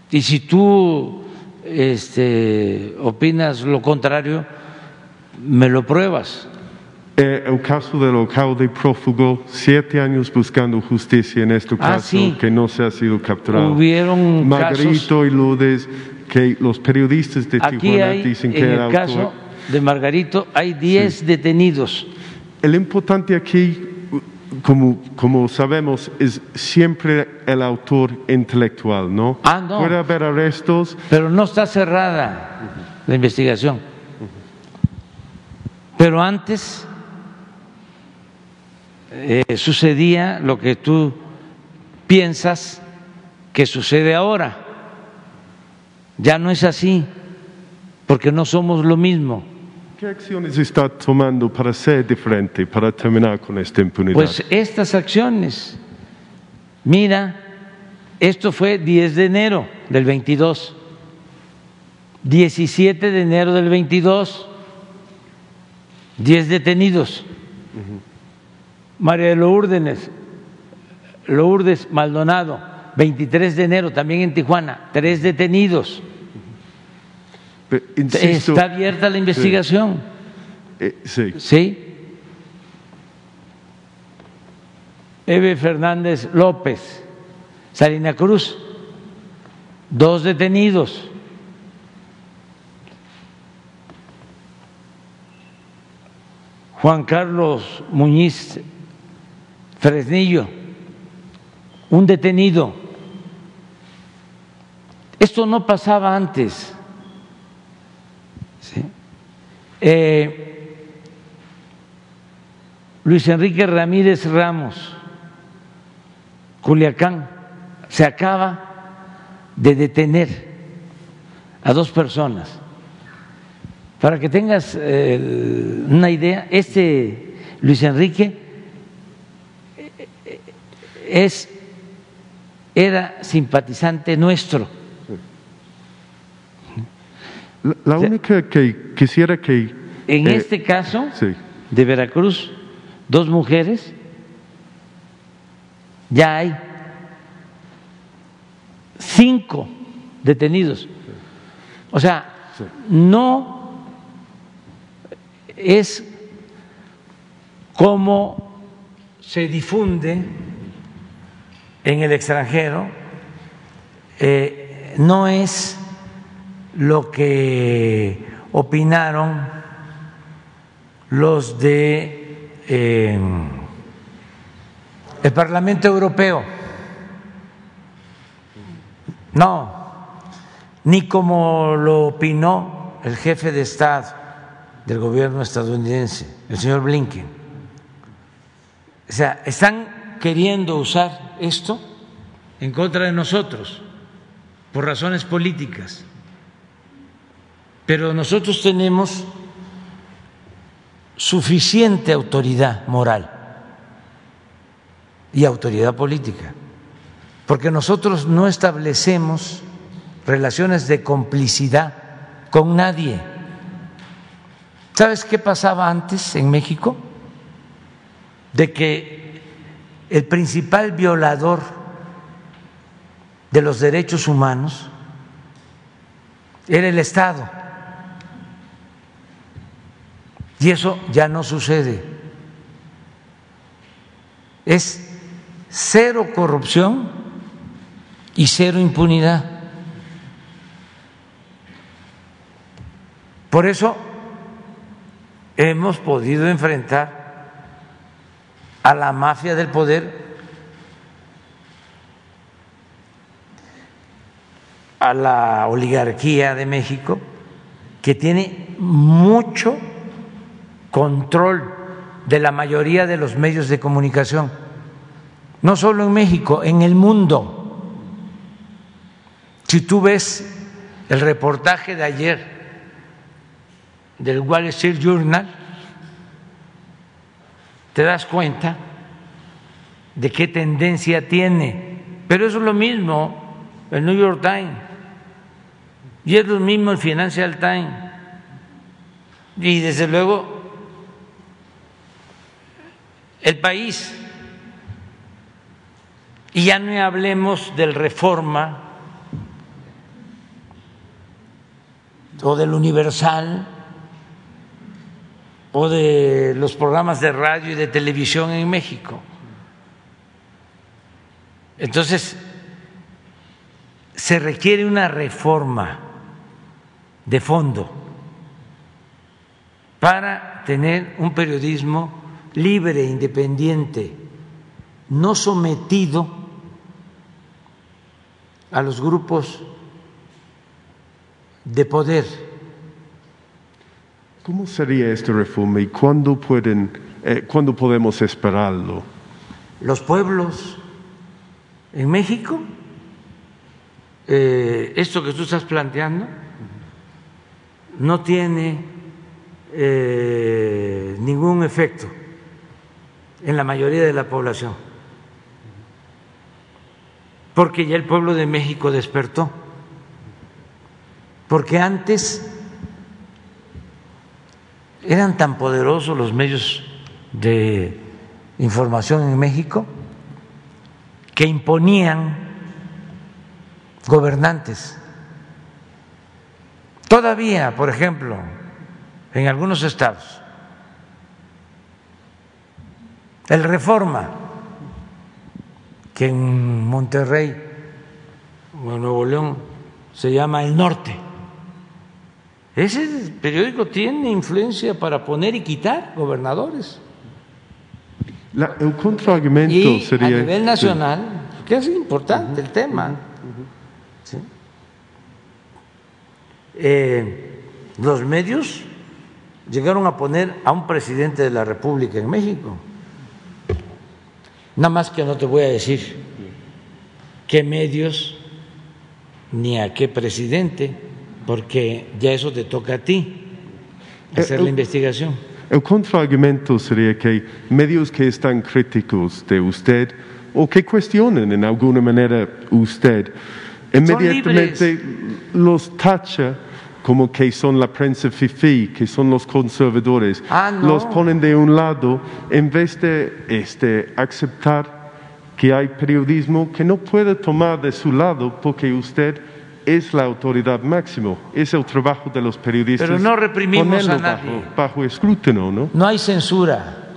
Speaker 1: Y si tú este, opinas lo contrario, me lo pruebas.
Speaker 22: Eh, el caso del alcalde prófugo, siete años buscando justicia en este
Speaker 1: Ah,
Speaker 22: caso,
Speaker 1: sí.
Speaker 22: que no se ha sido capturado.
Speaker 1: Hubieron
Speaker 22: Margarito y Lourdes, que los periodistas de
Speaker 1: Aquí
Speaker 22: Tijuana
Speaker 1: hay,
Speaker 22: dicen que
Speaker 1: en
Speaker 22: el
Speaker 1: el
Speaker 22: autor-
Speaker 1: caso de Margarito, hay 10 detenidos.
Speaker 22: El importante aquí, como, como sabemos, es siempre el autor intelectual, ¿no?
Speaker 1: Ah, no.
Speaker 22: Puede haber arrestos.
Speaker 1: Pero no está cerrada la investigación. Pero antes eh, sucedía lo que tú piensas que sucede ahora. Ya no es así, porque no somos lo mismo.
Speaker 22: ¿Qué acciones está tomando para ser diferente, para terminar con esta impunidad?
Speaker 1: Pues estas acciones, mira, esto fue 10 de enero del 22, 17 de enero del 22, 10 detenidos. María de Lourdes, Lourdes Maldonado, 23 de enero, también en Tijuana, tres detenidos.
Speaker 22: Pero, insisto-
Speaker 1: Está abierta la investigación.
Speaker 22: Eh, sí.
Speaker 1: Sí. Eve Fernández López, Salina Cruz, dos detenidos. Juan Carlos Muñiz Fresnillo, un detenido. Esto no pasaba antes. Eh, Luis Enrique Ramírez Ramos, Culiacán, se acaba de detener a dos personas. Para que tengas eh, una idea, este Luis Enrique es, era simpatizante nuestro.
Speaker 22: La, única que quisiera que...
Speaker 1: En
Speaker 22: eh,
Speaker 1: este caso
Speaker 22: Sí.
Speaker 1: de Veracruz, dos mujeres, ya hay cinco detenidos. O sea, no es como se difunde en el extranjero, eh, no es lo que opinaron los de eh, el Parlamento Europeo. No, ni como lo opinó el jefe de Estado del gobierno estadounidense, el señor Blinken. O sea, están queriendo usar esto en contra de nosotros por razones políticas. Pero nosotros tenemos suficiente autoridad moral y autoridad política, porque nosotros no establecemos relaciones de complicidad con nadie. ¿Sabes qué pasaba antes en México? de que el principal violador de los derechos humanos era el Estado. Y eso ya no sucede. Es cero corrupción y cero impunidad. Por eso hemos podido enfrentar a la mafia del poder, a la oligarquía de México, que tiene mucho control de la mayoría de los medios de comunicación, no solo en México, en el mundo. Si tú ves el reportaje de ayer del Wall Street Journal, te das cuenta de qué tendencia tiene. Pero es lo mismo el New York Times y es lo mismo el Financial Times. Y desde luego el país. Y ya no hablemos del reforma o del universal o de los programas de radio y de televisión en México. Entonces, se requiere una reforma de fondo para tener un periodismo libre, independiente, no sometido a los grupos de poder.
Speaker 22: ¿Cómo sería esta reforma y cuándo, pueden, eh, ¿cuándo podemos esperarlo?
Speaker 1: Los pueblos en México, eh, esto que tú estás planteando, no tiene eh, ningún efecto en la mayoría de la población, porque ya el pueblo de México despertó, porque antes eran tan poderosos los medios de información en México que imponían gobernantes. Todavía, por ejemplo, en algunos estados, el Reforma, que en Monterrey o en Nuevo León se llama El Norte, ese periódico tiene influencia para poner y quitar gobernadores.
Speaker 22: el contraargumento
Speaker 1: y
Speaker 22: sería.
Speaker 1: A nivel nacional, que es importante el tema. Eh, los medios llegaron a poner a un presidente de la República en México. Nada más que no te voy a decir qué medios ni a qué presidente porque ya eso te toca a ti, hacer la investigación.
Speaker 22: El contraargumento sería que medios que están críticos de usted o que cuestionen en alguna manera usted, inmediatamente los tacha como que son la prensa fifi, que son los conservadores,
Speaker 1: ah,
Speaker 22: los ponen de un lado en vez de este, aceptar que hay periodismo que no puede tomar de su lado porque usted es la autoridad máxima, es el trabajo de los periodistas.
Speaker 1: Pero no reprimimos a nadie.
Speaker 22: Bajo, bajo, escrutinio, ¿no?
Speaker 1: No hay censura.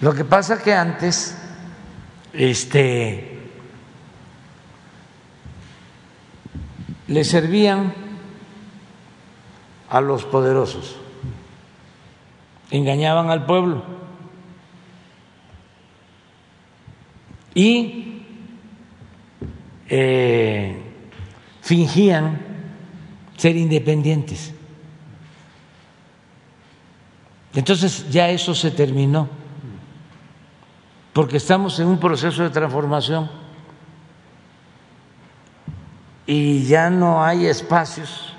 Speaker 1: Lo que pasa es que antes, este, le servían a los poderosos, engañaban al pueblo y eh, fingían ser independientes. Entonces ya eso se terminó, porque estamos en un proceso de transformación y ya no hay espacios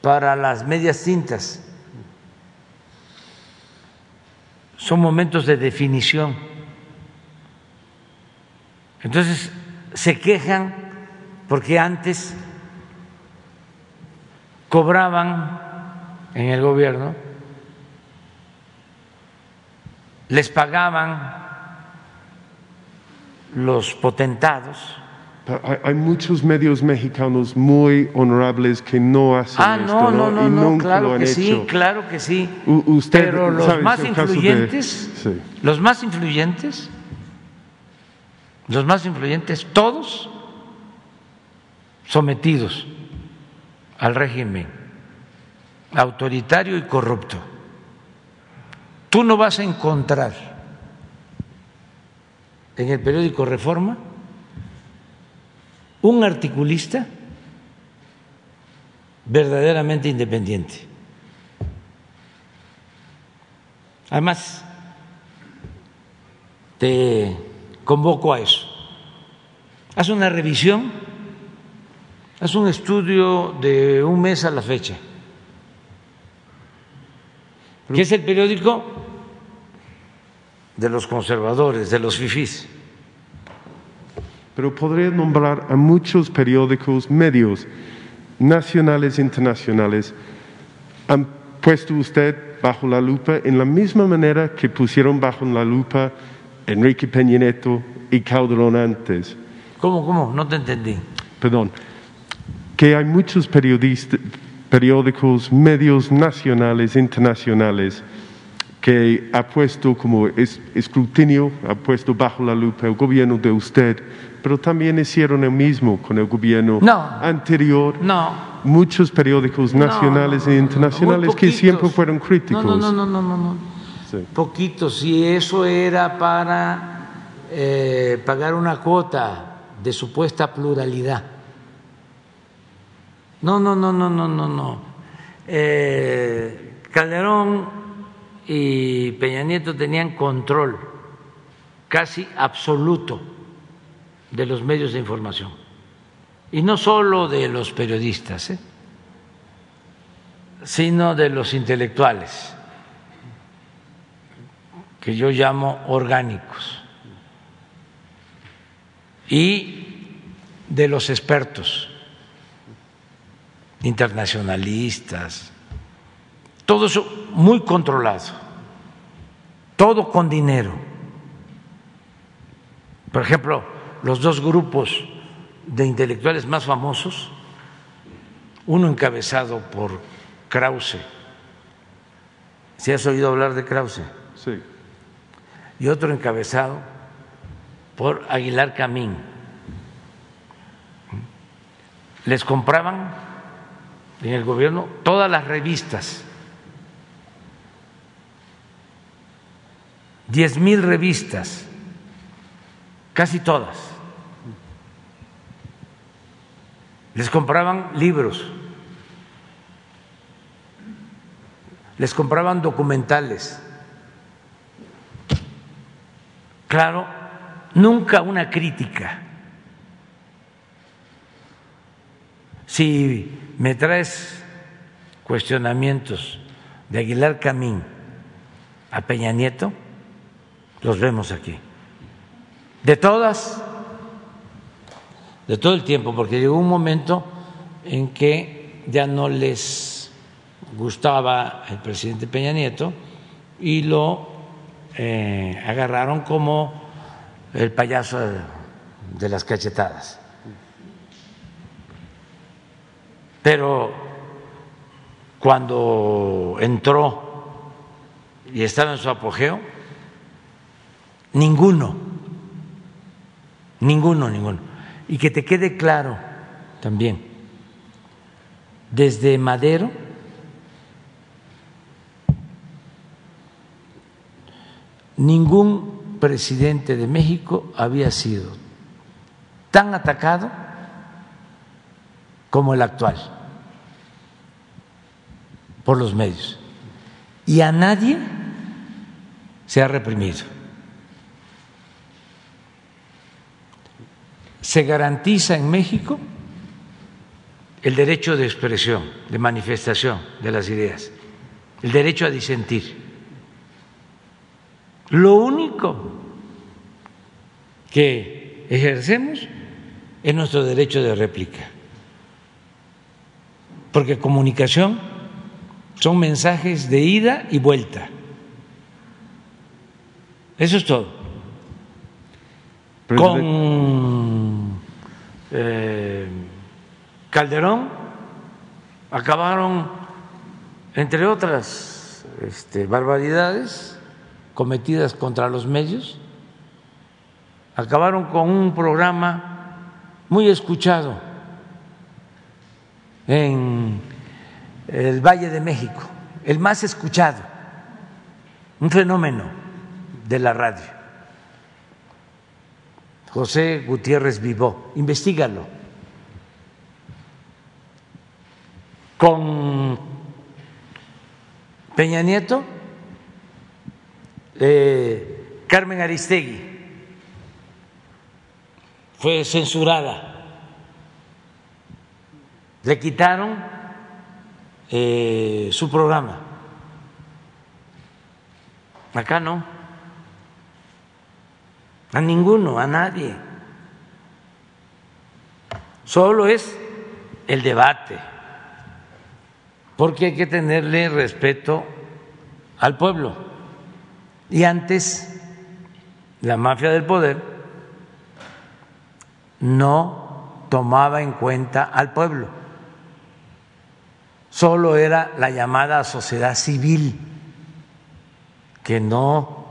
Speaker 1: para las medias tintas. Son momentos de definición. Entonces, se quejan porque antes cobraban en el gobierno les pagaban los potentados.
Speaker 22: Hay, muchos medios mexicanos muy honorables que no hacen
Speaker 1: Ah,
Speaker 22: esto,
Speaker 1: no, no, no,
Speaker 22: y
Speaker 1: no,
Speaker 22: nunca lo
Speaker 1: claro
Speaker 22: han
Speaker 1: que sí,
Speaker 22: hecho.
Speaker 1: claro que sí.
Speaker 22: U- usted
Speaker 1: Pero los más
Speaker 22: de-
Speaker 1: influyentes,
Speaker 22: sí.
Speaker 1: los más influyentes, los más influyentes, todos sometidos al régimen autoritario y corrupto. Tú no vas a encontrar en el periódico Reforma un articulista verdaderamente independiente. Además, te convoco a eso. Haz una revisión, haz un estudio de un mes a la fecha. ¿Qué es el periódico? De los conservadores, de los fifís.
Speaker 22: Pero podría nombrar a muchos periódicos, medios nacionales e internacionales. Han puesto usted bajo la lupa en la misma manera que pusieron bajo la lupa Enrique Peña Nieto y Calderón antes.
Speaker 1: ¿Cómo, cómo? No te entendí.
Speaker 22: Perdón. Que hay muchos periodistas, periódicos, medios nacionales internacionales que ha puesto como es- escrutinio, ha puesto bajo la lupa el gobierno de usted, pero también hicieron el mismo con el gobierno anterior.
Speaker 1: No.
Speaker 22: Muchos periódicos nacionales e internacionales que siempre fueron críticos.
Speaker 1: No, no, no, no, no, no.
Speaker 22: Sí.
Speaker 1: Poquito, si eso era para eh, pagar una cuota de supuesta pluralidad. No, no, no, no, no, no, no. Eh, Calderón y Peña Nieto tenían control casi absoluto de los medios de información. Y no solo de los periodistas, ¿eh? sino de los intelectuales, que yo llamo orgánicos, y de los expertos internacionalistas, todo eso muy controlado, todo con dinero. Por ejemplo, los dos grupos de intelectuales más famosos, uno encabezado por Krause, si has oído hablar de Krause,
Speaker 22: Sí.
Speaker 1: Y otro encabezado por Aguilar Camín. Les compraban en el gobierno todas las revistas, diez mil revistas, casi todas. Les compraban libros, les compraban documentales. Claro, nunca una crítica. Si me traes cuestionamientos de Aguilar Camín a Peña Nieto, los vemos aquí. De todas, de todo el tiempo, porque llegó un momento en que ya no les gustaba el presidente Peña Nieto y lo eh, agarraron como el payaso de, de las cachetadas. Pero cuando entró y estaba en su apogeo, ninguno, ninguno, ninguno. Y que te quede claro también, desde Madero, ningún presidente de México había sido tan atacado como el actual por los medios. Y a nadie se ha reprimido. Se garantiza en México el derecho de expresión, de manifestación de las ideas, el derecho a disentir. Lo único que ejercemos es nuestro derecho de réplica, porque comunicación son mensajes de ida y vuelta. Eso es todo. Con eh, Calderón acabaron, entre otras este, barbaridades cometidas contra los medios, acabaron con un programa muy escuchado en el Valle de México, el más escuchado, un fenómeno de la radio. José Gutiérrez Vivó, investigalo. Con Peña Nieto, eh, Carmen Aristegui fue censurada. Le quitaron eh, su programa. Acá no. A ninguno, a nadie. Solo es el debate, porque hay que tenerle respeto al pueblo. Y antes, la mafia del poder no tomaba en cuenta al pueblo, solo era la llamada sociedad civil, que no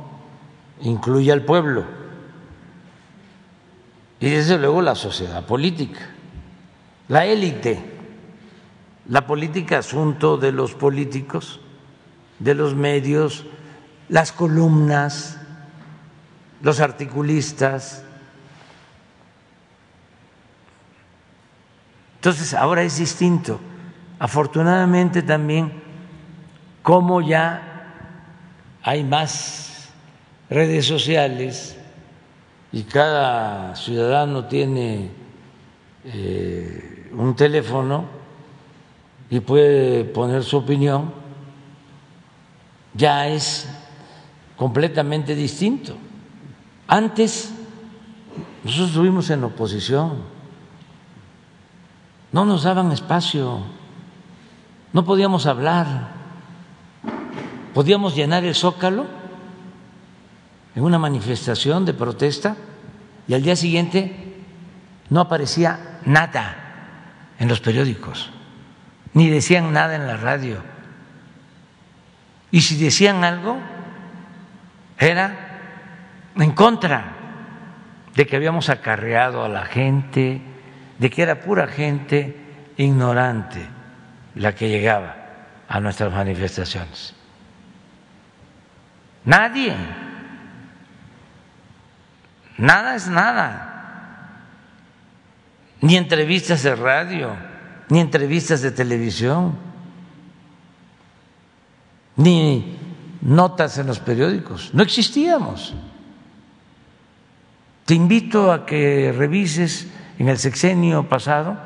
Speaker 1: incluye al pueblo, y desde luego la sociedad política, la élite. La política asunto de los políticos, de los medios, las columnas, los articulistas, Entonces ahora es distinto. Afortunadamente también, como ya hay más redes sociales y cada ciudadano tiene eh, un teléfono y puede poner su opinión, ya es completamente distinto. Antes nosotros estuvimos en oposición no nos daban espacio, no podíamos hablar, podíamos llenar el zócalo en una manifestación de protesta y al día siguiente no aparecía nada en los periódicos, ni decían nada en la radio. Y si decían algo, era en contra de que habíamos acarreado a la gente, de que era pura gente ignorante la que llegaba a nuestras manifestaciones. Nadie. Nada es nada. Ni entrevistas de radio, ni entrevistas de televisión, ni notas en los periódicos. No existíamos. Te invito a que revises en el sexenio pasado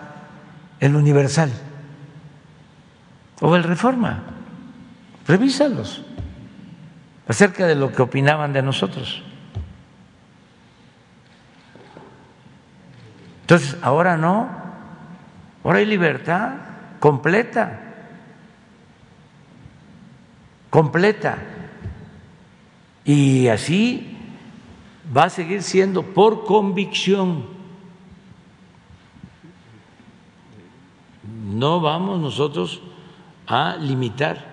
Speaker 1: el Universal o el Reforma. Revísalos acerca de lo que opinaban de nosotros. Entonces, ahora no, ahora hay libertad completa, completa. Y así va a seguir siendo por convicción. no vamos nosotros a limitar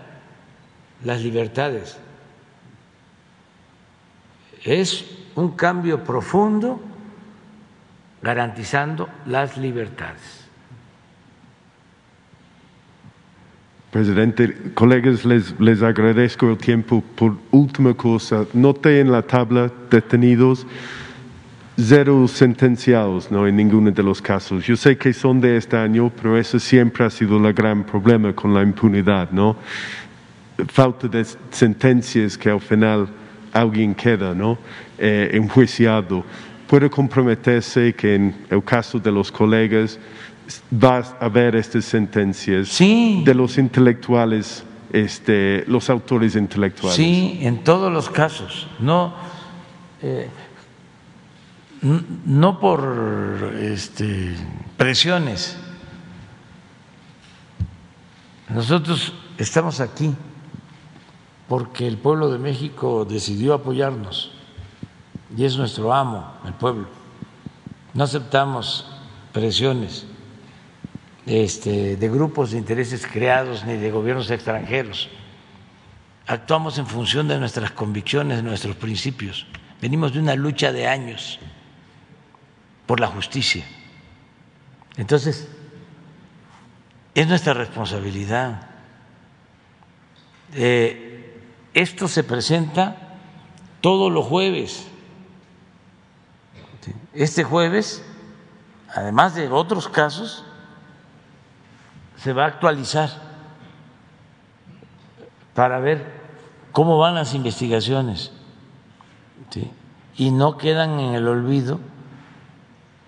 Speaker 1: las libertades. Es un cambio profundo garantizando las libertades.
Speaker 22: Presidente, colegas, les, les agradezco el tiempo. Por última cosa, noté en la tabla detenidos cero sentenciados ¿no? en ninguno de los casos. Yo sé que son de este año, pero eso siempre ha sido el gran problema con la impunidad, ¿no? Falta de sentencias que al final alguien queda ¿no? Eh, enjuiciado. Puede comprometerse que en el caso de los colegas va a haber estas sentencias de los intelectuales, este, los autores intelectuales.
Speaker 1: Sí, en todos los casos. No. Eh, no por este, presiones. Nosotros estamos aquí porque el pueblo de México decidió apoyarnos y es nuestro amo, el pueblo. No aceptamos presiones este, de grupos de intereses creados ni de gobiernos extranjeros. Actuamos en función de nuestras convicciones, de nuestros principios. Venimos de una lucha de años por la justicia. Entonces, es nuestra responsabilidad. Eh, esto se presenta todos los jueves. Este jueves, además de otros casos, se va a actualizar para ver cómo van las investigaciones y no quedan en el olvido.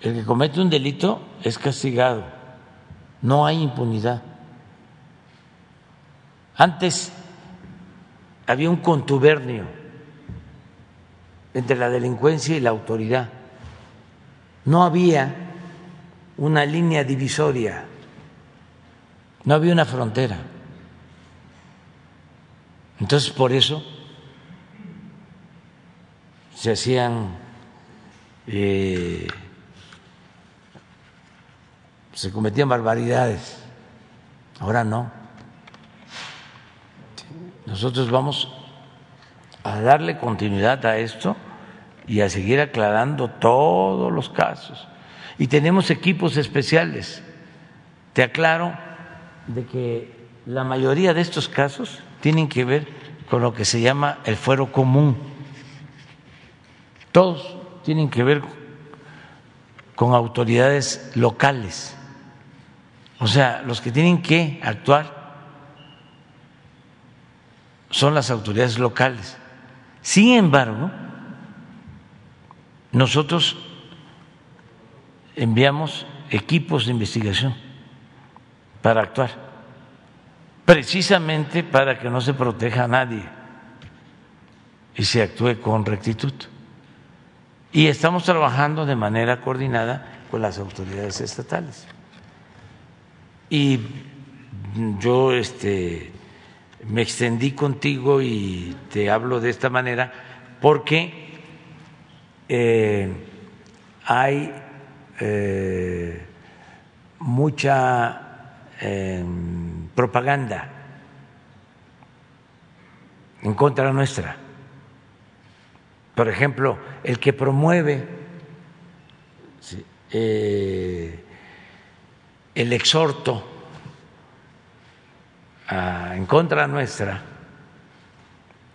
Speaker 1: El que comete un delito es castigado, no hay impunidad. Antes había un contubernio entre la delincuencia y la autoridad, no había una línea divisoria no había una frontera. Entonces, por eso se hacían, eh, se cometían barbaridades. Ahora no. Nosotros vamos a darle continuidad a esto y a seguir aclarando todos los casos. Y tenemos equipos especiales. Te aclaro de que la mayoría de estos casos tienen que ver con lo que se llama el fuero común. Todos tienen que ver con autoridades locales. O sea, los que tienen que actuar son las autoridades locales. Sin embargo, nosotros enviamos equipos de investigación para actuar, precisamente para que no se proteja a nadie y se actúe con rectitud. Y estamos trabajando de manera coordinada con las autoridades estatales. Y yo este, me extendí contigo y te hablo de esta manera porque eh, hay eh, mucha propaganda en contra nuestra. Por ejemplo, el que promueve eh, el exhorto en contra nuestra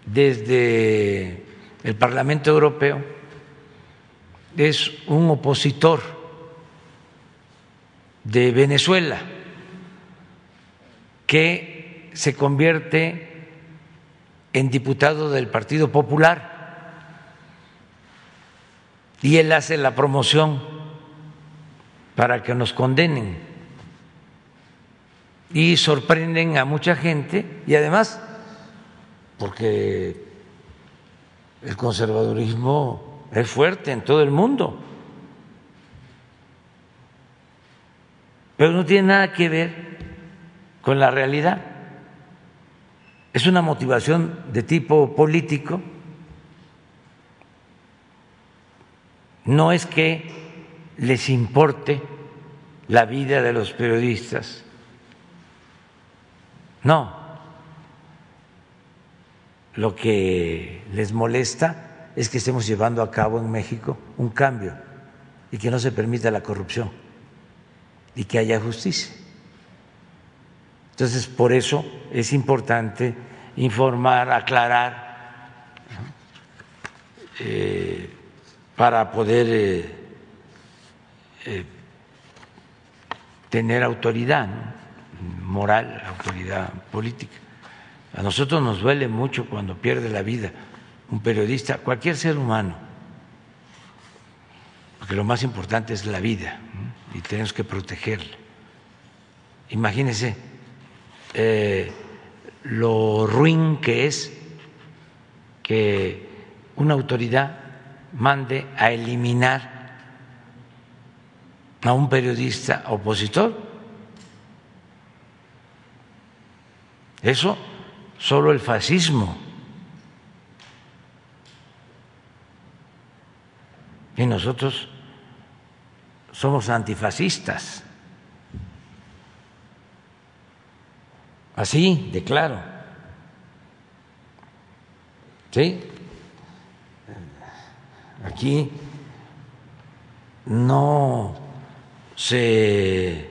Speaker 1: desde el Parlamento Europeo es un opositor de Venezuela que se convierte en diputado del Partido Popular. Y él hace la promoción para que nos condenen. Y sorprenden a mucha gente y además porque el conservadurismo es fuerte en todo el mundo, pero no tiene nada que ver con la realidad. Es una motivación de tipo político. No es que les importe la vida de los periodistas. No. Lo que les molesta es que estemos llevando a cabo en México un cambio y que no se permita la corrupción y que haya justicia. Entonces, por eso es importante informar, aclarar, eh, para poder eh, eh, tener autoridad moral, autoridad política. A nosotros nos duele mucho cuando pierde la vida un periodista, cualquier ser humano, porque lo más importante es la vida y tenemos que protegerla. Imagínense eh, lo ruin que es que una autoridad mande a eliminar a un periodista opositor. Eso solo el fascismo Y nosotros somos antifascistas. Así, de claro. ¿Sí? Aquí no se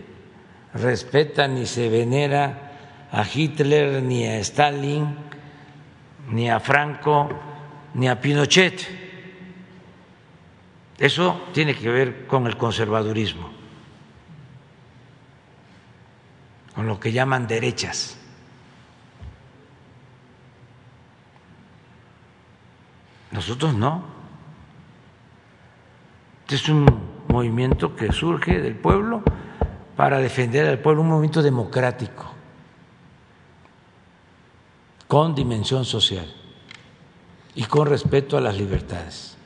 Speaker 1: respeta ni se venera a Hitler, ni a Stalin, ni a Franco, ni a Pinochet. Eso tiene que ver con el conservadurismo, con lo que llaman derechas. Nosotros no. Este es un movimiento que surge del pueblo para defender al pueblo, un movimiento democrático, con dimensión social y con respeto a las libertades.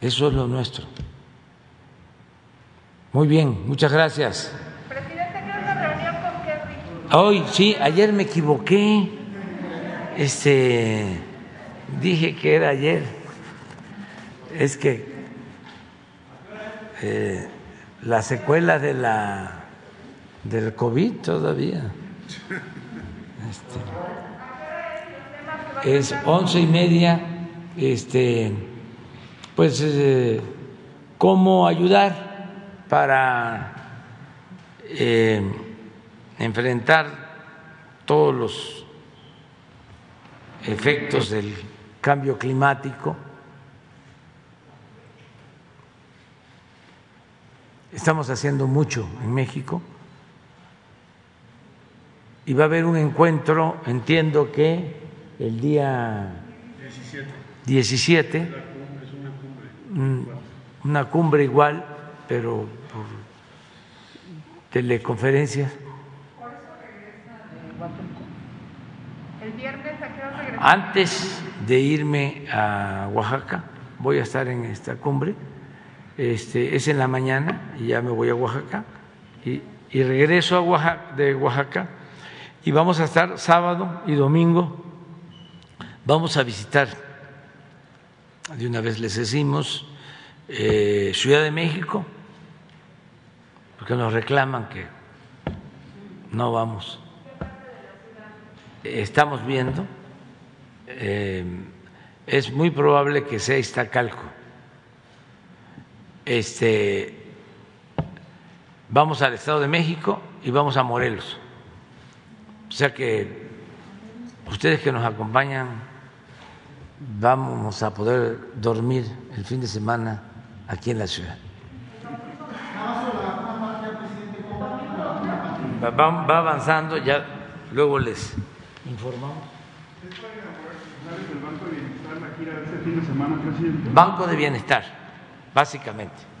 Speaker 1: Eso es lo nuestro. Muy bien, muchas gracias.
Speaker 23: Presidente, ¿qué una reunión con Kerry?
Speaker 1: Hoy, sí, ayer me equivoqué. Este, dije que era ayer. Es que eh, la secuela de la del COVID todavía. Este, es once y media. Este, pues, eh, cómo ayudar para eh, enfrentar todos los efectos del cambio climático. Estamos haciendo mucho en México y va a haber un encuentro, entiendo que el día 17, una cumbre igual, pero por teleconferencias.
Speaker 23: El viernes a qué hora regresamos?
Speaker 1: Antes de irme a Oaxaca, voy a estar en esta cumbre, este, es en la mañana y ya me voy a Oaxaca. Y, regreso a Oaxaca, de Oaxaca y vamos a estar sábado y domingo, vamos a visitar, de una vez les decimos, eh, Ciudad de México, porque nos reclaman que no vamos. Estamos viendo, eh, es muy probable que sea Iztacalco. Este, vamos al Estado de México y vamos a Morelos. O sea que ustedes que nos acompañan vamos a poder dormir el fin de semana aquí en la ciudad. Va avanzando, ya luego les informamos.
Speaker 24: el Banco de Bienestar, la gira de este
Speaker 1: Banco de Bienestar, básicamente.